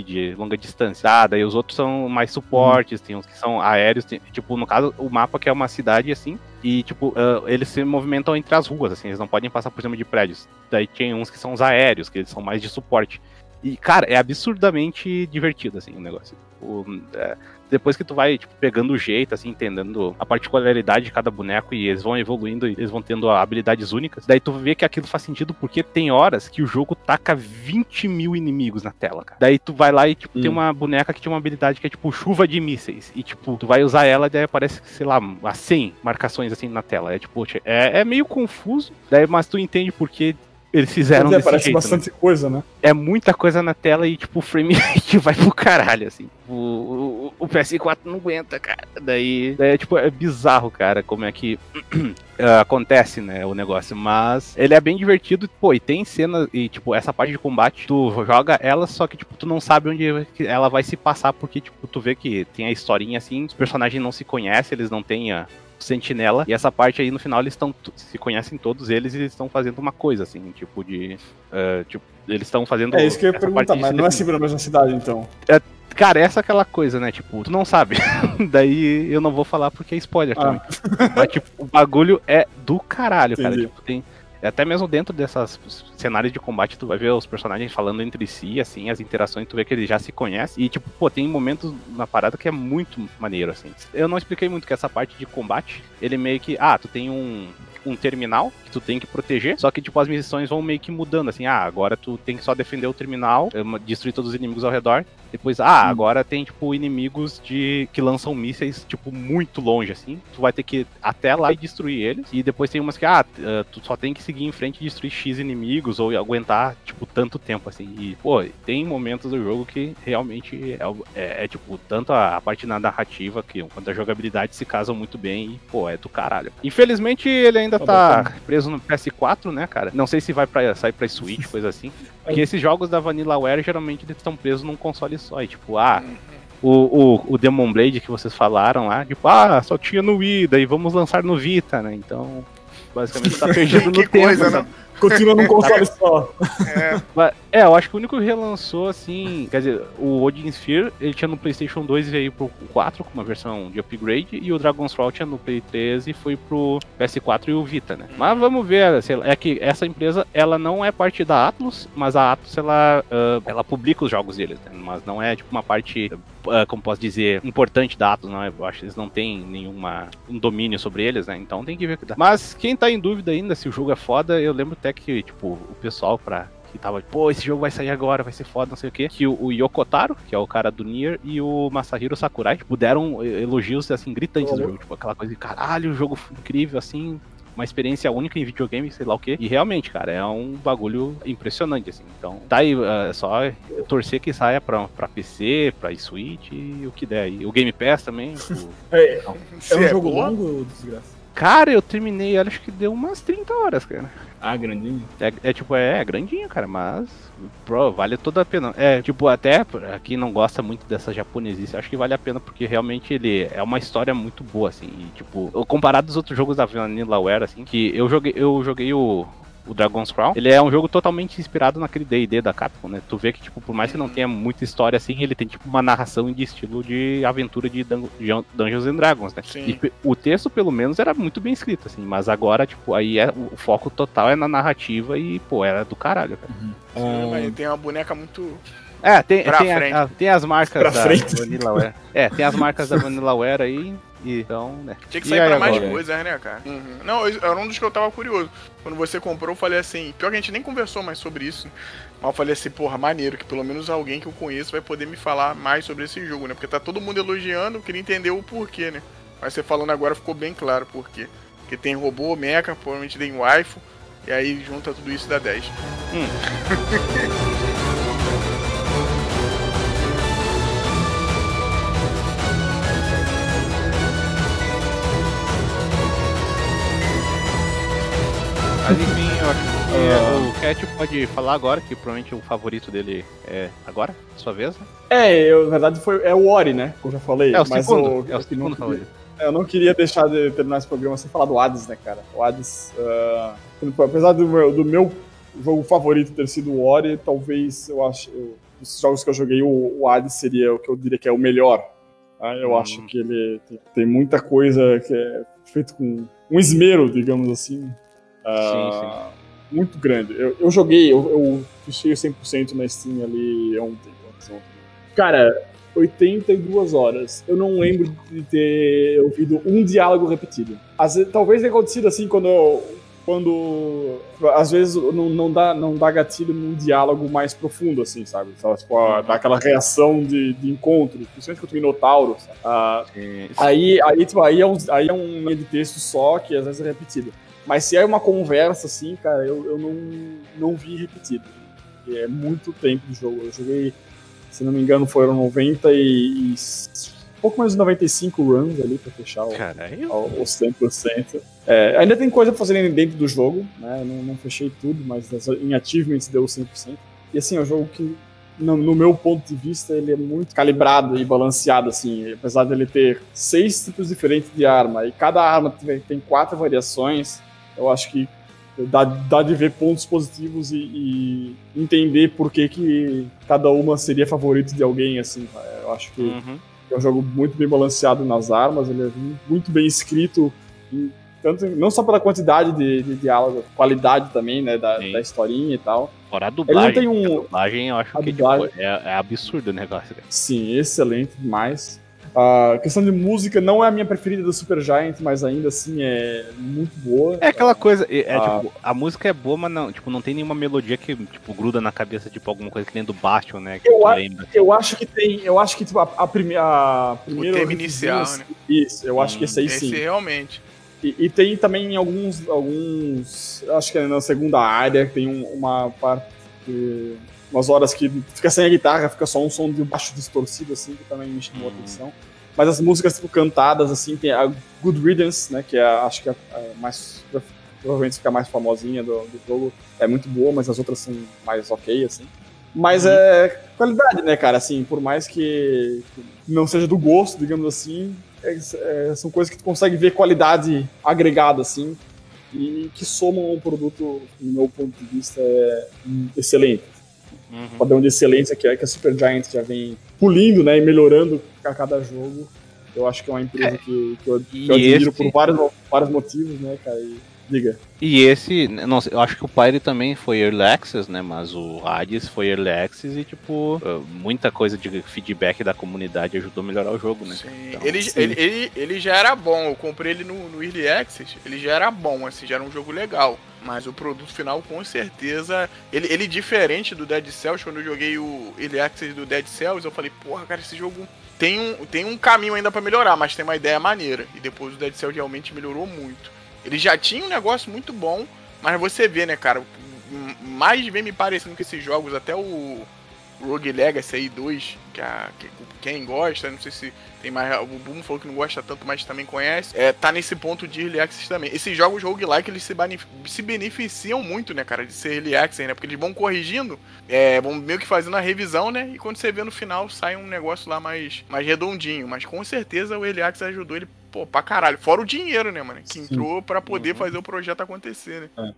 S2: de longa distância. Ah, daí os outros são mais suportes, tem uns que são aéreos. Tem, tipo, no caso, o mapa que é uma cidade, assim, e, tipo, uh, eles se movimentam entre as ruas, assim, eles não podem passar por cima de prédios. Daí tem uns que são os aéreos, que eles são mais de suporte. E, cara, é absurdamente divertido, assim, o negócio. O, é, depois que tu vai, tipo, pegando o jeito, assim, entendendo a particularidade de cada boneco e eles vão evoluindo e eles vão tendo habilidades únicas, daí tu vê que aquilo faz sentido porque tem horas que o jogo taca 20 mil inimigos na tela, cara. Daí tu vai lá e, tipo, hum. tem uma boneca que tinha uma habilidade que é, tipo, chuva de mísseis. E, tipo, tu vai usar ela e daí aparece, sei lá, a 100 marcações, assim, na tela. É, tipo, é, é meio confuso, daí, mas tu entende porque eles fizeram
S3: é, parece jeito, né? bastante
S2: né?
S3: coisa, né?
S2: É muita coisa na tela e, tipo, o frame rate vai pro caralho, assim. O, o, o, PS4 não aguenta, cara. Daí, daí, tipo, é bizarro, cara, como é que acontece, né, o negócio. Mas ele é bem divertido, pô, e tem cenas, e, tipo, essa parte de combate, tu joga ela, só que, tipo, tu não sabe onde ela vai se passar, porque, tipo, tu vê que tem a historinha, assim, os personagens não se conhecem, eles não têm a sentinela. E essa parte aí no final eles estão se conhecem todos eles e eles estão fazendo uma coisa assim, tipo de uh, tipo eles estão fazendo
S3: É isso que eu ia perguntar, mas não é sempre na mesma cidade então.
S2: É, cara, essa é aquela coisa, né? Tipo, tu não sabe. Daí eu não vou falar porque é spoiler ah. também. Mas tipo, o bagulho é do caralho, Entendi. cara. Tipo, tem até mesmo dentro dessas cenários de combate, tu vai ver os personagens falando entre si, assim, as interações, tu vê que eles já se conhecem. E, tipo, pô, tem momentos na parada que é muito maneiro, assim. Eu não expliquei muito que essa parte de combate, ele meio que. Ah, tu tem um. um terminal que tu tem que proteger, só que, tipo, as missões vão meio que mudando, assim, ah, agora tu tem que só defender o terminal, eh, destruir todos os inimigos ao redor, depois, ah, agora tem, tipo, inimigos de que lançam mísseis, tipo, muito longe, assim. Tu vai ter que ir até lá e destruir eles. E depois tem umas que, ah, eh, tu só tem que seguir em frente e destruir X inimigos ou aguentar, tipo, tanto tempo, assim. E, pô, tem momentos do jogo que realmente é, é, é tipo, tanto a, a parte na narrativa que, quanto a jogabilidade se casam muito bem e, pô, é do caralho. Infelizmente, ele ainda tá, tá preso no PS4, né, cara? Não sei se vai pra, sair pra Switch, coisa assim. Porque esses jogos da Vanillaware, geralmente, eles estão presos num console só. E, tipo, ah, o, o, o Demon Blade que vocês falaram lá, tipo, ah, só tinha no Wii, daí vamos lançar no Vita, né? Então, basicamente tá perdido no tempo. Coisa, né?
S3: Continua num console só.
S2: É. é, eu acho que o único que relançou, assim. Quer dizer, o Odin Sphere, ele tinha no PlayStation 2 e veio pro 4 com uma versão de upgrade. E o Dragon's Crawl tinha no Play 3 e foi pro PS4 e o Vita, né? Mas vamos ver. É que essa empresa, ela não é parte da Atlus, mas a Atlus, ela, uh, ela publica os jogos deles, né? Mas não é, tipo, uma parte uh, como posso dizer, importante da Atlus, não é? Eu acho que eles não têm nenhuma um domínio sobre eles, né? Então tem que ver o que dá. Mas quem tá em dúvida ainda se o jogo é foda, eu lembro até que, tipo, o pessoal pra que tava, pô, esse jogo vai sair agora, vai ser foda, não sei o quê. Que o, o Yokotaro, que é o cara do Nier, e o Masahiro Sakurai, tipo, deram elogios, assim, gritantes do jogo. Tipo, aquela coisa de caralho, jogo incrível, assim, uma experiência única em videogame, sei lá o quê. E realmente, cara, é um bagulho impressionante, assim. Então, tá aí, é só torcer que saia pra, pra PC, pra Switch e o que der. E o Game Pass também.
S3: O... é, é um jogo longo, desgraça?
S2: Cara, eu terminei, acho que deu umas 30 horas, cara.
S3: Ah, grandinho?
S2: É, é tipo, é, é grandinho, cara, mas. Bro, vale toda a pena. É, tipo, até quem não gosta muito dessa japonesice, acho que vale a pena, porque realmente ele é uma história muito boa, assim. E, tipo, comparado aos outros jogos da Vanillaware, assim, que eu joguei, eu joguei o o Dragon's Crown, ele é um jogo totalmente inspirado naquele D&D da Capcom, né? Tu vê que, tipo, por mais que não tenha muita história assim, ele tem, tipo, uma narração de estilo de aventura de Dun Dungeons and Dragons, né? Sim. E o texto, pelo menos, era muito bem escrito, assim, mas agora, tipo, aí é, o foco total é na narrativa e, pô, era do caralho, cara.
S1: Uhum. Sim, mas tem uma boneca muito...
S2: É, tem, tem, a, a, tem as marcas pra da frente. Vanillaware. É, tem as marcas da Vanillaware aí, então, né?
S1: Tinha que sair pra mais coisas, né, cara? Uhum. Não, era um dos que eu tava curioso. Quando você comprou, eu falei assim. Pior que a gente nem conversou mais sobre isso. Mas eu falei assim, porra, maneiro, que pelo menos alguém que eu conheço vai poder me falar mais sobre esse jogo, né? Porque tá todo mundo elogiando, eu queria entender o porquê, né? Mas você falando agora ficou bem claro o porquê. Porque tem robô, mecha, provavelmente tem waifu, e aí junta tudo isso dá 10. Hum.
S2: Mas enfim, eu acho que uh... o Cat pode falar agora, que provavelmente o favorito dele é agora, sua vez. Né?
S3: É, eu, na verdade foi, é o Ori, né? Como eu já falei.
S2: É o mas segundo, é o segundo favorito.
S3: Eu não queria deixar de terminar esse programa sem falar do Hades, né, cara? O Hades, uh, apesar do meu, do meu jogo favorito ter sido o Ori, talvez eu acho, eu, dos jogos que eu joguei, o, o Hades seria o que eu diria que é o melhor. Tá? Eu hum. acho que ele tem, tem muita coisa que é feito com um esmero, digamos assim, sim, sim. Ah, muito grande. Eu, eu joguei, eu, eu fechei 100% na Steam ali ontem, ontem. Cara, 82 horas. Eu não lembro de ter ouvido um diálogo repetido. Às vezes, talvez tenha acontecido assim quando. quando às vezes não, não, dá, não dá gatilho num diálogo mais profundo, assim, sabe? Tipo, uhum. dá aquela reação de, de encontro, principalmente com o Minotauro. Ah, aí, aí, tipo, aí, é um, aí é um meio de texto só que às vezes é repetido. Mas se é uma conversa, assim, cara, eu, eu não, não vi repetido. É muito tempo de jogo. Eu joguei, se não me engano, foram 90 e. pouco mais de 95 runs ali pra fechar o, o, os 100%. É, ainda tem coisa pra fazer dentro do jogo, né? Não, não fechei tudo, mas em achievements deu 100%. E assim, é um jogo que no, no, meu ponto de vista, ele é muito calibrado e balanceado, assim. Apesar dele ter seis tipos diferentes de arma, e cada arma tem, tem quatro variações, eu acho que dá, dá de ver pontos positivos e, e, entender por que, que cada uma seria favorito de alguém, assim. Eu acho que uhum. é um jogo muito bem balanceado nas armas, ele é muito bem escrito, em, tanto, não só pela quantidade de, de diálogo, qualidade também, né, da, da historinha e tal.
S2: Fora a dublagem. Ele tem um... A dublagem eu acho que tipo, é, é, absurdo o negócio.
S3: Sim, excelente demais. A questão de música não é a minha preferida do Super Giant, mas ainda assim é muito boa.
S2: É aquela coisa, é, é,
S3: Ah.
S2: tipo, a música é boa, mas não, tipo, não tem nenhuma melodia que, tipo, gruda na cabeça, tipo, alguma coisa que nem do Bastion, né? Que
S3: Eu a-
S2: lembra.
S3: Eu acho que tem. Eu acho que tipo, a, a, prime, a primeira.
S1: tema inicial, né?
S3: Isso, eu acho que esse aí
S1: Esse
S3: sim.
S1: realmente.
S3: E, e tem também alguns. alguns. Acho que é na segunda área tem um- uma parte. que- umas horas que fica sem a guitarra, fica só um som de baixo distorcido, assim, que também me chamou a
S2: Hum.
S3: atenção. Mas as músicas, tipo, cantadas, assim, tem a Good Riddance, né? Que é, acho que é a mais. Provavelmente fica mais famosinha do, do jogo. É muito boa, mas as outras são mais ok, assim. Mas
S2: Uhum.
S3: é qualidade, né, cara? Assim, por mais que não seja do gosto, digamos assim, é- é- são coisas que tu consegue ver qualidade agregada, assim, e que somam um produto, no meu ponto de vista, é, excelente.
S2: Uhum.
S3: O padrão de excelência que, é, que a Supergiant já vem pulindo, né, e melhorando a cada jogo. Eu acho que é uma empresa que, que eu, que eu admiro
S2: esse-
S3: por vários, vários motivos, né, cara? E, diga.
S2: E esse, não sei, eu acho que o Pyre também foi Early Access, né? Mas o Hades foi Early Access e, tipo, uh, muita coisa de feedback da comunidade ajudou a melhorar o jogo, né?
S1: Sim.
S2: Então,
S1: ele,
S3: sim.
S1: Ele, ele, ele já era bom. Eu comprei ele no, no Early Access. Ele já era bom, assim, já era um jogo legal. Mas o produto final, com certeza. Ele, ele diferente do Dead Cells, quando eu joguei o Early Access do Dead Cells, eu falei, porra, cara, esse jogo tem um, tem um caminho ainda pra melhorar, mas tem uma ideia maneira. E depois o Dead Cells realmente melhorou muito. Ele já tinha um negócio muito bom, mas você vê, né, cara? Mais vem me parecendo que esses jogos, até o Rogue Legacy aí 2, que, a, que quem gosta, não sei se tem mais. O Boom falou que não gosta tanto, mas também conhece. É, tá nesse ponto de Early Access também. Esses jogos roguelike, eles se, se beneficiam muito, né, cara, de ser Early Access, né? Porque eles vão corrigindo, é, vão meio que fazendo a revisão, né? E quando você vê no final, sai um negócio lá mais, mais redondinho. Mas com certeza o Early Access ajudou ele, pô, pra caralho. Fora o dinheiro, né, mano? Que entrou pra poder
S2: Uhum.
S1: fazer o projeto acontecer, né?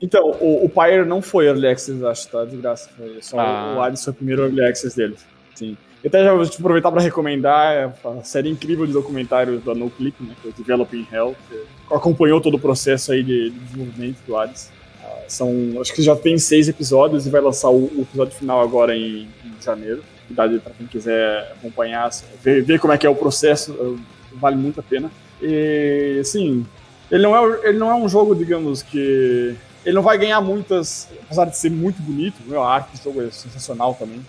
S3: Então, o, o Pyre não foi Early Access, acho, tá? De graça. Foi só
S2: Ah.
S3: o Hades foi o primeiro Early Access dele. Sim. Eu até já vou te aproveitar para recomendar a série incrível de documentários da NoClip, né? Que é o Developing Hell, que acompanhou todo o processo aí de, de desenvolvimento do Hades. Ah, são, acho que já tem seis episódios e vai lançar o, o episódio final agora em, em janeiro. Dá para quem quiser acompanhar, assim, ver, ver como é que é o processo, eh, vale muito a pena. E, assim, ele não é, ele não é um jogo, digamos, que ele não vai ganhar muitas, apesar de ser muito bonito, meu, a arte do jogo é sensacional também.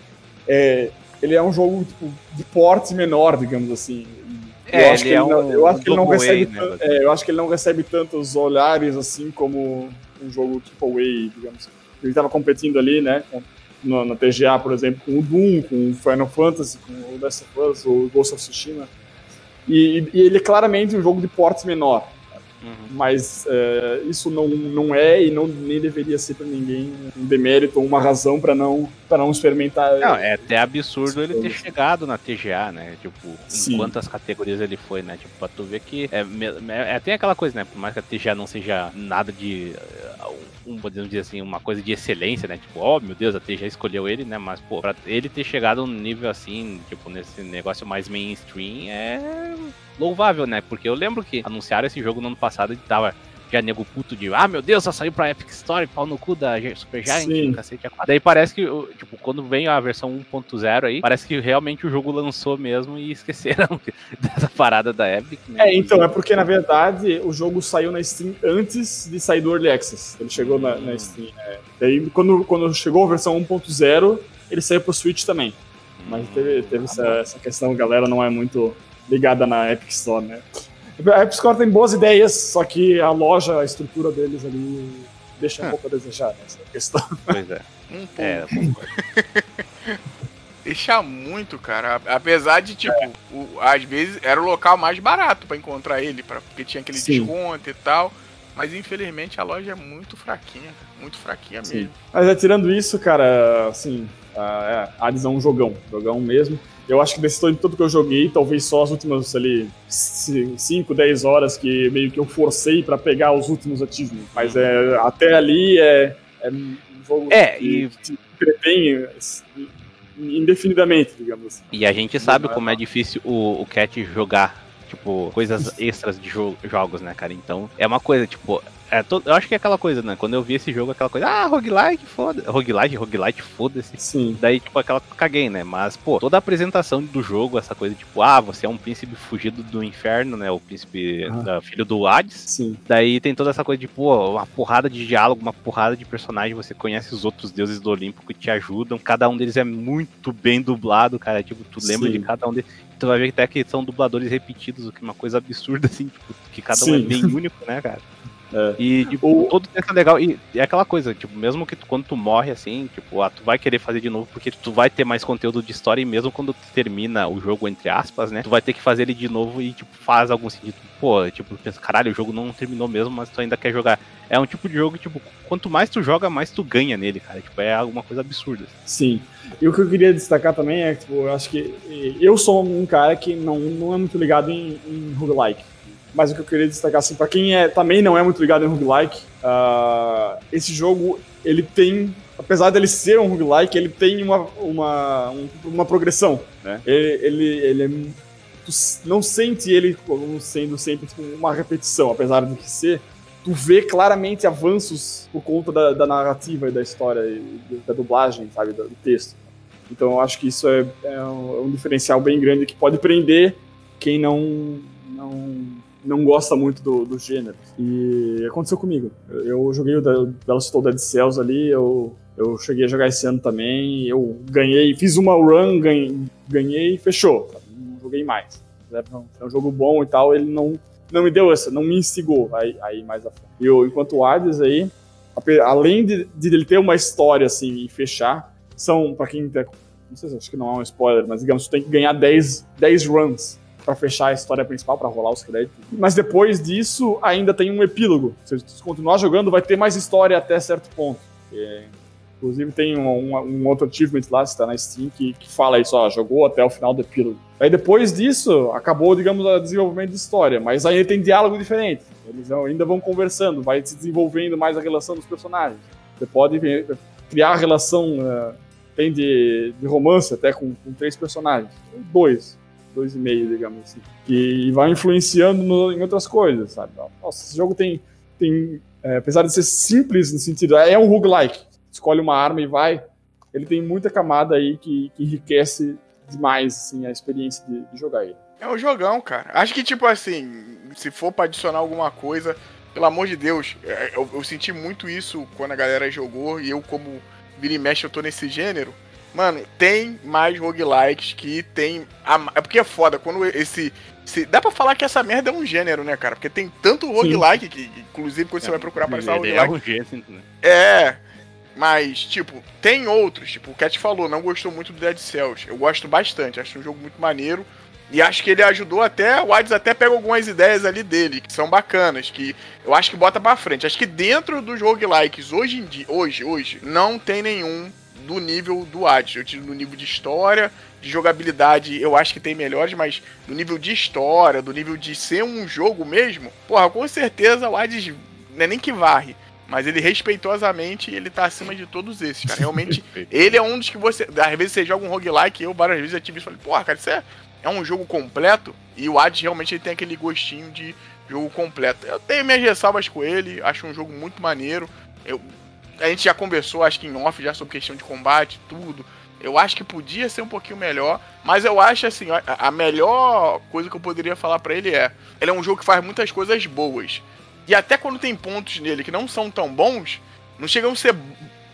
S3: É, ele é um jogo tipo, de porte menor, digamos assim.
S2: É,
S3: eu acho que
S2: é
S3: ele não, eu acho que ele não recebe,
S2: né,
S3: é, eu acho que ele não recebe tantos olhares assim como um jogo triple A, digamos. Ele estava competindo ali, né, com, no, na TGA, por exemplo, com o Doom, com o Final Fantasy, com o Last of Us, o Ghost of Tsushima. E, e ele é claramente um jogo de porte menor
S2: Uhum.
S3: mas é, isso não, não é e não nem deveria ser para ninguém um demérito ou uma razão para não para não experimentar.
S2: Não, é até absurdo ele ter chegado na TGA, né? Tipo,
S3: Sim.
S2: em quantas categorias ele foi, né? Tipo, pra tu ver que. É, me- é, tem aquela coisa, né? Por mais que a TGA não seja nada de. eh, Um, podemos dizer assim, uma coisa de excelência, né? Tipo, ó, meu Deus, a TGA escolheu ele, né? Mas, pô, pra ele ter chegado num nível assim, tipo, nesse negócio mais mainstream, é louvável, né? Porque eu lembro que anunciaram esse jogo no ano passado e tava já nego puto de, ah, meu Deus, só saiu pra Epic Store, pau no cu da Super Giant, cacete a quatro. Daí parece que, tipo, quando vem a versão 1.0 aí, parece que realmente o jogo lançou mesmo e esqueceram dessa parada da Epic, né?
S3: É, então, é porque na verdade o jogo saiu na Steam antes de sair do Early Access. Ele chegou na, na Steam. É. Daí, quando, quando chegou a versão 1.0, ele saiu pro Switch também. Mas teve, teve essa, essa questão, a galera não é muito ligada na Epic Store, né? A Epic Store tem boas ideias, só que a loja, a estrutura deles ali deixa um
S2: Ah.
S3: pouco a desejar nessa questão.
S2: Pois é.
S1: Um pouco.
S2: É.
S1: Deixa muito, cara. Apesar de, tipo, o- às vezes era o local mais barato pra encontrar ele, pra, porque tinha aquele
S3: Sim.
S1: desconto e tal. Mas infelizmente a loja é muito fraquinha, muito fraquinha
S3: Sim.
S1: mesmo.
S3: Mas é, tirando isso, cara, assim, a é, Hades é um jogão, jogão mesmo. Eu acho que desse todo, tudo que eu joguei, talvez só as últimas ali 5, 10 horas que meio que eu forcei pra pegar os últimos achievements. Mas é, até ali é, é um jogo
S2: É,
S3: que,
S2: e-
S3: que te entretém assim, indefinidamente, digamos assim.
S2: E a gente sabe
S3: é
S2: como é difícil o, o Cat jogar, tipo, coisas extras de jo- jogos, né, cara? Então, é uma coisa, tipo, É, to- eu acho que é aquela coisa, né? Quando eu vi esse jogo, aquela coisa, ah, roguelike, foda Roguelike, roguelite, foda-se.
S3: Sim.
S2: Daí, tipo, aquela caguei, né? Mas, pô, toda a apresentação do jogo, essa coisa, tipo, ah, você é um príncipe fugido do inferno, né? O príncipe,
S3: Ah.
S2: da- filho do Hades.
S3: Sim.
S2: Daí tem toda essa coisa de, pô, uma porrada de diálogo, uma porrada de personagem, você conhece os outros deuses do Olimpo que te ajudam. Cada um deles é muito bem dublado, cara. Tipo, tu lembra
S3: Sim.
S2: de cada um deles. Tu vai ver até que são dubladores repetidos, o que é uma coisa absurda, assim, tipo, que cada um
S3: Sim.
S2: é bem único, né, cara?
S3: É.
S2: E, tipo,
S3: O-
S2: todo texto é legal. E é aquela coisa, tipo, mesmo que tu- quando tu morre, assim, tipo, ah, tu vai querer fazer de novo, porque tu vai ter mais conteúdo de história, e mesmo quando tu termina o jogo, entre aspas, né, tu vai ter que fazer ele de novo e, tipo, faz algum sentido. Pô, tipo, pensa, caralho, o jogo não terminou mesmo, mas tu ainda quer jogar. É um tipo de jogo, tipo, quanto mais tu joga, mais tu ganha nele, cara. Tipo, é alguma coisa absurda.
S3: Sim. E o que eu queria destacar também é que, tipo, eu acho que eu sou um cara que não, não é muito ligado em, em roguelike. Mas o que eu queria destacar, assim, pra quem é, também não é muito ligado em roguelike, ah, esse jogo, ele tem, apesar dele ser um roguelike, ele tem uma, uma, um- uma progressão, né? Ele, ele, ele é, tu não sente ele como sendo sempre tipo, uma repetição, apesar do que ser, tu vê claramente avanços por conta da, da narrativa e da história e da dublagem, sabe, do, texto. Então eu acho que isso é, é é um diferencial bem grande que pode prender quem não não, não gosta muito do, do gênero. E aconteceu comigo. Eu, eu joguei o Bela citou Dead Cells ali, eu, eu cheguei a jogar esse ano também, eu ganhei, fiz uma run, ganhei, ganhei fechou. Não joguei mais. É um- jogo bom e tal, ele não, não me deu essa, não me instigou aí, aí mais a frente. E eu, enquanto o Hades aí, além de, de ele ter uma história assim e fechar, são, pra quem tem, não sei se acho que não é um spoiler, mas digamos, tu tem que ganhar 10, 10 runs pra fechar a história principal, pra rolar os créditos. Mas depois disso, ainda tem um epílogo. Se tu continuar jogando, vai ter mais história até certo ponto. É, inclusive tem um, um- um outro achievement lá, está na Steam, que, que fala isso, ó, jogou até o final do epílogo. Aí depois disso, acabou, digamos, o desenvolvimento de história, mas aí tem diálogo diferente. Eles ainda vão conversando, vai se desenvolvendo mais a relação dos personagens. Você pode criar a relação, eh, tem de, de romance até com, com três personagens. Dois, dois e meio, digamos assim. Que vai influenciando no- em outras coisas, sabe? Nossa, esse jogo tem, tem eh, apesar de ser simples no sentido, é um roguelike. Escolhe uma arma e vai. Ele tem muita camada aí que, que enriquece demais assim, a experiência de, de jogar ele.
S1: É um jogão, cara. Acho que, tipo assim, se for pra adicionar alguma coisa, pelo amor de Deus, é, eu, eu senti muito isso quando a galera jogou e eu, como vira e mexe, eu tô nesse gênero. Mano, tem mais roguelikes que tem. a- é porque é foda, quando esse. esse- dá pra falar que essa merda é um gênero, né, cara? Porque tem tanto roguelike que, inclusive, quando você vai procurar pra achar
S2: Ele é
S1: roguelike.
S2: um G, assim, né?
S1: É. Mas, tipo, tem outros. Tipo, o Cat falou, não gostou muito do Dead Cells. Eu gosto bastante, acho um jogo muito maneiro. E acho que ele ajudou até. O Hades até pega algumas ideias ali dele, que são bacanas, que eu acho que bota pra frente. Acho que dentro dos roguelikes, hoje em dia, hoje, hoje, não tem nenhum do nível do Hades. Eu tiro do nível de história, de jogabilidade, eu acho que tem melhores, mas no nível de história, do nível de ser um jogo mesmo, porra, com certeza o Hades não é nem que varre. Mas ele respeitosamente, ele tá acima de todos esses, cara. Realmente, ele é um dos que você. Às vezes você joga um roguelike, eu várias vezes já tive isso e falei, porra, cara, isso é, é um jogo completo. E o Hades realmente ele tem aquele gostinho de jogo completo. Eu tenho minhas ressalvas com ele, acho um jogo muito maneiro. Eu, a gente já conversou, acho que em off, já sobre questão de combate, tudo. Eu acho que podia ser um pouquinho melhor, mas eu acho assim, a, melhor coisa que eu poderia falar pra ele é, ele é um jogo que faz muitas coisas boas. E até quando tem pontos nele que não são tão bons, não chegam a ser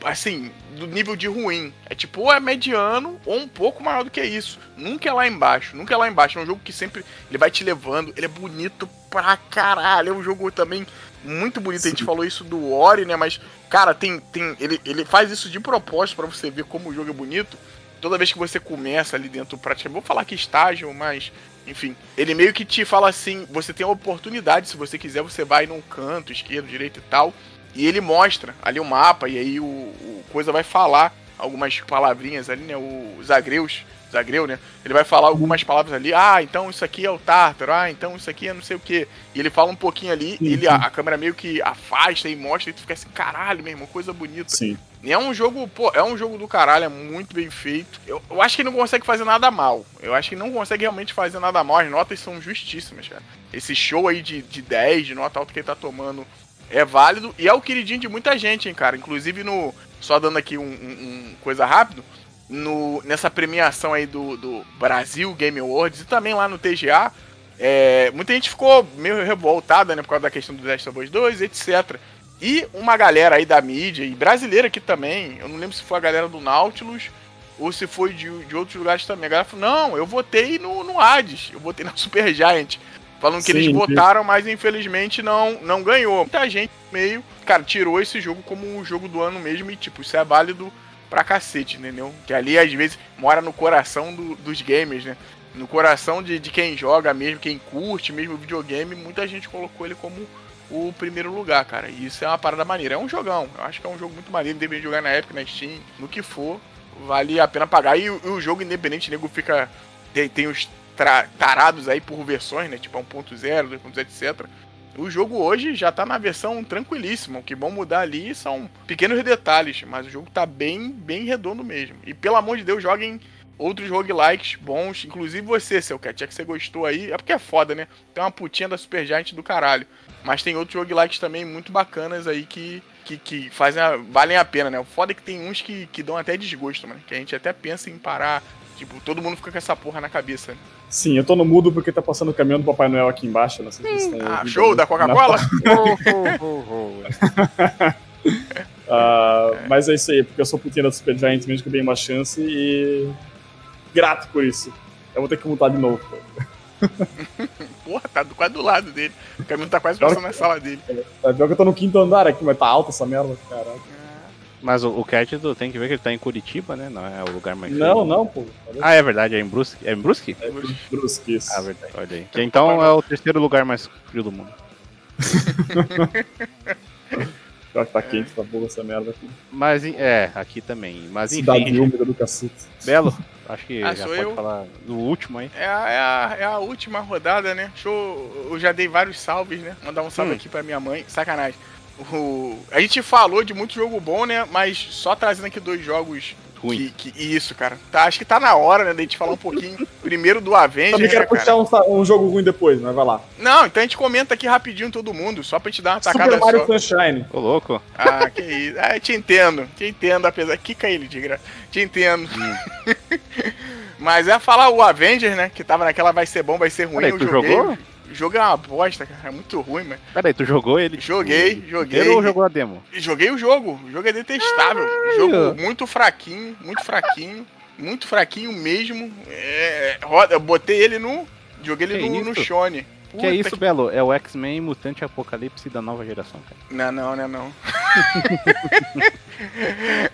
S1: assim, do nível de ruim. É tipo, ou é mediano ou um pouco maior do que isso. Nunca é lá embaixo, nunca é lá embaixo. É um jogo que sempre ele vai te levando, ele é bonito pra caralho. É um jogo também muito bonito. A gente
S3: Sim.
S1: falou isso do Ori, né? Mas, cara, tem. tem ele, ele faz isso de propósito pra você ver como o jogo é bonito. Toda vez que você começa ali dentro, praticamente. Vou falar que estágio, mas. Enfim, ele meio que te fala assim: você tem a oportunidade, se você quiser, você vai num canto, esquerdo, direito e tal. E ele mostra ali o mapa, e aí o, o coisa vai falar algumas palavrinhas ali, né? O Zagreus, Zagreu, né? Ele vai falar algumas palavras ali. Ah, então isso aqui é o Tártaro. Ah, então isso aqui é não sei o que. E ele fala um pouquinho ali, e ele, a, a câmera meio que afasta e mostra, e tu fica assim, caralho, meu irmão, coisa bonita.
S3: Sim.
S1: E é um jogo, pô, é um jogo do caralho, é muito bem feito. Eu, eu acho que ele não consegue fazer nada mal. Eu acho que ele não consegue realmente fazer nada mal. As notas são justíssimas, cara. Esse show aí de, de 10, de nota alta que ele tá tomando é válido e é o queridinho de muita gente, hein, cara. Inclusive no. Só dando aqui um, um, um coisa rápido. No, nessa premiação aí do, do Brasil Game Awards e também lá no TGA. É, muita gente ficou meio revoltada, né, por causa da questão do Last of Us 2, etc. E uma galera aí da mídia, e brasileira aqui também, eu não lembro se foi a galera do Nautilus ou se foi de, de outros lugares também. A galera falou: não, eu votei no, no Hades, eu votei na Super Giant. Falando que Sim, eles votaram, mas infelizmente não, não ganhou. Muita gente meio, cara, tirou esse jogo como o jogo do ano mesmo e, tipo, isso é válido pra cacete, entendeu? Que ali às vezes mora no coração do, dos gamers, né? No coração de, de quem joga mesmo, quem curte mesmo videogame, muita gente colocou ele como o primeiro lugar, cara. E isso é uma parada maneira. É um jogão. Eu acho que é um jogo muito maneiro. Deveria jogar na época, na Steam, no que for. Vale a pena pagar. E, e o jogo independente, nego fica. Tem, tem os tarados aí por versões, né? Tipo 1.0, 2.0, etc. O jogo hoje já tá na versão tranquilíssima. O que vão mudar ali são pequenos detalhes, mas o jogo tá bem, bem redondo mesmo. E pelo amor de Deus, joguem outros roguelikes bons, inclusive você, seu cat, é que você gostou aí, é porque é foda, né? Tem uma putinha da Supergiant do caralho. Mas tem outros roguelikes também muito bacanas aí que, que, que fazem a, valem a pena, né? O foda é que tem uns que, que dão até desgosto, mano. Que a gente até pensa em parar. Tipo, todo mundo fica com essa porra na cabeça. Né?
S3: Sim, eu tô no mudo porque tá passando o caminhão do Papai Noel aqui embaixo. Não sei se
S1: vocês estão ah, show da Coca-Cola?
S3: uh, mas é isso aí, porque eu sou putinha da Super Giant mesmo que eu dei uma chance e. grato por isso. Eu vou ter que mutar de novo.
S1: Porra, tá quase do lado dele. O caminhão tá quase passando na sala dele.
S3: É, pior que eu tô no quinto andar aqui, mas tá alta essa merda, caralho.
S2: Mas o, o Catido tem que ver que ele tá em Curitiba, né? Não é o lugar mais
S3: Não, não, pô.
S2: Ah, é verdade, é em Brusque. É em Brusque?
S3: É em Brusque, isso.
S2: Ah, verdade, olha aí. Que então é o terceiro lugar mais frio do mundo.
S3: Pior que tá quente essa porra, essa merda aqui.
S2: Mas, é, aqui também. Mas enfim.
S3: Cidade úmida do cacete.
S2: Belo, Acho que ah, já pode eu. falar do último aí.
S1: É a, é, a, é a última rodada, né? Show. Eu já dei vários salves, né? Mandar um salve hum. aqui pra minha mãe. Sacanagem. O... A gente falou de muito jogo bom, né? Mas só trazendo aqui dois jogos ruim. Que, que, isso, cara. Tá, acho que tá na hora, né, da gente falar um pouquinho primeiro do Avenger. Também
S3: quero né, puxar um, um, jogo ruim depois, mas vai lá.
S1: Não, então a gente comenta aqui rapidinho todo mundo, só pra gente dar uma tacada
S3: Super Mario só. Sunshine.
S2: Ô, louco.
S1: Ah, que isso. Ah, te entendo, te entendo, apesar. Kika ele de graça. Te entendo. Hum. mas é falar o Avenger, né, que tava naquela vai ser bom, vai ser ruim.
S2: Peraí, tu joguei. jogou?
S1: O jogo é uma bosta, cara. É muito ruim, mano.
S2: Peraí, tu jogou ele?
S1: Joguei, joguei.
S2: ou jogou a demo?
S1: Joguei o jogo. O jogo é detestável. Ai, jogo muito fraquinho, muito fraquinho. Muito fraquinho mesmo. É, roda, eu botei ele no. Joguei ele no, no Shone.
S2: Puta que é isso, que... Belo? É o X-Men Mutante Apocalipse da nova geração, cara.
S1: Não, não, não, não.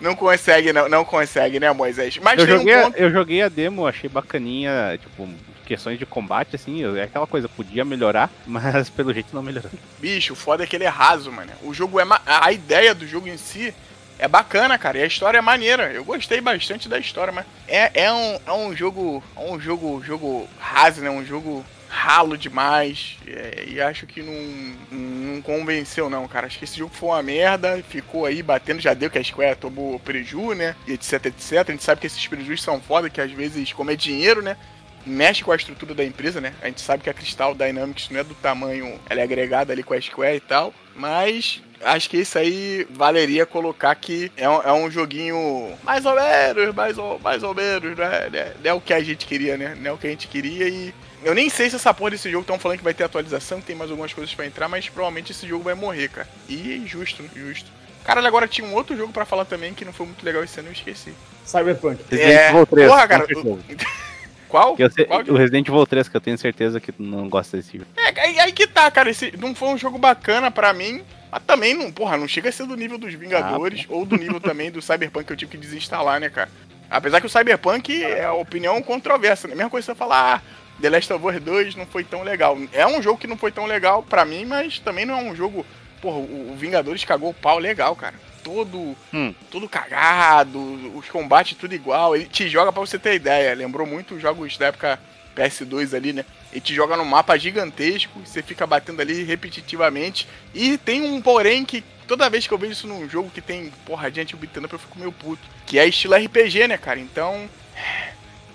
S1: não consegue, não, não consegue, né, Moisés?
S2: Mas eu joguei, um ponto... eu joguei a demo, achei bacaninha, tipo, questões de combate, assim, é aquela coisa, podia melhorar, mas pelo jeito não melhorou.
S1: Bicho, o foda é que ele é raso, mano. O jogo é. A ideia do jogo em si é bacana, cara. E a história é maneira. Eu gostei bastante da história, mas é, é, um, é um jogo. É um jogo. jogo raso, né? Um jogo ralo demais. É, e acho que não, não convenceu, não, cara. Acho que esse jogo foi uma merda. Ficou aí batendo, já deu que a Square tomou preju, né? E etc, etc. A gente sabe que esses prejus são foda, que às vezes, como é dinheiro, né? Mexe com a estrutura da empresa, né? A gente sabe que a Crystal Dynamics não é do tamanho, ela é agregada ali com a Square e tal, mas acho que isso aí valeria colocar que é um, é um joguinho mais ou menos, mais ou, mais ou menos, né? Não é, não é o que a gente queria, né? Não é o que a gente queria e eu nem sei se essa porra desse jogo estão falando que vai ter atualização, que tem mais algumas coisas para entrar, mas provavelmente esse jogo vai morrer, cara. E justo, né? justo. Caralho, agora tinha um outro jogo para falar também que não foi muito legal esse ano, eu esqueci.
S3: Cyberpunk.
S1: É, porra, cara. Qual?
S2: Sei, Qual? O Resident Evil 3, que eu tenho certeza que não gosta desse jogo.
S1: É, aí, aí, que tá, cara. Esse não foi um jogo bacana pra mim. Mas também não, porra, não chega a ser do nível dos Vingadores ah, ou do nível também do Cyberpunk que eu tive que desinstalar, né, cara? Apesar que o Cyberpunk é a opinião controversa, né? Mesma coisa você falar, ah, The Last of Us 2 não foi tão legal. É um jogo que não foi tão legal pra mim, mas também não é um jogo. Porra, o Vingadores cagou o pau legal, cara todo hum. todo cagado, os combates tudo igual. Ele te joga para você ter ideia. Lembrou muito os jogos da época PS2 ali, né? Ele te joga num mapa gigantesco, você fica batendo ali repetitivamente. E tem um porém que toda vez que eu vejo isso num jogo que tem porradinha tipo beat'em up, eu fico meio puto. Que é estilo RPG, né, cara? Então.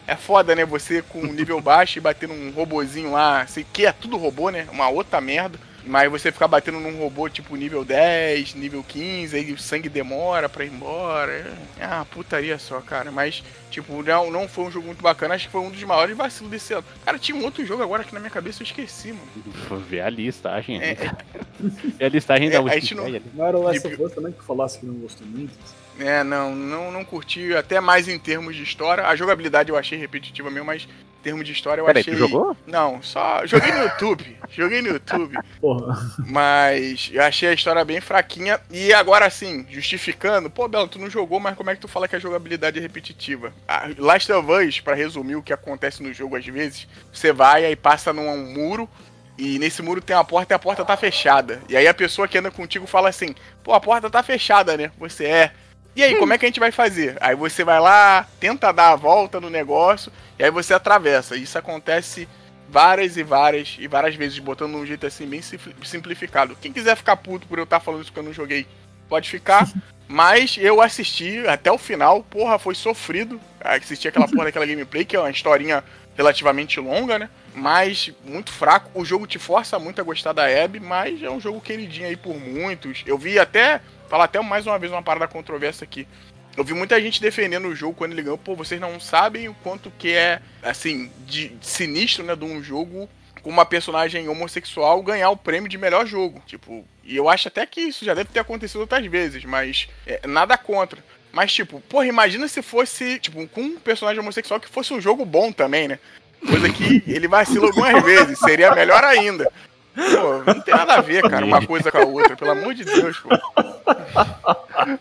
S1: É foda, né? Você com nível baixo e batendo um robozinho lá, sei que é tudo robô, né? Uma outra merda. Mas você ficar batendo num robô tipo nível 10, nível 15, aí o sangue demora pra ir embora. É uma putaria só, cara. Mas, tipo, não, não foi um jogo muito bacana. Acho que foi um dos maiores vacilos desse ano. Cara, tinha um outro jogo agora que na minha cabeça eu esqueci, mano.
S2: Ver a listagem. É, é... a listagem
S1: é,
S2: da
S1: a gente não...
S3: não era o Last of Us também que falasse que não gostou muito?
S1: É, não, não, não curti até mais em termos de história. A jogabilidade eu achei repetitiva mesmo, mas em termos de história eu
S2: Pera
S1: achei.
S2: Aí, tu jogou?
S1: Não, só. Joguei no YouTube. joguei no YouTube.
S3: Porra.
S1: Mas eu achei a história bem fraquinha. E agora assim, justificando, pô, Belo, tu não jogou, mas como é que tu fala que a jogabilidade é repetitiva? A Last of Us, pra resumir o que acontece no jogo às vezes, você vai aí passa num muro. E nesse muro tem uma porta e a porta tá fechada. E aí a pessoa que anda contigo fala assim: pô, a porta tá fechada, né? Você é. E aí, como é que a gente vai fazer? Aí você vai lá, tenta dar a volta no negócio, e aí você atravessa. Isso acontece várias e várias e várias vezes, botando um jeito assim bem simplificado. Quem quiser ficar puto por eu estar falando isso que eu não joguei, pode ficar. Mas eu assisti até o final, porra, foi sofrido. Assisti aquela porra daquela gameplay, que é uma historinha relativamente longa, né? Mas muito fraco. O jogo te força muito a gostar da Abby, mas é um jogo queridinho aí por muitos. Eu vi até falar até mais uma vez uma parada controversa aqui. Eu vi muita gente defendendo o jogo quando ele ganhou. Pô, vocês não sabem o quanto que é, assim, de, de sinistro, né, de um jogo com uma personagem homossexual ganhar o prêmio de melhor jogo. Tipo, e eu acho até que isso já deve ter acontecido outras vezes, mas é, nada contra. Mas, tipo, porra, imagina se fosse, tipo, com um personagem homossexual que fosse um jogo bom também, né? Coisa que ele vacila algumas vezes, seria melhor ainda. Pô, não tem nada a ver, cara, uma coisa com a outra, pelo amor de Deus, pô.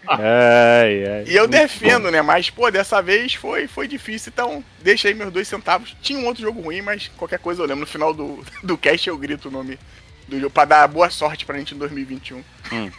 S2: Ai, ai,
S1: e eu defendo, bom. né? Mas, pô, dessa vez foi, foi difícil, então deixa aí meus dois centavos. Tinha um outro jogo ruim, mas qualquer coisa eu lembro. No final do, do cast eu grito o nome do jogo pra dar boa sorte pra gente em 2021. Hum.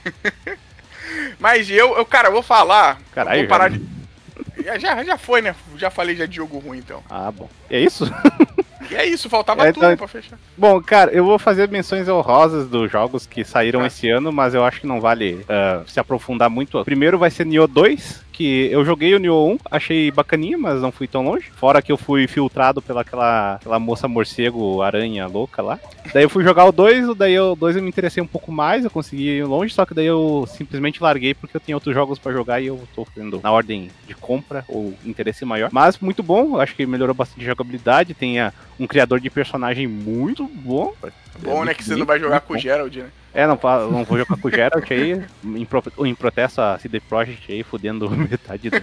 S1: mas eu, eu, cara, eu vou falar.
S2: Caralho,
S1: vou parar já. de. Já, já foi, né? Já falei já de jogo ruim, então.
S2: Ah, bom. É isso?
S1: E é isso, faltava é, tudo então... pra fechar.
S2: Bom, cara, eu vou fazer menções honrosas dos jogos que saíram ah. esse ano, mas eu acho que não vale uh, se aprofundar muito. Primeiro vai ser Nioh 2, que eu joguei o Nioh 1, achei bacaninha, mas não fui tão longe. Fora que eu fui filtrado pela aquela, aquela moça morcego, aranha louca lá. Daí eu fui jogar o 2, daí o 2 eu me interessei um pouco mais, eu consegui ir longe, só que daí eu simplesmente larguei porque eu tenho outros jogos para jogar e eu tô fazendo na ordem de compra ou interesse maior. Mas muito bom, acho que melhorou bastante a jogabilidade, tem a, um criador de personagem muito bom.
S1: Bom, é né? Que você não vai jogar com o Gerald, né?
S2: É, não, não vou jogar com o Geralt aí, em, pro, em protesto a CD Projekt aí, fudendo metade da,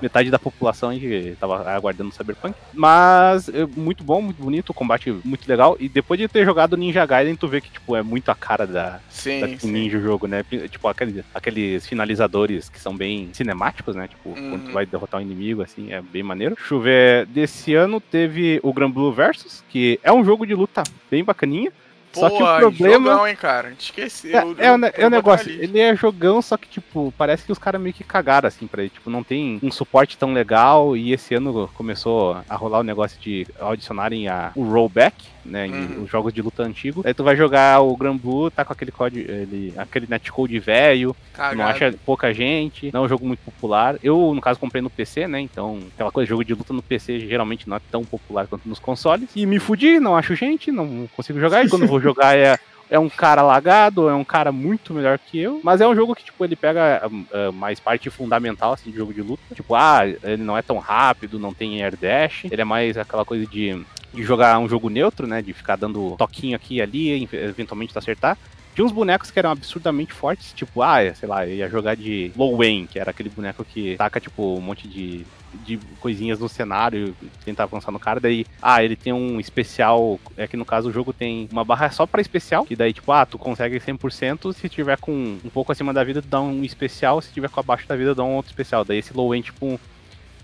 S2: metade da população aí que tava aguardando o Cyberpunk. Mas é muito bom, muito bonito, o combate muito legal. E depois de ter jogado Ninja Gaiden, tu vê que, tipo, é muito a cara da,
S1: sim,
S2: da
S1: sim.
S2: Ninja o jogo, né? Tipo, aqueles, aqueles finalizadores que são bem cinemáticos, né? Tipo,
S1: Uhum.
S2: quando tu vai derrotar um inimigo, assim, é bem maneiro. Deixa eu ver, desse ano teve o Gran Blue Versus, que é um jogo de luta bem bacaninha. Só que o problema.
S1: Jogão, hein, cara? Esqueci.
S2: É, é, o, é o negócio, ele é jogão, só que, tipo, parece que os caras meio que cagaram, assim, pra ele. Tipo, não tem um suporte tão legal. E esse ano começou a rolar o negócio de adicionarem a, o rollback, né? Em
S1: Uhum.
S2: os jogos de luta antigo. Aí tu vai jogar o Gran Blue, tá com aquele código, ele, aquele netcode velho, não acha pouca gente, não é um jogo muito popular. Eu, no caso, comprei no PC, né? Então, aquela coisa, jogo de luta no PC geralmente não é tão popular quanto nos consoles. E me fudi, não acho gente, não consigo jogar. E quando vou jogar é. É um cara lagado, é um cara muito melhor que eu, mas é um jogo que, tipo, ele pega ah, mais parte fundamental, assim, de jogo de luta. Tipo, ah, ele não é tão rápido, não tem air dash, ele é mais aquela coisa de, de jogar um jogo neutro, né, de ficar dando toquinho aqui e ali, eventualmente acertar. Tinha uns bonecos que eram absurdamente fortes, tipo, ah, sei lá, ia jogar de Low Wayne, que era aquele boneco que taca, tipo, um monte de, de coisinhas no cenário, tentar avançar no cara, daí, ah, ele tem um especial, é que no caso o jogo tem uma barra só pra especial, que daí, tipo, ah, tu consegue 100%, se tiver com um pouco acima da vida, tu dá um especial, se tiver com abaixo da vida, dá um outro especial. Daí esse Low Wayne, tipo,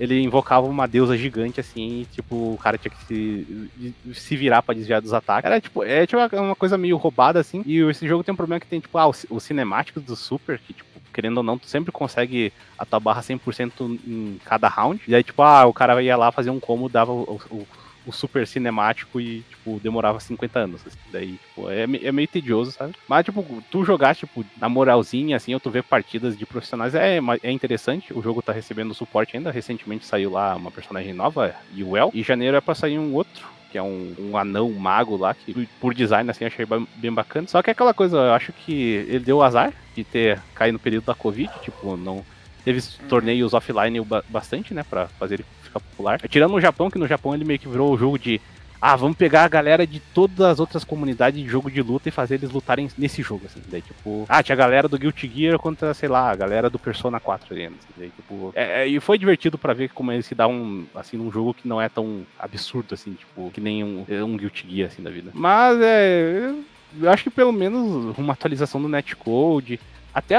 S2: ele invocava uma deusa gigante, assim, e, tipo, o cara tinha que se, se virar pra desviar dos ataques. Era, tipo, é tipo uma coisa meio roubada, assim. E esse jogo tem um problema que tem, tipo, ah, os, os cinemáticos do Super, que, tipo, querendo ou não, tu sempre consegue a tua barra 100% em cada round. E aí, tipo, ah, o cara ia lá fazer um combo, dava o, o, o super cinemático e, tipo, demorava 50 anos. assim. Daí, tipo, é, é meio tedioso, sabe? Mas, tipo, tu jogar, tipo, na moralzinha, assim, ou tu ver partidas de profissionais é, é interessante. O jogo tá recebendo suporte ainda. Recentemente saiu lá uma personagem nova, Yuel. E em janeiro é pra sair um outro que é um, um anão um mago lá, que por design assim achei bem bacana. Só que é aquela coisa, eu acho que ele deu azar de ter caído no período da Covid, tipo, não. Teve uhum. torneios offline bastante, né, pra fazer ele ficar popular. Tirando no Japão, que no Japão ele meio que virou o jogo de ah, vamos pegar a galera de todas as outras comunidades de jogo de luta e fazer eles lutarem nesse jogo, assim. Daí, tipo, ah, tinha a galera do Guilty Gear contra, sei lá, a galera do Persona 4 ali, assim. Daí, tipo, é, é, e foi divertido para ver como ele se dá um, assim, num jogo que não é tão absurdo, assim, tipo, que nem um, um Guilty Gear, assim, da vida. Mas, é, eu acho que pelo menos uma atualização do netcode, até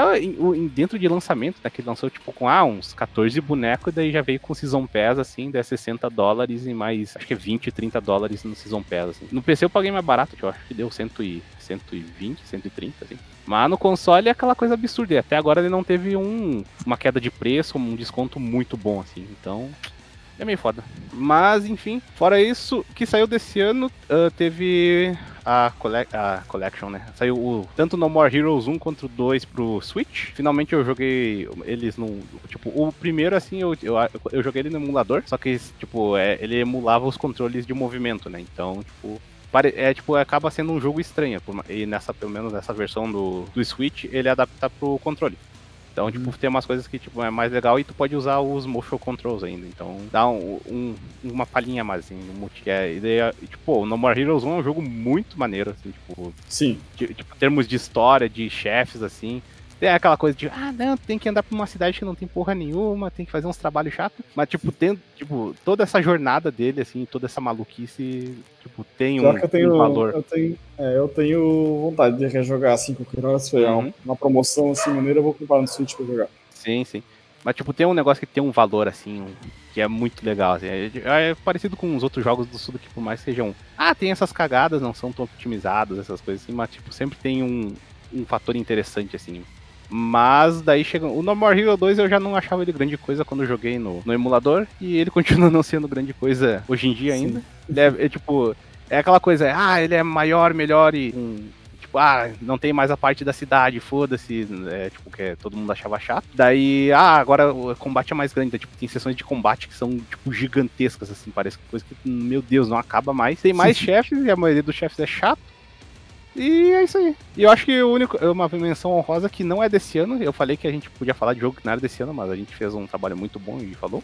S2: dentro de lançamento, né, que lançou tipo com ah, uns 14 bonecos, daí já veio com Season Pass, assim, daí 60 dólares e mais, acho que é 20, 30 dólares no Season Pass, assim. No PC eu paguei mais barato, eu acho que deu 100 e, 120, 130, assim. Mas no console é aquela coisa absurda, e até agora ele não teve um, uma queda de preço, um desconto muito bom, assim, então... É meio foda. Mas, enfim, fora isso, que saiu desse ano, uh, teve a, cole a Collection, né? Saiu o, tanto No More Heroes 1 quanto o 2 pro Switch. Finalmente eu joguei eles no. Tipo, o primeiro, assim, eu, eu, eu joguei ele no emulador, só que, tipo, é, ele emulava os controles de movimento, né? Então, tipo, é tipo acaba sendo um jogo estranho e nessa pelo menos nessa versão do, do Switch ele adapta pro controle então, tipo, hum. tem umas coisas que tipo, é mais legal e tu pode usar os motion controls ainda. Então, dá um, um uma palhinha mais, assim, no multi. É, ideia, tipo, o No More Heroes 1 é um jogo muito maneiro, assim, tipo.
S3: Sim.
S2: Tipo, em termos de história, de chefes, assim. Tem aquela coisa de, ah, não, tem que andar pra uma cidade que não tem porra nenhuma, tem que fazer uns trabalhos chatos. Mas, tipo, tem, tipo, toda essa jornada dele, assim, toda essa maluquice, tipo, tem um,
S3: tenho,
S2: um, valor.
S3: Eu tenho, é, eu tenho vontade de rejogar, assim, qualquer hora, se foi uhum. uma promoção, assim, maneira, eu vou comprar no Switch pra jogar.
S2: Sim, sim. Mas, tipo, tem um negócio que tem um valor, assim, um, que é muito legal, assim. É, é, parecido com os outros jogos do Sudo que, por mais sejam... Ah, tem essas cagadas, não são tão otimizadas, essas coisas assim, mas, tipo, sempre tem um, um fator interessante, assim. Mas daí chega. O No More Hero 2 eu já não achava ele grande coisa quando eu joguei no, no emulador. E ele continua não sendo grande coisa hoje em dia ainda. Ele é, é, tipo. É aquela coisa, ah, ele é maior, melhor e. Um, tipo, ah, não tem mais a parte da cidade, foda-se, é, tipo, que todo mundo achava chato. Daí, ah, agora o combate é mais grande, tipo, tem sessões de combate que são, tipo, gigantescas, assim, parece coisa que, meu Deus, não acaba mais. Tem mais chefes e a maioria dos chefes é chato. E é isso aí. E eu acho que o único, uma menção honrosa que não é desse ano, eu falei que a gente podia falar de jogo que não era desse ano, mas a gente fez um trabalho muito bom e falou.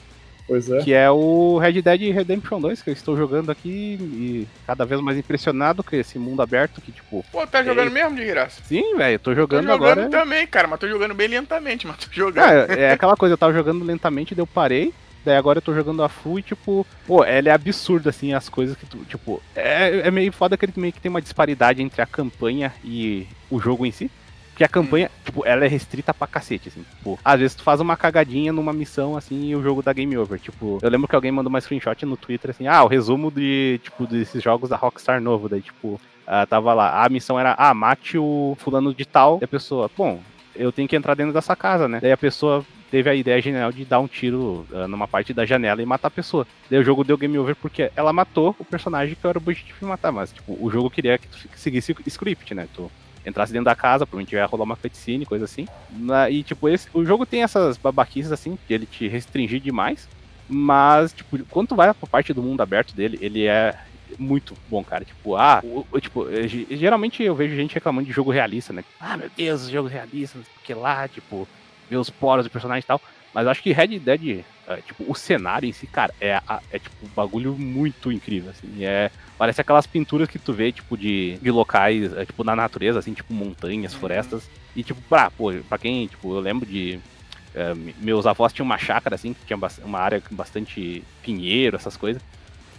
S3: Pois é.
S2: Que é o Red Dead Redemption 2, que eu estou jogando aqui e cada vez mais impressionado com esse mundo aberto que, tipo.
S1: Pô, tá jogando é... mesmo de graça?
S2: Sim, velho, tô jogando,
S1: tô
S2: jogando
S1: agora. também, cara, mas tô jogando bem lentamente, mas tô jogando.
S2: É, é aquela coisa, eu tava jogando lentamente, daí eu parei. Daí agora eu tô jogando a full e, tipo, pô, ela é absurda, assim, as coisas que tu, tipo, é, é meio foda que ele meio que tem uma disparidade entre a campanha e o jogo em si. Porque a campanha, hum. tipo, ela é restrita pra cacete, assim. Tipo, às vezes tu faz uma cagadinha numa missão, assim, e o jogo dá game over. Tipo, eu lembro que alguém mandou uma screenshot no Twitter, assim, ah, o resumo de, tipo, desses jogos da Rockstar novo. Daí, tipo, uh, tava lá, a missão era, ah, mate o fulano de tal. E a pessoa, bom, eu tenho que entrar dentro dessa casa, né? Daí a pessoa teve a ideia genial de dar um tiro uh, numa parte da janela e matar a pessoa. Daí o jogo deu game over porque ela matou o personagem que era o objetivo de matar, mas tipo, o jogo queria que tu seguisse o script, né? Tu entrasse dentro da casa, provavelmente ia rolar uma cutscene, coisa assim. E tipo, esse, o jogo tem essas babaquices assim, que ele te restringir demais. Mas, tipo, quando tu vai pra parte do mundo aberto dele, ele é muito bom, cara. Tipo, ah, o, o, tipo, geralmente eu vejo gente reclamando de jogo realista, né? Ah, meu Deus, jogo realista, porque lá, tipo, ver os poros do personagem e tal. Mas eu acho que Red Dead, é, tipo, o cenário em si, cara, é, é tipo um bagulho muito incrível, assim. É, parece aquelas pinturas que tu vê, tipo, de, de locais, é, tipo, na natureza, assim, tipo, montanhas, uhum. florestas. E, tipo, pra, pô, pra quem, tipo, eu lembro de. É, meus avós tinham uma chácara, assim, que tinha uma área com bastante pinheiro, essas coisas.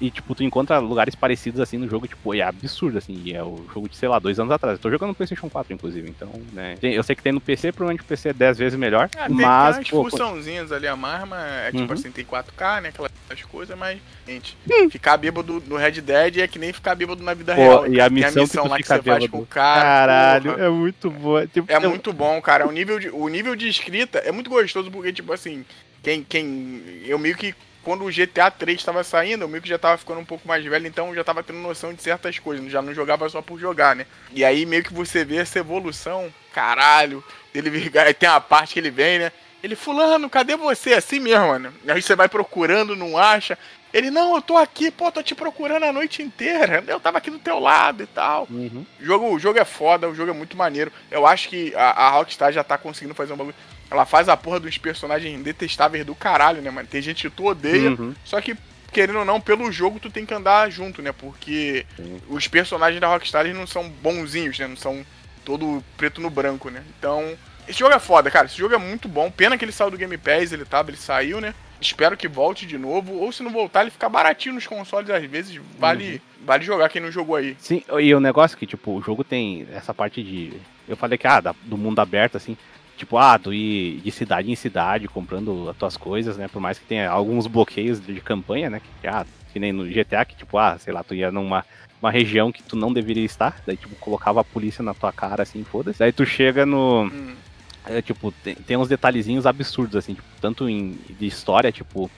S2: E, tipo, tu encontra lugares parecidos assim no jogo, tipo, é absurdo, assim. E é o jogo de, sei lá, dois anos atrás. Eu tô jogando no PlayStation 4, inclusive. Então, né. Eu sei que tem no PC, provavelmente o PC é 10 vezes melhor. Ah, mas. Tem
S1: umas funçãozinhas ali a mais, mas é tipo uhum. assim, tem 4K, né? Aquelas coisas, mas, gente, hum. ficar bêbado no Red Dead é que nem ficar bêbado na vida Pô, real.
S2: E a missão, a missão que lá que você bêbado. faz com o cara. Caralho, porra, é muito boa.
S1: Tipo, é eu... muito bom, cara. O nível, de, o nível de escrita é muito gostoso, porque, tipo assim, quem. quem eu meio que quando o GTA 3 estava saindo, o meio que já estava ficando um pouco mais velho, então já estava tendo noção de certas coisas, já não jogava só por jogar, né? E aí meio que você vê essa evolução, caralho, ele tem a parte que ele vem, né? Ele, fulano, cadê você? Assim mesmo, mano. Aí você vai procurando, não acha. Ele, não, eu tô aqui, pô, tô te procurando a noite inteira. Eu tava aqui do teu lado e tal.
S2: Uhum.
S1: O jogo, o jogo é foda, o jogo é muito maneiro. Eu acho que a, a Rockstar já tá conseguindo fazer um bagulho. Ela faz a porra dos personagens detestáveis do caralho, né, mano? Tem gente que tu odeia,
S2: Uhum.
S1: só que, querendo ou não, pelo jogo tu tem que andar junto, né? Porque
S2: Sim.
S1: os personagens da Rockstar eles não são bonzinhos, né? Não são todo preto no branco, né? Então, esse jogo é foda, cara. Esse jogo é muito bom. Pena que ele saiu do Game Pass, ele tava, ele saiu, né? Espero que volte de novo. Ou se não voltar, ele fica baratinho nos consoles às vezes. Vale, vale jogar quem não jogou aí.
S2: Sim, e o negócio é que, tipo, o jogo tem essa parte de. Eu falei que, ah, da- do mundo aberto, assim. Tipo, ah, tu ir de cidade em cidade comprando as tuas coisas, né? Por mais que tenha alguns bloqueios de, campanha, né? Que, ah, que nem no GTA, que, tipo, ah, sei lá, tu ia numa uma região que tu não deveria estar, daí, tipo, colocava a polícia na tua cara, assim, foda-se. Daí tu chega no.
S1: Hum.
S2: É, tipo, tem, tem uns detalhezinhos absurdos, assim, tipo, tanto em, de história, tipo,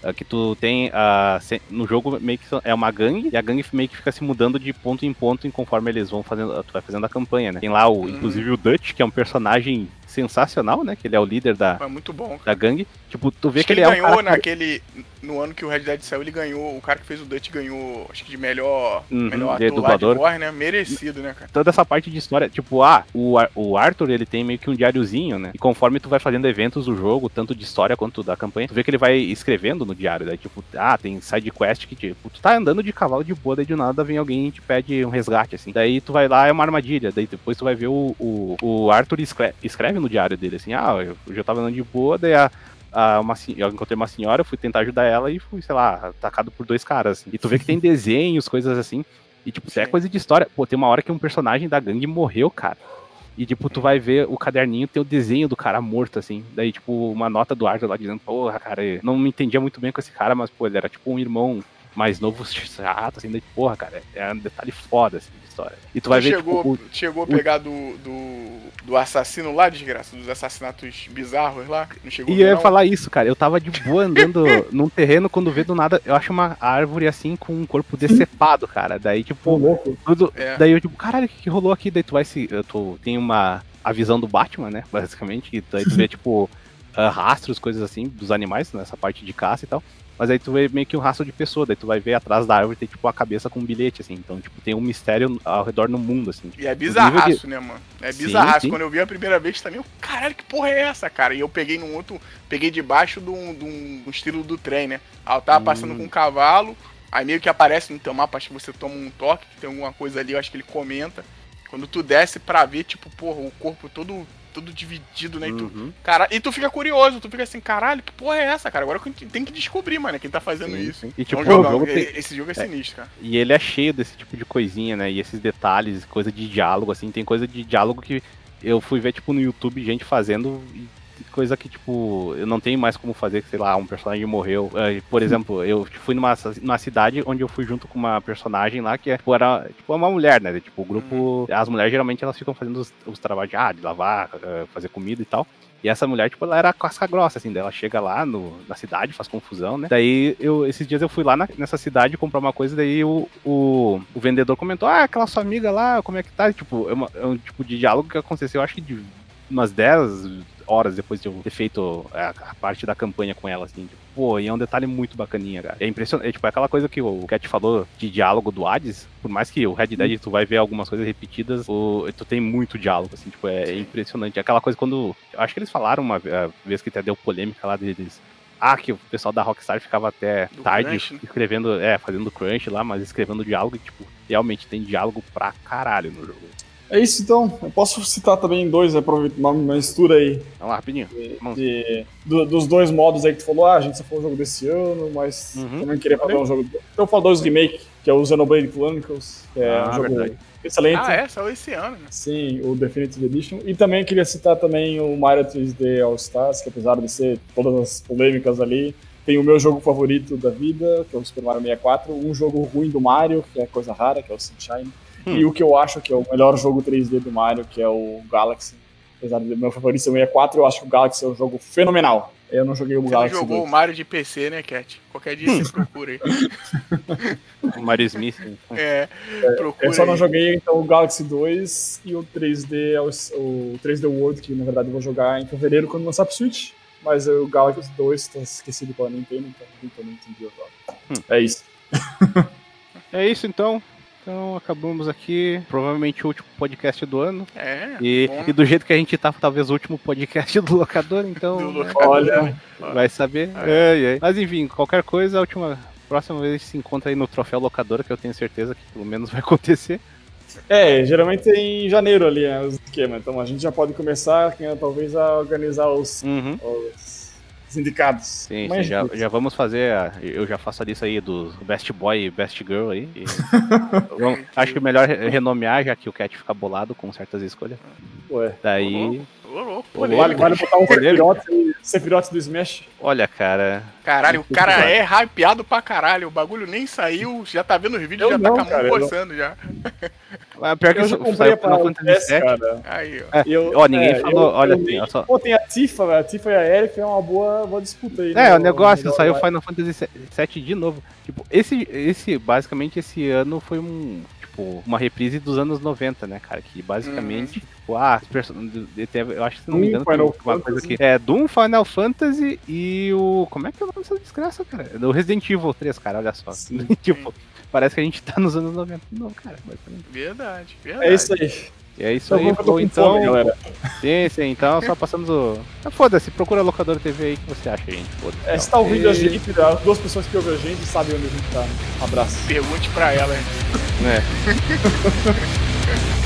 S2: é, que tu tem se- no jogo meio que é uma gangue, e a gangue meio que fica se mudando de ponto em ponto em conforme eles vão fazendo, tu vai fazendo a campanha, né? Tem lá o,
S1: Uhum.
S2: inclusive o Dutch, que é um personagem sensacional, né? Que ele é o líder da,
S1: É muito bom, cara.
S2: da gangue. Tipo, tu vê
S1: Acho
S2: que ele,
S1: ele
S2: é um
S1: ganhou
S2: cara...
S1: naquele. No ano que o Red Dead saiu, ele ganhou. O cara que fez o Dutch ganhou, acho que de melhor,
S2: Uhum,
S1: melhor
S2: de
S1: ator de voz, né? Merecido, né, cara?
S2: toda essa parte de história, tipo, ah, o, Ar- o Arthur, ele tem meio que um diáriozinho, né? E conforme tu vai fazendo eventos do jogo, tanto de história quanto da campanha, tu vê que ele vai escrevendo no diário, daí, tipo, ah, tem side quest que, tipo, tu tá andando de cavalo de boa, daí de nada vem alguém e te pede um resgate, assim. Daí tu vai lá, é uma armadilha, daí depois tu vai ver o, o, o Arthur escreve, escreve no diário dele, assim, ah, eu eu já tava andando de boa, daí a a uma, eu encontrei uma senhora, fui tentar ajudar ela e fui, sei lá, atacado por dois caras. assim. E tu vê que tem desenhos, coisas assim. E, tipo, até
S1: Sim.
S2: coisa de história. Pô, tem uma hora que um personagem da gangue morreu, cara. E, tipo, tu vai ver o caderninho, tem o desenho do cara morto, assim. Daí, tipo, uma nota do Arthur lá dizendo, porra, cara, eu não me entendia muito bem com esse cara, mas, pô, ele era tipo um irmão mais novo, chato, assim. Daí, porra, cara, é um detalhe foda, assim, de história. E tu vai
S1: Tu
S2: ver,
S1: chegou,
S2: tipo, o-
S1: chegou a pegar do, do, do assassino lá, desgraça, dos assassinatos bizarros lá? Não chegou
S2: E eu ia
S1: não?
S2: falar isso, cara. Eu tava de boa andando num terreno quando vê do nada. Eu acho uma árvore assim com um corpo decepado, cara. Daí, tipo,
S3: louco.
S2: tudo.
S1: É.
S2: Daí eu, tipo, caralho, o que, que rolou aqui? Daí tu vai se. Eu tô, tem uma. A visão do Batman, né? Basicamente. E daí tu vê, tipo, ah, rastros, coisas assim, dos animais, nessa parte de caça e tal. Mas aí tu vê meio que um rastro de pessoa, daí tu vai ver atrás da árvore tem tipo a cabeça com um bilhete, assim. Então, tipo, tem um mistério ao redor no mundo, assim.
S1: E é bizarraço, né, mano? É
S2: Sim,
S1: bizarraço.
S2: sim.
S1: Quando eu vi a primeira vez também, eu, caralho, que porra é essa, cara? E eu peguei num outro. Peguei debaixo de um, de um- estilo do trem, né? Aí eu tava passando
S2: Hum.
S1: com um cavalo, aí meio que aparece no teu mapa, acho que você toma um toque, que tem alguma coisa ali, eu acho que ele comenta. Quando tu desce pra ver, tipo, porra, o corpo todo, todo dividido, né? E tu,
S2: Uhum.
S1: cara, e tu fica curioso, tu fica assim, caralho, que porra é essa, cara? Agora tem que descobrir, mano, quem tá fazendo
S2: Sim,
S1: isso.
S2: sim. E
S1: É
S2: tipo,
S1: um
S2: jogo
S1: E-
S2: tem,
S1: Esse jogo é sinistro, cara.
S2: E ele é cheio desse tipo de coisinha, né? E esses detalhes, coisa de diálogo, assim, tem coisa de diálogo que eu fui ver, tipo, no YouTube, gente fazendo e coisa que, tipo, eu não tenho mais como fazer, sei lá, um personagem morreu. Eh, Por exemplo, eu fui numa, numa cidade onde eu fui junto com uma personagem lá que é, tipo, era tipo, uma mulher, né? Tipo, o grupo. As mulheres geralmente elas ficam fazendo os, os trabalhos de, ah, de lavar, eh, fazer comida e tal. E essa mulher, tipo, ela era casca grossa, assim, daí ela chega lá no, na cidade, faz confusão, né? Daí, eu, esses dias eu fui lá na- nessa cidade comprar uma coisa, daí o, o, o vendedor comentou, ah, aquela sua amiga lá, como é que tá? Tipo, é, uma- é um tipo de diálogo que aconteceu, acho que de umas 10 horas depois de eu ter feito a, parte da campanha com ela, assim, tipo, pô, e é um detalhe muito bacaninha, cara. É impressionante, é, tipo, é aquela coisa que o Cat falou de diálogo do Hades, por mais que o Red Dead tu vai ver algumas coisas repetidas, o, tu tem muito diálogo, assim, tipo, é, impressionante. É aquela coisa quando, eu acho que eles falaram uma vez que até deu polêmica lá deles, ah, que o pessoal da Rockstar ficava até
S1: Do
S2: tarde
S1: crunch, né?
S2: escrevendo, é, fazendo crunch lá, mas escrevendo diálogo e, tipo, realmente tem diálogo pra caralho no jogo.
S3: É isso então. Eu posso citar também dois, aproveitar uma uma mistura aí
S2: Vamos lá, rapidinho. Vamos.
S3: de- do- dos dois modos aí que tu falou. Ah, a gente só falou um jogo desse ano, mas
S2: Uhum.
S3: também queria falar um jogo. Então eu falo dois remake, que é o Xenoblade Chronicles, que é
S2: Ah,
S3: um jogo
S2: verdade.
S3: excelente.
S1: Ah, é? Saiu esse ano, né?
S3: Sim, o Definitive Edition. E também queria citar também o Mario 3D All Stars, que apesar de ser todas as polêmicas ali, tem o meu jogo favorito da vida, que é o Super Mario 64, um jogo ruim do Mario, que é coisa rara, que é o Sunshine,
S2: Hum.
S3: e o que eu acho que é o melhor jogo 3D do Mario, que é o Galaxy. Apesar do meu favorito ser o 64, eu acho que o Galaxy é um jogo fenomenal. Eu não joguei o
S1: Você não
S3: Galaxy
S1: jogou
S3: 2.
S1: o Mario de PC, né, Cat? Qualquer dia você procura aí.
S2: O Mario Smith.
S1: É, procura
S3: Eu só não joguei então o Galaxy 2 e o 3D, é o, o 3D World, que na verdade eu vou jogar em fevereiro quando lançar pro Switch. mas o Galaxy 2 tá esquecido pela Nintendo, então a Nintendo entendiu agora.
S2: Hum.
S3: É isso.
S2: É isso então. Então acabamos aqui, provavelmente o último podcast do ano.
S1: É.
S2: E, e do jeito que a gente tá, talvez o último podcast do locador, então
S1: Do
S2: né,
S1: locador.
S3: Olha,
S2: vai saber. Ai, ai. Mas enfim, qualquer coisa, a última. Próxima vez se encontra aí no troféu locadora, que eu tenho certeza que pelo menos vai acontecer.
S3: é, geralmente é em janeiro ali né, os esquemas, então a gente já pode começar, é, talvez, a organizar os,
S2: Uhum.
S3: os, os indicados.
S2: Sim, sim, já, já vamos fazer. a- eu já faço a lista aí do Best Boy e Best Girl aí. e- acho que melhor re- renomear, já que o Cat fica bolado com certas escolhas.
S3: Ué.
S2: Daí.
S1: Ô, louco.
S3: Vale, vale botar um. Sephiroth, Sephiroth do Smash?
S2: Olha, cara.
S1: Caralho, o cara é hypeado pra caralho. O bagulho nem saiu, já tá vendo os vídeos,
S3: Eu
S1: já
S3: não,
S1: tá com a mão coçando já.
S2: Ah, Pior que
S3: Eu já comprei
S2: saiu
S3: a
S2: Final
S3: para o
S2: Fantasy VII.
S3: cara.
S1: Aí, ó.
S2: É,
S3: eu-
S2: ó, ninguém
S3: é,
S2: falou,
S3: eu-
S2: olha,
S3: eu
S2: ó, só-
S3: Pô, tem a Tifa, a Tifa e a Erika é uma boa, boa disputa aí.
S2: É,
S3: no-
S2: o negócio,
S3: no-
S2: saiu Final Fantasy VII de novo. Tipo, esse, esse, basicamente, esse ano foi um, tipo, uma reprise dos anos 90, né, cara? Que basicamente, tipo, ah, eu acho que se não me
S3: Doom,
S2: engano, tem
S3: Final
S2: uma coisa aqui. É, Doom, Final Fantasy e o. Como é que é o nome dessa desgraça, cara? Do Resident Evil 3, cara, olha só. Tipo, parece que a gente tá nos anos 90 de novo, cara. basicamente.
S1: Verdade, verdade.
S3: É isso aí.
S2: E é isso aí,
S3: eu tô
S2: pô,
S3: com
S2: então.
S3: fome, galera.
S2: sim, sim, então só passamos o. Ah, Foda-se, procura locador TV aí que você acha, gente. Foda-se.
S3: É, se tá ouvindo a
S2: E-
S3: gente, as duas pessoas que ouvem a gente sabem onde a gente tá. Um abraço.
S1: Pergunte pra ela, hein?
S2: né?